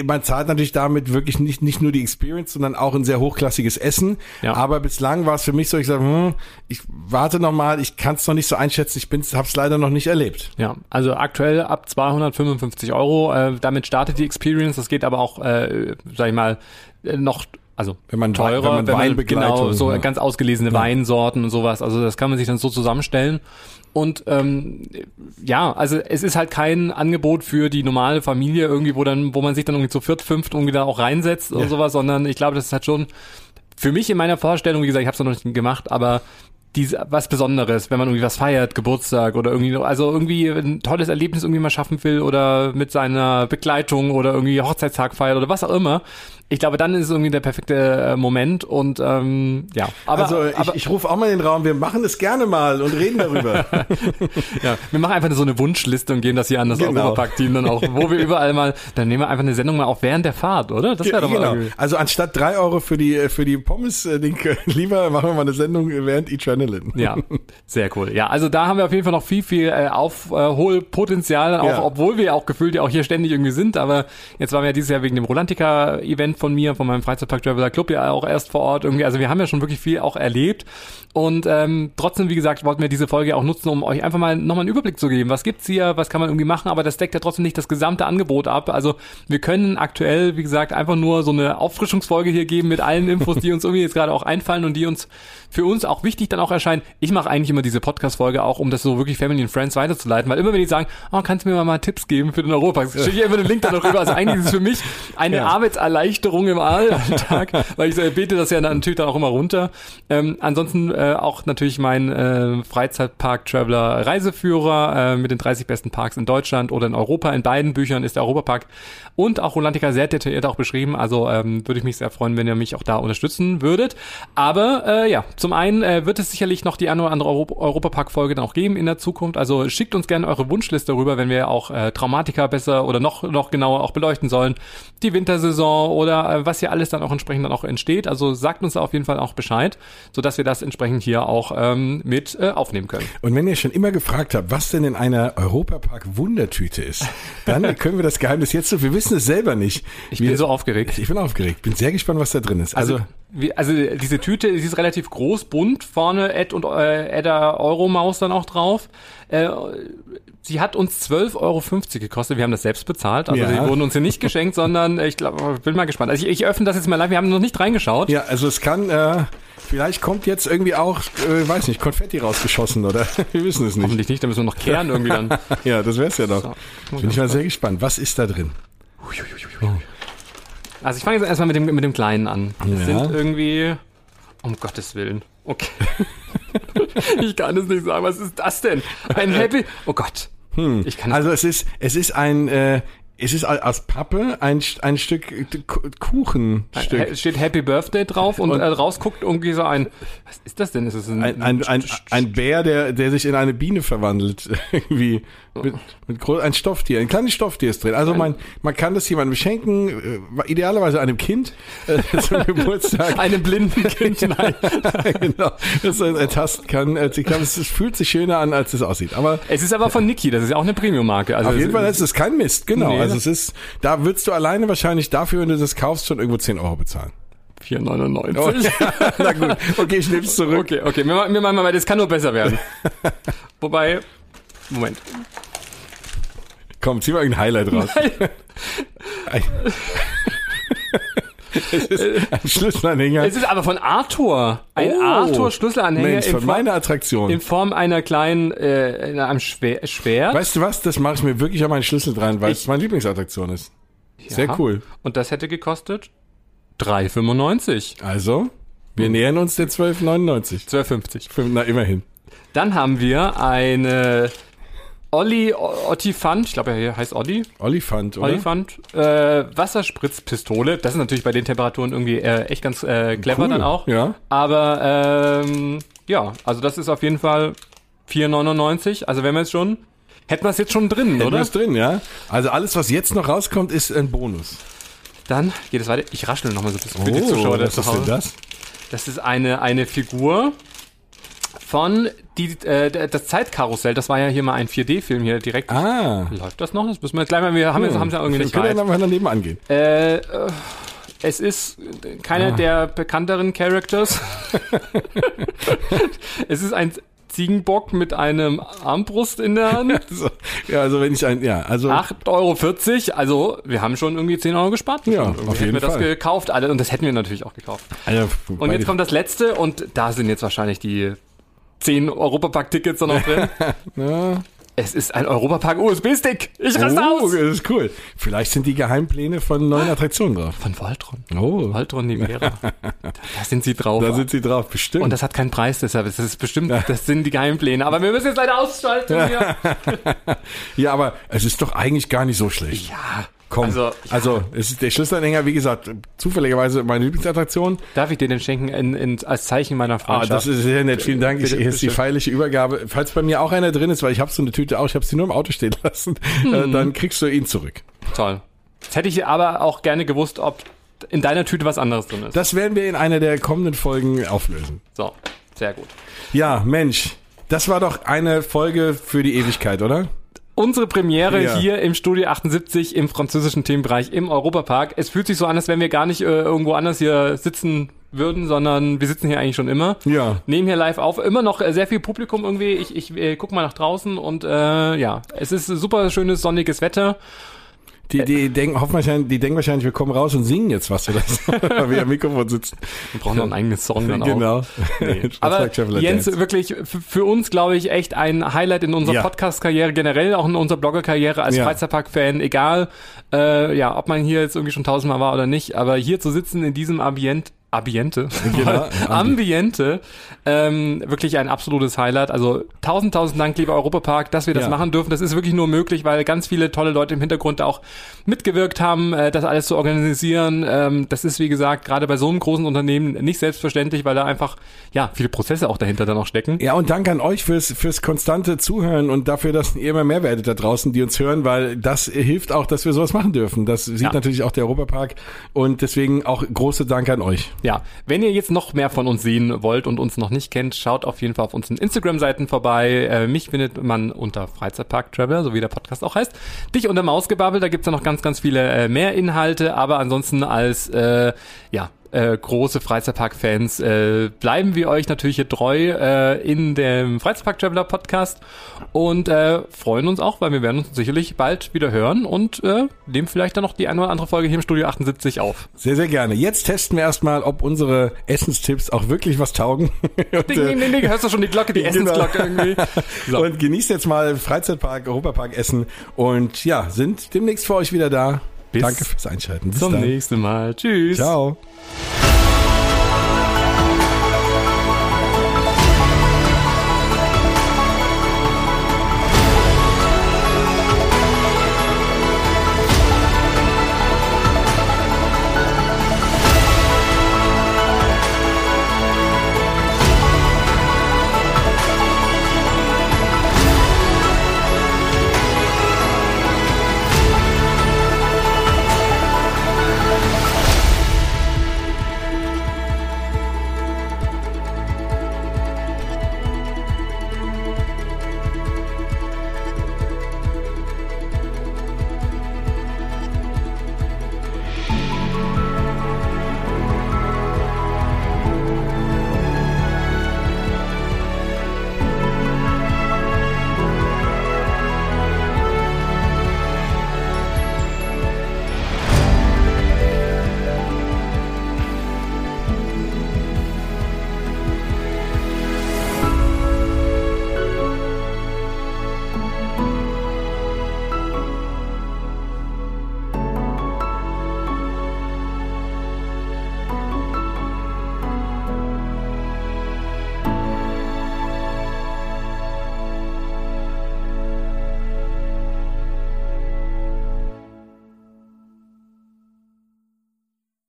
man zahlt natürlich damit wirklich nicht, nicht nur die Experience, sondern auch ein sehr hochklassiges Essen. Ja. Aber bislang war es für mich so, ich sage, hm, ich warte noch mal, ich kann es noch nicht so einschätzen, ich habe es leider noch nicht erlebt. Ja, also aktuell ab 255 Euro, äh, damit startet die Experience, das geht aber auch, äh, sag ich mal, noch also wenn man teurer, wenn man, wenn man genau so ja. ganz ausgelesene ja. Weinsorten und sowas. Also das kann man sich dann so zusammenstellen. Und ähm, ja, also es ist halt kein Angebot für die normale Familie irgendwie, wo dann, wo man sich dann irgendwie zu viert, fünft irgendwie da auch reinsetzt ja. und sowas, sondern ich glaube, das ist halt schon für mich in meiner Vorstellung, wie gesagt, ich habe es noch nicht gemacht, aber diese, was Besonderes, wenn man irgendwie was feiert, Geburtstag oder irgendwie, also irgendwie ein tolles Erlebnis irgendwie mal schaffen will oder mit seiner Begleitung oder irgendwie Hochzeitstag feiert oder was auch immer, ich glaube, dann ist es irgendwie der perfekte äh, Moment und ähm, ja. Aber, also ich, aber, ich rufe auch mal in den Raum, wir machen es gerne mal und reden darüber. [laughs] ja, [laughs] wir machen einfach so eine Wunschliste und geben das hier an das genau. Europapark-Team dann auch, wo wir überall mal, dann nehmen wir einfach eine Sendung mal auch während der Fahrt, oder? Das wäre doch genau. Irgendwie. Also anstatt drei Euro für die für die Pommes, äh, [laughs] lieber machen wir mal eine Sendung während Adrenaline. Ja, sehr cool. Ja, also da haben wir auf jeden Fall noch viel, viel äh, Aufholpotenzial, auch, ja. obwohl wir auch gefühlt ja auch hier ständig irgendwie sind, aber jetzt waren wir ja dieses Jahr wegen dem Rolantica-Event von mir, von meinem Freizeitpark Traveler Club ja auch erst vor Ort irgendwie. Also wir haben ja schon wirklich viel auch erlebt. Und ähm, trotzdem, wie gesagt, wollten wir diese Folge auch nutzen, um euch einfach mal nochmal einen Überblick zu geben. Was gibt's hier, was kann man irgendwie machen, aber das deckt ja trotzdem nicht das gesamte Angebot ab. Also wir können aktuell, wie gesagt, einfach nur so eine Auffrischungsfolge hier geben mit allen Infos, die uns irgendwie jetzt gerade auch einfallen und die uns für uns auch wichtig dann auch erscheinen. Ich mache eigentlich immer diese Podcast-Folge auch, um das so wirklich Family and Friends weiterzuleiten, weil immer wenn die sagen, oh, kannst du mir mal, Tipps geben für den Europapark, schicke ich immer den Link dann noch rüber. Also eigentlich ist es für mich eine ja. Arbeitserleichterung im Alltag, [laughs] weil ich bete das ja natürlich dann auch immer runter. Ähm, ansonsten äh, auch natürlich mein äh, Freizeitpark-Traveler Reiseführer äh, mit den 30 besten Parks in Deutschland oder in Europa. In beiden Büchern ist der Europapark und auch Rolantica sehr detailliert auch beschrieben. Also ähm, würde ich mich sehr freuen, wenn ihr mich auch da unterstützen würdet. Aber äh, ja, zum einen äh, wird es sicherlich noch die eine oder andere Euro Europapark-Folge dann auch geben in der Zukunft. Also schickt uns gerne eure Wunschliste rüber, wenn wir auch äh, Traumatika besser oder noch, noch genauer auch beleuchten sollen. Die Wintersaison oder äh, was hier alles dann auch entsprechend dann auch entsteht. Also sagt uns da auf jeden Fall auch Bescheid, sodass wir das entsprechend hier auch ähm, mit äh, aufnehmen können. Und wenn ihr schon immer gefragt habt, was denn in einer Europapark-Wundertüte ist, dann [laughs] können wir das Geheimnis jetzt so, wir wissen es selber nicht. Ich wir, bin so aufgeregt. Ich bin aufgeregt. Bin sehr gespannt, was da drin ist. Also, also, also diese Tüte, die ist relativ groß, bunt, vorne Ed und äh, Edda Euromaus dann auch drauf. Äh, sie hat uns 12,50 Euro gekostet. Wir haben das selbst bezahlt. Also ja. die wurden uns hier nicht geschenkt, sondern ich glaube, bin mal gespannt. Also ich, ich öffne das jetzt mal live. Wir haben noch nicht reingeschaut. Ja, also es kann, äh, vielleicht kommt jetzt irgendwie auch, äh, weiß nicht, Konfetti rausgeschossen oder [laughs] wir wissen es nicht. Hoffentlich nicht, da müssen wir noch kehren irgendwie dann. [laughs] ja, das wär's ja doch. So, bin ich mal sehr gespannt. Was ist da drin? Also ich fange jetzt erstmal mit dem, mit dem Kleinen an. Ja. sind irgendwie. Um Gottes Willen. Okay. [laughs] ich kann es nicht sagen. Was ist das denn? Ein Happy. Oh Gott. Hm. Ich kann also es ist, es ist ein, äh, es ist aus Pappe ein, ein Stück Kuchenstück. Es steht Happy Birthday drauf und, und äh, rausguckt irgendwie so ein, was ist das denn? Ist das ein, ein, ein, ein, ein Bär, der, der sich in eine Biene verwandelt, [laughs] irgendwie. Mit, mit groß, ein Stofftier, ein kleines Stofftier ist drin. Also man, man kann das jemandem schenken, äh, idealerweise einem Kind äh, [laughs] zum Geburtstag. einem blinden [laughs] Kind, nein. genau, das er ertasten kann. Also ich glaube, es, fühlt sich schöner an, als es aussieht. Aber es ist aber von Niki, das ist ja auch eine Premium-Marke. Also auf jeden Fall ist es kein Mist, genau. Nee, also es ist, da würdest du alleine wahrscheinlich dafür, wenn du das kaufst, schon irgendwo 10 Euro bezahlen. 4,99. Oh, ja. Na gut, okay, ich nehme es zurück. Okay, okay, wir, wir machen mal, das kann nur besser werden. [laughs] Wobei, Moment. Komm, zieh mal irgendein Highlight raus. es ist ein Schlüsselanhänger. Es ist aber von Arthur. Ein oh, Arthur-Schlüsselanhänger. Mensch, von meiner Attraktion. In Form einer kleinen, äh, in einem Schwer Schwert. Weißt du was? Das mache ich mir wirklich an meinen Schlüssel dran, weil ich, es meine Lieblingsattraktion ist. Sehr ja. cool. Und das hätte gekostet 3,95. Also, wir nähern uns der 12,99. 12,50. Na, immerhin. Dann haben wir eine Olli Ottifant, ich glaube, er heißt Olli. Ollifant, oder? Ollifant, äh, Wasserspritzpistole. Das ist natürlich bei den Temperaturen irgendwie äh, echt ganz äh, clever cool, dann auch. Ja. Aber ähm, ja, also das ist auf jeden Fall 4,99. Also wenn wir jetzt schon, hätten wir es jetzt schon drin, hätten oder? Hätten drin, ja. Also alles, was jetzt noch rauskommt, ist ein Bonus. Dann geht es weiter. Ich raschel nochmal so ein bisschen für oh, die Zuschauer. Was ist denn das? Das ist eine, eine Figur von die, äh, das Zeitkarussell, das war ja hier mal ein 4D-Film hier direkt. Ah. Läuft das noch? Das müssen wir jetzt gleich mal, wir haben, hm. haben es ja irgendwie nicht Wir können ja daneben angehen. Äh, äh, es ist keiner ah. der bekannteren Characters. [laughs] es ist ein Ziegenbock mit einem Armbrust in der Hand. [laughs] so, ja, also wenn ich ein, ja, also. 8,40 Euro, also wir haben schon irgendwie 10 Euro gespart. Ja, auf jeden hätten wir Fall. das gekauft, alle, und das hätten wir natürlich auch gekauft. Also, und jetzt kommt das letzte und da sind jetzt wahrscheinlich die zehn Europapark-Tickets da noch drin. [laughs] ja. Es ist ein Europapark USB-Stick. Ich raste oh, aus. Das ist cool. Vielleicht sind die Geheimpläne von neuen Attraktionen drauf. Von Voltron. Oh. Voltron Nivera. [laughs] da sind sie drauf. Da sind sie drauf, bestimmt. Und das hat keinen Preis, deshalb ist bestimmt, das sind die Geheimpläne. Aber wir müssen jetzt leider ausschalten. [laughs] ja, aber es ist doch eigentlich gar nicht so schlecht. Ja. Komm, also, ja. also es ist der Schlüsselanhänger, wie gesagt, zufälligerweise meine Lieblingsattraktion. Darf ich dir den schenken in, in, als Zeichen meiner Freundschaft? Ah, das ist sehr nett. Vielen Dank. Ich, hier ist die feierliche Übergabe. Falls bei mir auch einer drin ist, weil ich habe so eine Tüte auch, ich habe sie nur im Auto stehen lassen, äh, hm. dann kriegst du ihn zurück. Toll. Jetzt hätte ich aber auch gerne gewusst, ob in deiner Tüte was anderes drin ist. Das werden wir in einer der kommenden Folgen auflösen. So, sehr gut. Ja, Mensch, das war doch eine Folge für die Ewigkeit, oder? Unsere Premiere ja. hier im Studio 78 im französischen Themenbereich im Europapark. Es fühlt sich so an, als wenn wir gar nicht äh, irgendwo anders hier sitzen würden, sondern wir sitzen hier eigentlich schon immer. Ja. Nehmen hier live auf. Immer noch äh, sehr viel Publikum irgendwie. Ich, ich äh, guck mal nach draußen und äh, ja, es ist super schönes sonniges Wetter die, die, denken, hoffen wahrscheinlich, die denken wahrscheinlich, wir kommen raus und singen jetzt was oder so, [laughs] weil wir am Mikrofon sitzen. Wir brauchen noch einen eigenen Song dann genau. auch. Genau. Nee. [laughs] Aber Jens, Dance. wirklich für uns, glaube ich, echt ein Highlight in unserer ja. Podcast-Karriere, generell auch in unserer Blogger-Karriere als ja. Freizeitpark-Fan, egal, äh, ja, ob man hier jetzt irgendwie schon tausendmal war oder nicht, aber hier zu sitzen in diesem Ambient, Ambiente, genau, Ambiente, ähm, wirklich ein absolutes Highlight. Also tausend, tausend Dank, lieber Europapark, dass wir das ja. machen dürfen. Das ist wirklich nur möglich, weil ganz viele tolle Leute im Hintergrund auch mitgewirkt haben, äh, das alles zu organisieren. Ähm, das ist, wie gesagt, gerade bei so einem großen Unternehmen nicht selbstverständlich, weil da einfach, ja, viele Prozesse auch dahinter dann noch stecken. Ja, und danke an euch fürs, fürs konstante Zuhören und dafür, dass ihr immer mehr werdet da draußen, die uns hören, weil das hilft auch, dass wir sowas machen dürfen. Das sieht ja. natürlich auch der Europapark und deswegen auch große Danke an euch. Ja, wenn ihr jetzt noch mehr von uns sehen wollt und uns noch nicht kennt, schaut auf jeden Fall auf unseren Instagram-Seiten vorbei. Äh, mich findet man unter Freizeitpark Traveler, so wie der Podcast auch heißt. Dich unter Mausgebabbel, da gibt's ja noch ganz, ganz viele äh, mehr Inhalte, aber ansonsten als äh, ja, äh, große Freizeitpark-Fans äh, bleiben wir euch natürlich hier treu äh, in dem Freizeitpark Traveler Podcast und äh, freuen uns auch, weil wir werden uns sicherlich bald wieder hören und äh, nehmen vielleicht dann noch die eine oder andere Folge hier im Studio 78 auf. Sehr, sehr gerne. Jetzt testen wir erstmal, ob unsere Essenstipps auch wirklich was taugen. [laughs] und, ding, ding, ding, ding. Hörst du schon die Glocke, die [laughs] genau. Essensglocke irgendwie? [laughs] So. Und genießt jetzt mal Freizeitpark, Europapark Essen und ja, sind demnächst für euch wieder da. Bis Danke fürs Einschalten. Bis zum dann. nächsten Mal. Tschüss. Ciao.